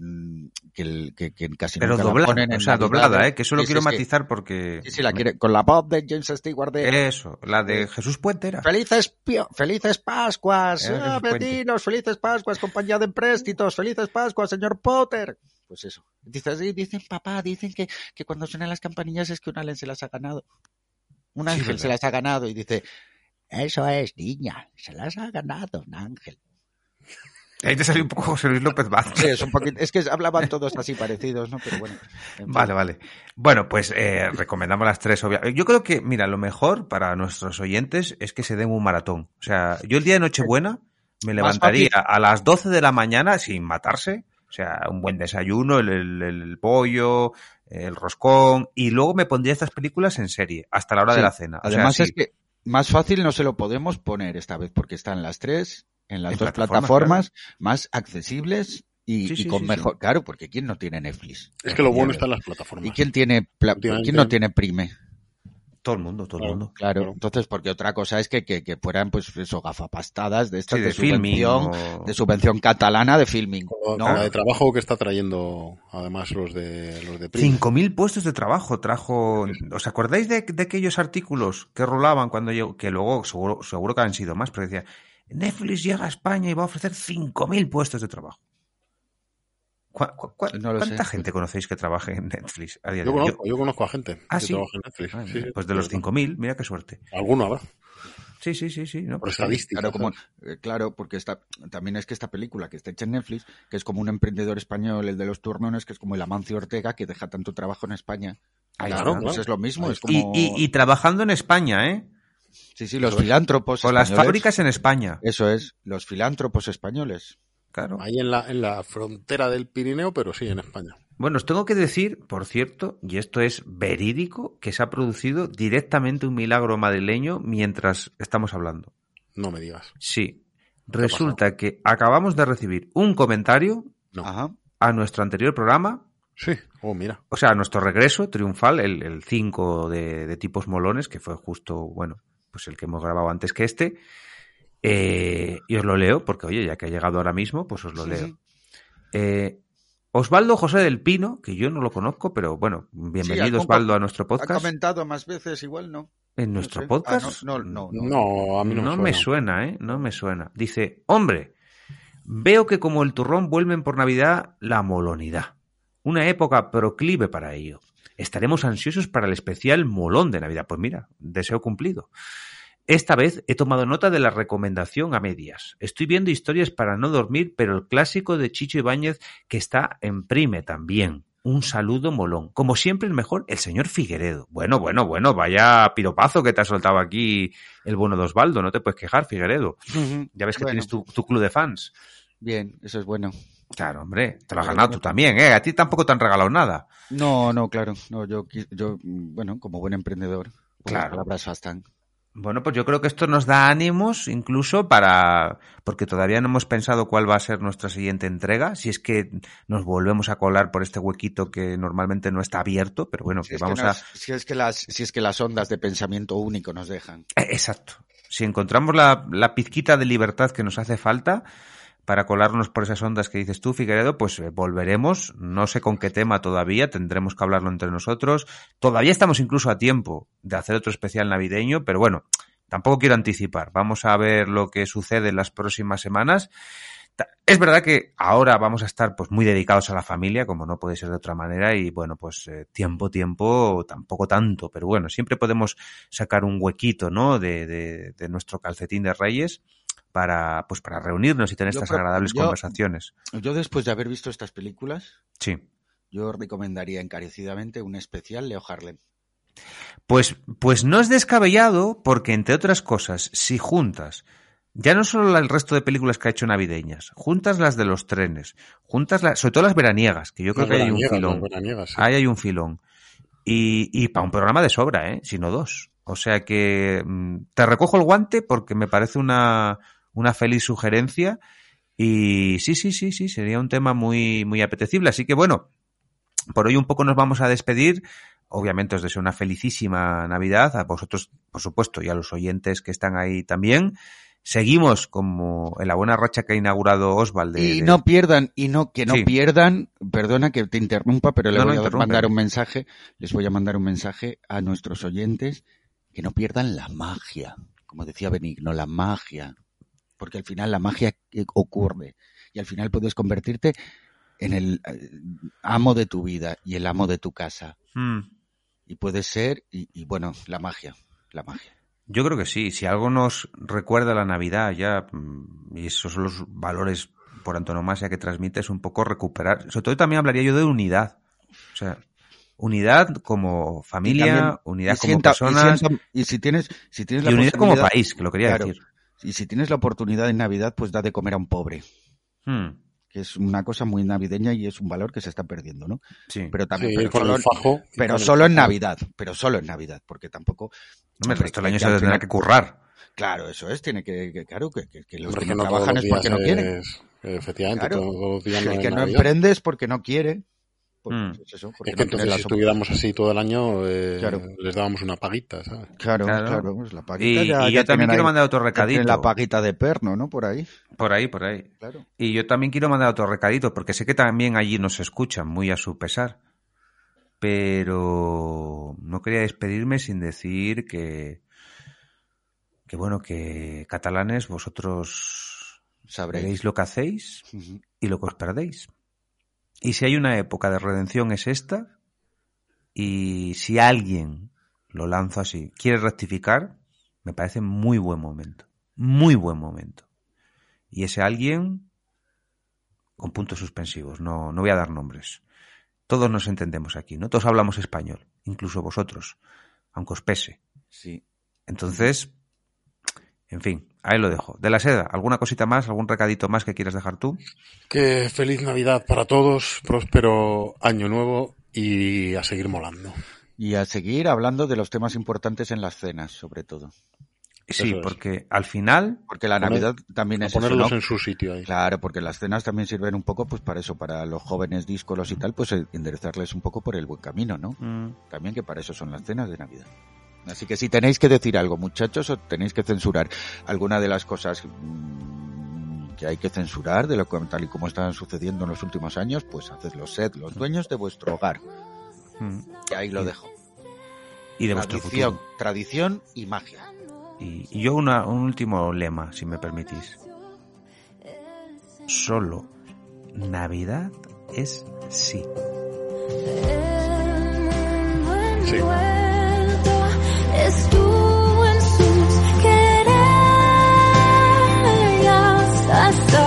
que, el- que- casi Pero nunca la doblada, ponen en o sea, doblada, ¿eh? Que eso lo quiero matizar porque... sí, sí, la quiere, con la voz de James Stewart de Eso, la de Jesús Puente era. Felices, pio- felices Pascuas, ah, vecinos, felices Pascuas, compañía de empréstitos, felices Pascuas, señor Potter. Pues eso. Dice, sí, dicen, papá, dicen que, que cuando suenan las campanillas es que un ángel se las ha ganado. Un ángel se las ha ganado y dice, eso es, niña, se las ha ganado un ángel. Ahí te salió un poco José Luis López Vázquez. Sí, es un poquito, es que hablaban todos así parecidos, ¿no? Pero bueno. Vale, vale. Bueno, pues eh, recomendamos las tres, obviamente. Yo creo que, mira, lo mejor para nuestros oyentes es que se den un maratón. O sea, yo el día de Nochebuena me levantaría a las 12 de la mañana sin matarse. O sea, un buen desayuno, el, el- el pollo, el roscón, y luego me pondría estas películas en serie, hasta la hora Sí. de la cena. O sea, Además sí. es que más fácil no se lo podemos poner esta vez porque están las tres en las En dos plataformas, plataformas, más accesibles y, Sí, y sí, con sí, sí. mejor, claro, porque quién no tiene Netflix. Es que lo bueno está en las plataformas. ¿Y quién tiene pla- quién no tiene Prime? Todo el mundo, todo el Claro. mundo. Claro, Claro. entonces porque otra cosa es que, que, que fueran pues eso gafapastadas de estas Sí, de, de filming subvención, o- de subvención catalana de filming, ¿no? la de trabajo que está trayendo además los de los de Prime. 5.000 puestos de trabajo trajo. ¿Os acordáis de, de aquellos artículos que rolaban cuando llegó? Que luego seguro, seguro que han sido más, pero decía: Netflix llega a España y va a ofrecer 5.000 puestos de trabajo. ¿Cu- cu- cu- No lo ¿Cuánta sé. gente conocéis que trabaje en Netflix a día de Yo hoy? conozco, yo conozco a gente Ah, que sí. trabaja en Netflix. Sí, sí, pues de los verdad. 5.000, mira qué suerte. Alguno habrá. Sí, sí, sí, sí. ¿no? Por estadística. Claro, eh, claro, porque está, también es que esta película que está hecha en Netflix, que es como un emprendedor español, el de los turnones, que es como el Amancio Ortega, que deja tanto trabajo en España. Ahí Claro, está. pues es lo mismo, es Y, como... y- y trabajando en España, ¿eh? sí, sí, los filántropos Con las fábricas en España. Eso es, los filántropos españoles. Claro. Ahí en la, en la frontera del Pirineo, pero sí en España. Bueno, os tengo que decir, por cierto, y esto es verídico, que se ha producido directamente un milagro madrileño mientras estamos hablando. No me digas. Sí. Resulta que acabamos de recibir un comentario No. Ajá. a nuestro anterior programa, Sí. Oh, mira. o sea, a nuestro regreso triunfal, el, el 5 de, de tipos molones, que fue justo, bueno, pues el que hemos grabado antes que este. Eh, y os lo leo, porque oye, ya que ha llegado ahora mismo, pues os lo Sí, leo. sí. Eh, Osvaldo José del Pino, que yo no lo conozco, pero bueno, bienvenido Sí, ha- Osvaldo a nuestro Ha podcast. comentado más veces, igual no. ¿En No nuestro sé. podcast? Ah, no, no, no, no. No, a mí no, No me me suena. suena, ¿eh? No me suena. Dice, hombre, veo que como el turrón vuelven por Navidad la molonidad. Una época proclive para ello. Estaremos ansiosos para el especial molón de Navidad. Pues mira, deseo cumplido. Esta vez he tomado nota de la recomendación a medias. Estoy viendo historias para no dormir, pero el clásico de Chicho Ibáñez que está en Prime también. Un saludo molón. Como siempre, el mejor, el señor Figueredo. Bueno, bueno, bueno, vaya piropazo que te ha soltado aquí el bueno de Osvaldo. No te puedes quejar, Figueredo. Ya ves que Bueno. tienes tu, tu club de fans. Bien, eso es bueno. Claro, hombre, te lo has ganado tú también, ¿eh? A ti tampoco te han regalado nada. No, no, claro. No, yo, yo, bueno, como buen emprendedor, pues Claro. las palabras bastan. Bueno, pues yo creo que esto nos da ánimos incluso para, porque todavía no hemos pensado cuál va a ser nuestra siguiente entrega, si es que nos volvemos a colar por este huequito que normalmente no está abierto, pero bueno, Si que vamos nos- a... si es que las, si es que las ondas de pensamiento único nos dejan. Eh, Exacto. Si encontramos la, la pizquita de libertad que nos hace falta para colarnos por esas ondas que dices tú, Figueredo, pues eh, volveremos. No sé con qué tema todavía, tendremos que hablarlo entre nosotros. Todavía estamos incluso a tiempo de hacer otro especial navideño, pero bueno, tampoco quiero anticipar. Vamos a ver lo que sucede en las próximas semanas. Es verdad que ahora vamos a estar pues muy dedicados a la familia, como no puede ser de otra manera, y bueno, pues eh, tiempo, tiempo, tampoco tanto, pero bueno, siempre podemos sacar un huequito, ¿no? De, de, de nuestro calcetín de reyes para, pues para reunirnos y tener Yo estas agradables yo- conversaciones. Yo después de haber visto estas películas, Sí. yo recomendaría encarecidamente un especial Leo Harlem. Pues, pues no es descabellado porque, entre otras cosas, si juntas ya no solo la- el resto de películas que ha hecho navideñas, juntas las de los trenes, juntas las, sobre todo las veraniegas, que yo creo Las que hay un filón. sí. Ahí hay un filón. Y, y para un programa de sobra, ¿eh? Sino dos. O sea que mm, te recojo el guante porque me parece una, una feliz sugerencia. Y sí, sí, sí, sí, sería un tema muy, muy apetecible. Así que bueno, por hoy un poco nos vamos a despedir. Obviamente os deseo una felicísima Navidad a vosotros, por supuesto, y a los oyentes que están ahí también. Seguimos como en la buena racha que ha inaugurado Oswald. de- y de- no pierdan, y no, que no Sí. pierdan, perdona que te interrumpa, pero le No, no, voy a mandar un mensaje, les voy a mandar un mensaje a nuestros oyentes, que no pierdan la magia, como decía Benigno, la magia, porque al final la magia que ocurre, y al final puedes convertirte en el eh, amo de tu vida y el amo de tu casa, Mm. y puede ser, y, y bueno, la magia, la magia. Yo creo que sí. Si algo nos recuerda la Navidad ya, mm, y esos son los valores por antonomasia que transmite, es un poco recuperar. Sobre todo también hablaría yo de unidad. O sea, unidad como familia, también- unidad y como sienta- y personas sienta- y si tienes, si tienes y la unidad como país, que lo quería Claro, decir. Y si tienes la oportunidad en Navidad, pues da de comer a un pobre. Hmm, que es una cosa muy navideña y es un valor que se está perdiendo, ¿no? sí. Pero también, Sí, pero con solo, el fajo. pero con el solo en. Navidad, pero solo en Navidad, porque tampoco. Hombre, el resto del año se tendrá final- que currar. Claro, eso es, tiene que, que- claro, que, que- que los que no no trabajan los es porque no quieren. es- Efectivamente, Claro. todos los días El no hay que no Navidad. emprende es porque no quiere. Pues, Mm. pues eso, porque Es que no entonces las si estuviéramos así todo el año, eh, Claro. les dábamos una paguita, ¿sabes? Claro, Claro. claro, pues la paguita Y, ya, y ya yo también quiero ahí- mandar otro recadito. La paguita de perno, ¿no? Por ahí. Por ahí, por ahí. Claro. Y yo también quiero mandar otro recadito, porque sé que también allí nos escuchan, muy a su pesar. Pero no quería despedirme sin decir que, que bueno, que catalanes, vosotros Sabréis. lo que hacéis y lo que os perdéis. Y si hay una época de redención es esta, y si alguien, lo lanzo así, quiere rectificar, me parece muy buen momento. Muy buen momento. Y ese alguien, con puntos suspensivos, no, no voy a dar nombres. Todos nos entendemos aquí, ¿no? Todos hablamos español, incluso vosotros, aunque os pese. Sí. Entonces, en fin, ahí lo dejo. De la seda, ¿alguna cosita más, algún recadito más que quieras dejar tú? Que feliz Navidad para todos, próspero año nuevo y a seguir molando. Y a seguir hablando de los temas importantes en las cenas, sobre todo. Sí, Eso es. porque al final, Porque la Poner- Navidad también es eso, ponerlos ¿no? en su sitio ahí. Claro, porque las cenas también sirven un poco pues para eso, para los jóvenes díscolos y tal, pues eh, enderezarles un poco por el buen camino, ¿no? mm, También que para eso son las cenas de Navidad. Así que si tenéis que decir algo, muchachos, o tenéis que censurar alguna de las cosas mm, que hay que censurar, de lo que tal y como están sucediendo en los últimos años, pues hacedlo, sed los dueños de vuestro hogar. mm, Y ahí lo dejo. y de vuestro Tradición, futuro. tradición y magia. Y, y yo una, un último lema, si me permitís. Solo Navidad es sí. Sí estuvo en sus querellas hasta